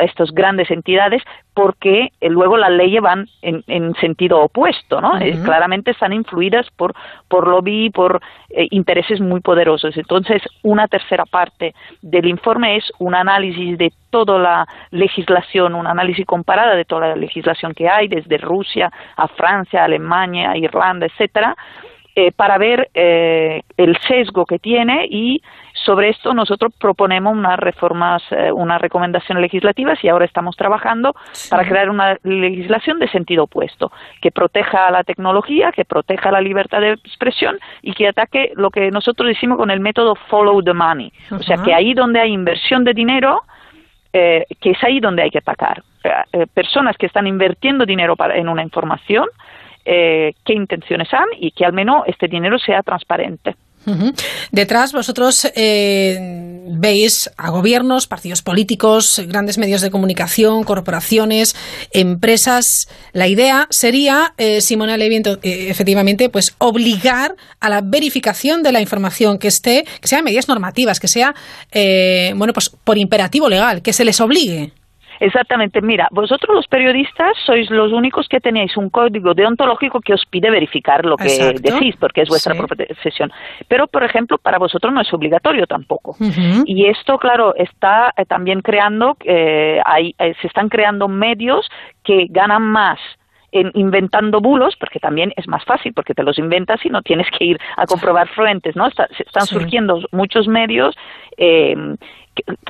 estas grandes entidades, porque eh, luego las leyes van en, en sentido opuesto, ¿no? Eh, claramente están influidas por, por lobby, por eh, intereses muy poderosos. Entonces, una tercera parte del informe es un análisis de toda la legislación, un análisis comparada de toda la legislación que hay, desde Rusia a Francia, Alemania, Irlanda, etcétera, eh, para ver eh, el sesgo que tiene y sobre esto nosotros proponemos unas reformas, eh, unas recomendaciones legislativas y ahora estamos trabajando para crear una legislación de sentido opuesto, que proteja la tecnología, que proteja la libertad de expresión y que ataque lo que nosotros decimos con el método follow the money. O sea, que ahí donde hay inversión de dinero, que es ahí donde hay que atacar. personas que están invirtiendo dinero para, en una información, eh, qué intenciones han y que al menos este dinero sea transparente. Detrás vosotros eh, veis a gobiernos, partidos políticos, grandes medios de comunicación, corporaciones, empresas. La idea sería, eh, Simona Levy, eh, efectivamente, pues obligar a la verificación de la información que esté, que sea medidas normativas, que sea, bueno, pues por imperativo legal, que se les obligue. Exactamente, mira, vosotros los periodistas sois los únicos que tenéis un código deontológico que os pide verificar lo que decís, porque es vuestra profesión. Pero, por ejemplo, para vosotros no es obligatorio tampoco. Y esto, claro, está eh, también creando, eh, hay, eh, se están creando medios que ganan más en inventando bulos, porque también es más fácil, porque te los inventas y no tienes que ir a comprobar fuentes, ¿no? están surgiendo muchos medios eh,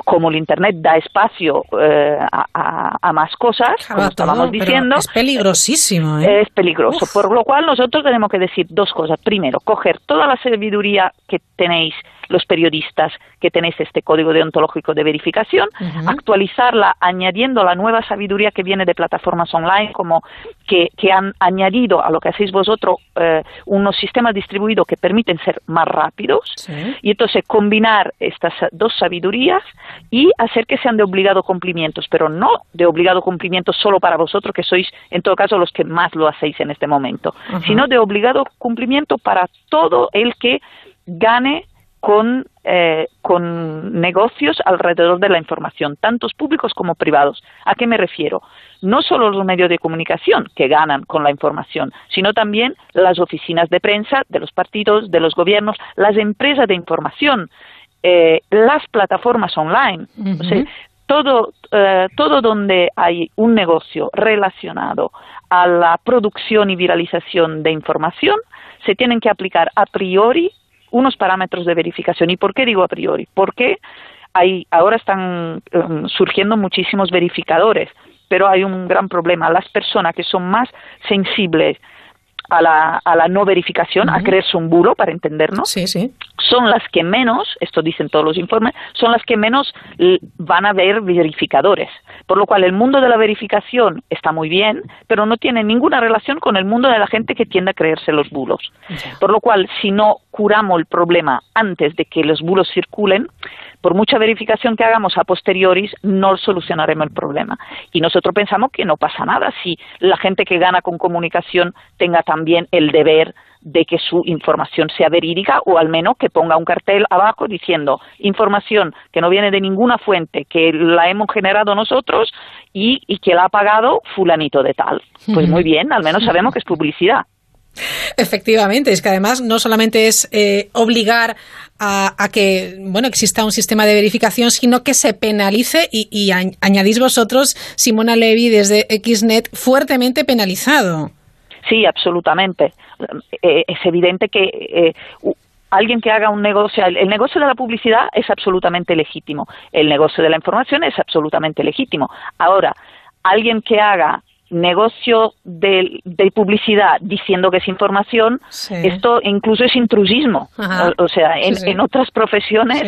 como el Internet da espacio eh, a, más cosas, como estábamos diciendo. Es peligrosísimo. ¿eh? Es peligroso. Por lo cual nosotros tenemos que decir dos cosas. Primero, coger toda la sabiduría que tenéis los periodistas que tenéis este código deontológico de verificación, actualizarla añadiendo la nueva sabiduría que viene de plataformas online, como que, han añadido a lo que hacéis vosotros eh, unos sistemas distribuidos que permiten ser más rápidos, y entonces combinar estas dos sabidurías y hacer que sean de obligado cumplimiento, pero no de obligado cumplimiento solo para vosotros, que sois en todo caso los que más lo hacéis en este momento, sino de obligado cumplimiento para todo el que gane con, eh, con negocios alrededor de la información, tantos públicos como privados. ¿A qué me refiero? No solo los medios de comunicación que ganan con la información, sino también las oficinas de prensa de los partidos, de los gobiernos, las empresas de información, eh, las plataformas online. o sea, todo, eh, todo donde hay un negocio relacionado a la producción y viralización de información, se tienen que aplicar a priori unos parámetros de verificación. ¿Y por qué digo a priori? Porque hay, ahora están em, surgiendo muchísimos verificadores, pero hay un gran problema. Las personas que son más sensibles a la, a la no verificación, a creerse un bulo, para entendernos, sí, sí. son las que menos, esto dicen todos los informes, son las que menos van a ver verificadores. Por lo cual el mundo de la verificación está muy bien, pero no tiene ninguna relación con el mundo de la gente que tiende a creerse los bulos. Por lo cual, si no curamos el problema antes de que los bulos circulen, por mucha verificación que hagamos a posteriori, no solucionaremos el problema. Y nosotros pensamos que no pasa nada si la gente que gana con comunicación tenga también el deber de que su información sea verídica o al menos que ponga un cartel abajo diciendo información que no viene de ninguna fuente, que la hemos generado nosotros y, y que la ha pagado fulanito de tal. Pues muy bien, al menos sabemos que es publicidad. Efectivamente, es que además no solamente es eh, obligar a, que bueno exista un sistema de verificación, sino que se penalice y, añadís vosotros, Simona Levy, desde Xnet, fuertemente penalizado. Sí, absolutamente. Eh, es evidente que eh, alguien que haga un negocio, el negocio de la publicidad es absolutamente legítimo, el negocio de la información es absolutamente legítimo. Ahora, alguien que haga negocio de, publicidad diciendo que es información, esto incluso es intrusismo. O, sea, en, otras profesiones,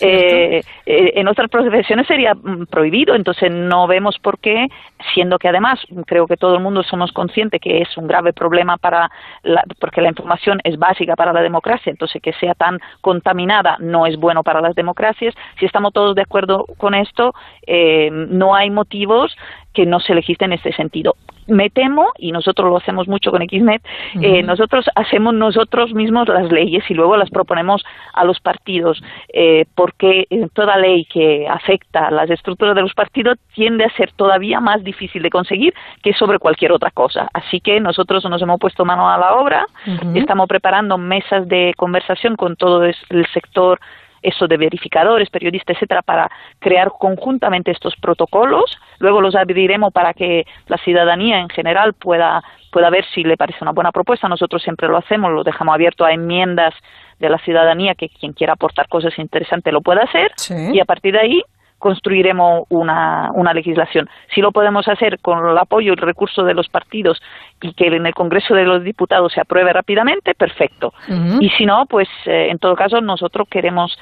eh, eh, en otras profesiones sería mm, prohibido. Entonces no vemos por qué, siendo que además creo que todo el mundo somos conscientes que es un grave problema para la, porque la información es básica para la democracia. Entonces que sea tan contaminada no es bueno para las democracias. Si estamos todos de acuerdo con esto, eh, no hay motivos que no se legisle en este sentido. Me temo, y nosotros lo hacemos mucho con XNET, eh, nosotros hacemos nosotros mismos las leyes y luego las proponemos a los partidos, eh, porque toda ley que afecta las estructuras de los partidos tiende a ser todavía más difícil de conseguir que sobre cualquier otra cosa. Así que nosotros nos hemos puesto mano a la obra, estamos preparando mesas de conversación con todo el sector eso de verificadores, periodistas, etcétera, para crear conjuntamente estos protocolos. Luego los abriremos para que la ciudadanía en general pueda, pueda ver si le parece una buena propuesta. Nosotros siempre lo hacemos, lo dejamos abierto a enmiendas de la ciudadanía, que quien quiera aportar cosas interesantes lo pueda hacer. Y a partir de ahí construiremos una, una, legislación. Si lo podemos hacer con el apoyo y el recurso de los partidos y que en el Congreso de los Diputados se apruebe rápidamente, perfecto. Y si no, pues eh, en todo caso nosotros queremos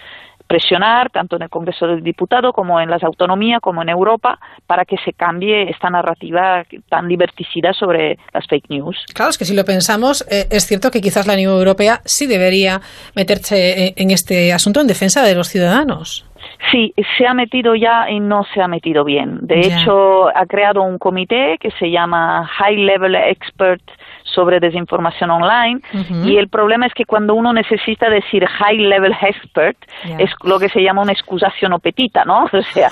presionar tanto en el Congreso del Diputado como en las autonomías como en Europa para que se cambie esta narrativa tan liberticida sobre las fake news. Claro, es que si lo pensamos, eh, es cierto que quizás la Unión Europea sí debería meterse eh, en este asunto en defensa de los ciudadanos. Sí, se ha metido ya y no se ha metido bien. De hecho, ha creado un comité que se llama High Level Expert sobre desinformación online. Y el problema es que cuando uno necesita decir high level expert es lo que se llama una excusación o petita, ¿no? O sea,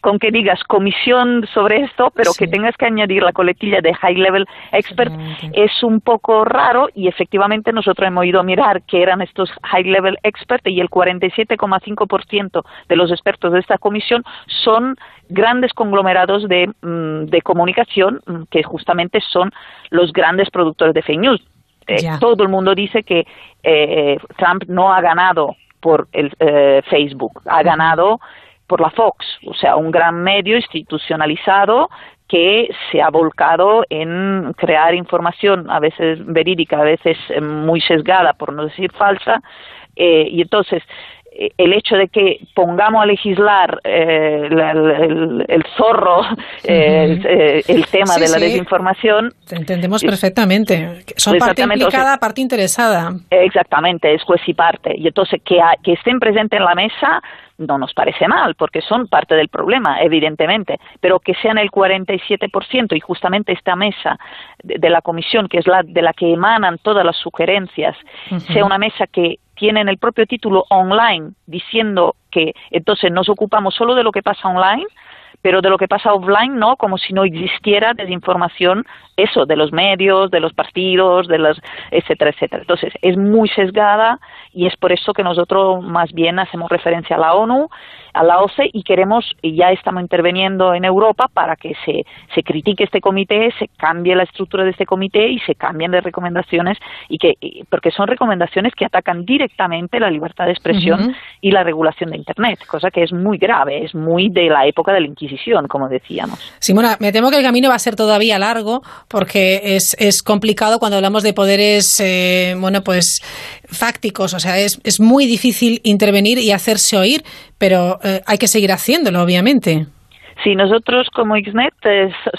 con que digas comisión sobre esto, pero que tengas que añadir la coletilla de high level expert es un poco raro. Y efectivamente nosotros hemos ido a mirar que eran estos high level expert y el 47,5% de los expertos de esta comisión son grandes conglomerados de, mm, de comunicación mm, que justamente son los grandes productores de fake news. Eh, todo el mundo dice que eh, Trump no ha ganado por el eh, Facebook, ha ganado por la Fox, o sea, un gran medio institucionalizado que se ha volcado en crear información, a veces verídica, a veces muy sesgada, por no decir falsa, y entonces el hecho de que pongamos a legislar eh, el, zorro, eh, eh, el tema de la desinformación. Entendemos perfectamente. Son parte implicada, parte interesada. Exactamente, es juez y parte. Y entonces que, que estén presentes en la mesa no nos parece mal, porque son parte del problema, evidentemente, pero que sean el 47% y justamente esta mesa de, la comisión, que es la de la que emanan todas las sugerencias, sea una mesa que tienen el propio título online diciendo que entonces nos ocupamos solo de lo que pasa online, pero de lo que pasa offline no, como si no existiera desinformación, eso, de los medios, de los partidos, de las, etcétera, etcétera. Entonces, es muy sesgada y es por eso que nosotros más bien hacemos referencia a la ONU a la OCE y queremos, y ya estamos interviniendo en Europa para que se, se critique este comité, se cambie la estructura de este comité y se cambien de recomendaciones y que porque son recomendaciones que atacan directamente la libertad de expresión y la regulación de Internet, cosa que es muy grave, es muy de la época de la Inquisición, como decíamos. Simona, me temo que el camino va a ser todavía largo porque es, es complicado cuando hablamos de poderes, eh, bueno, pues fácticos, o sea, es, es muy difícil intervenir y hacerse oír, pero eh, hay que seguir haciéndolo, obviamente. Sí, nosotros como XNET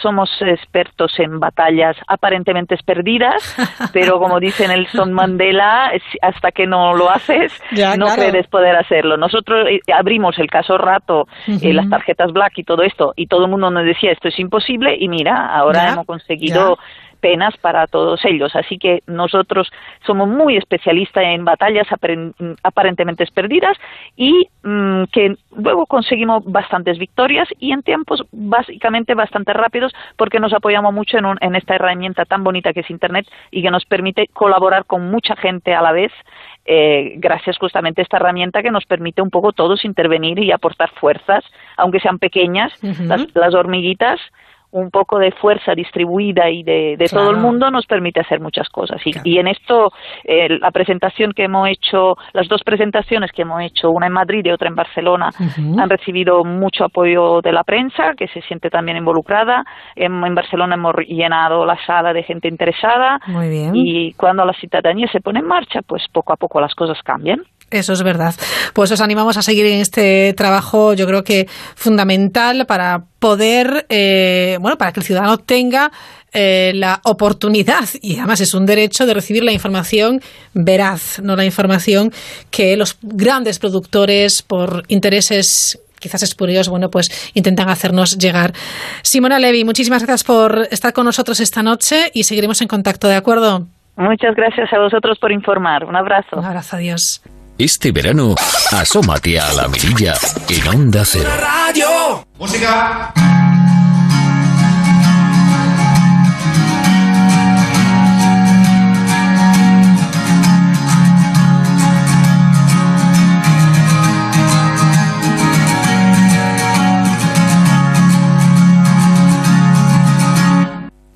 somos expertos en batallas aparentemente perdidas, pero como dice Nelson Mandela, hasta que no lo haces, no puedes poder hacerlo. Nosotros eh, abrimos el caso rato, eh, las tarjetas black y todo esto, y todo el mundo nos decía esto es imposible, y mira, ahora hemos conseguido penas para todos ellos. Así que nosotros somos muy especialistas en batallas aparentemente perdidas y mm, que luego conseguimos bastantes victorias y en tiempos básicamente bastante rápidos porque nos apoyamos mucho en, en esta herramienta tan bonita que es Internet y que nos permite colaborar con mucha gente a la vez eh, gracias justamente a esta herramienta que nos permite un poco todos intervenir y aportar fuerzas, aunque sean pequeñas, las hormiguitas un poco de fuerza distribuida y de, todo el mundo nos permite hacer muchas cosas. Y, en esto, eh, la presentación que hemos hecho, las dos presentaciones que hemos hecho, una en Madrid y otra en Barcelona, han recibido mucho apoyo de la prensa, que se siente también involucrada. En, Barcelona hemos llenado la sala de gente interesada. Y cuando la ciudadanía se pone en marcha, pues poco a poco las cosas cambian. Eso es verdad. Pues os animamos a seguir en este trabajo, yo creo que fundamental para poder, eh, bueno, para que el ciudadano tenga eh, la oportunidad, y además es un derecho, de recibir la información veraz, no la información que los grandes productores, por intereses quizás espurios, bueno, pues intentan hacernos llegar. Simona Levi, muchísimas gracias por estar con nosotros esta noche y seguiremos en contacto, ¿de acuerdo? Muchas gracias a vosotros por informar. Un abrazo. Un abrazo, adiós. Este verano, asómate a la mirilla en Onda Cero. Radio. Música.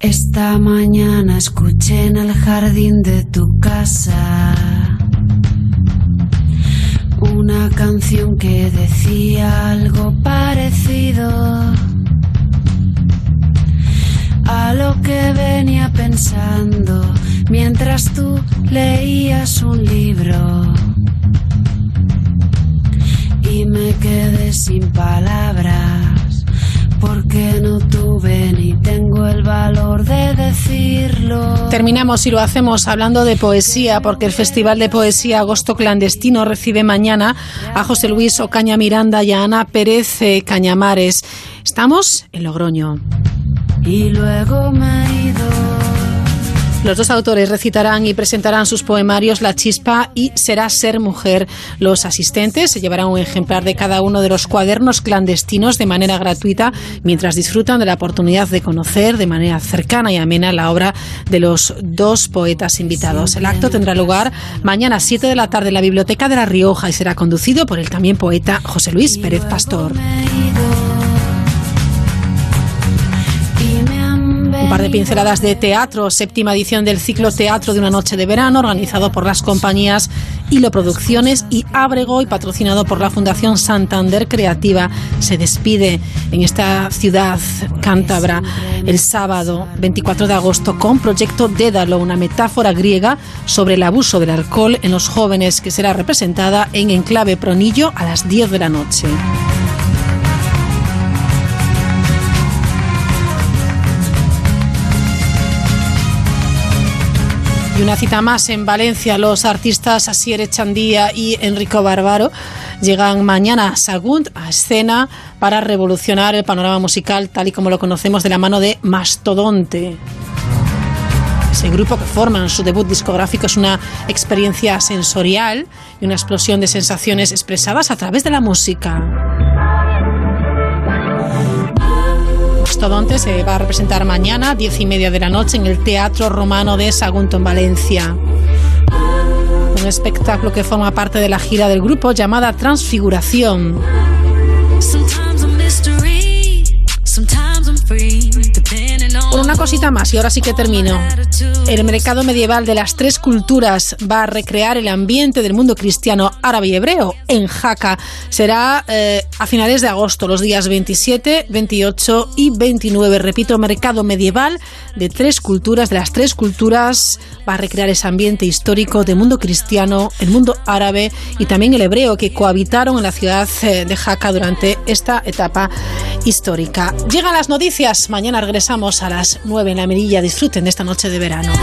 Esta mañana escuché en el jardín de tu casa una canción que decía algo parecido a lo que venía pensando mientras tú leías un libro. Y me quedé sin palabras porque no tuve ni tengo el valor de decirlo. Terminamos y lo hacemos hablando de poesía, porque el Festival de Poesía Agosto Clandestino recibe mañana a José Luis Ocaña Miranda y a Ana Pérez eh, Cañamares. Estamos en Logroño. Y luego me he ido. Los dos autores recitarán y presentarán sus poemarios La Chispa y Será Ser Mujer. Los asistentes se llevarán un ejemplar de cada uno de los cuadernos clandestinos de manera gratuita mientras disfrutan de la oportunidad de conocer de manera cercana y amena la obra de los dos poetas invitados. El acto tendrá lugar mañana a 7 de la tarde en la Biblioteca de La Rioja y será conducido por el también poeta José Luis Pérez Pastor. Par de pinceladas de teatro, séptima edición del ciclo Teatro de una noche de verano, organizado por las compañías Hilo Producciones y Abrego y patrocinado por la Fundación Santander Creativa. Se despide en esta ciudad cántabra el sábado 24 de agosto con Proyecto Dédalo, una metáfora griega sobre el abuso del alcohol en los jóvenes que será representada en Enclave Pronillo a las 10 de la noche. Y una cita más en Valencia. Los artistas Asier Echandía y Enrico Barbaro llegan mañana a Sagunt a escena para revolucionar el panorama musical tal y como lo conocemos de la mano de Mastodonte. Ese grupo que forman su debut discográfico es una experiencia sensorial y una explosión de sensaciones expresadas a través de la música. Mastodonte se va a representar mañana, diez y media de la noche, en el Teatro Romano de Sagunto, en Valencia. Un espectáculo que forma parte de la gira del grupo llamada Transfiguración. Una cosita más, y ahora sí que termino. El mercado medieval de las tres culturas va a recrear el ambiente del mundo cristiano árabe y hebreo en Jaca. Será eh, a finales de agosto, los días 27, 28 y 29. Repito, mercado medieval de tres culturas, de las tres culturas, va a recrear ese ambiente histórico del mundo cristiano, el mundo árabe y también el hebreo que cohabitaron en la ciudad eh, de Jaca durante esta etapa histórica. Llegan las noticias. Mañana regresamos a las las 9 en la Merilla. Disfruten de esta noche de verano.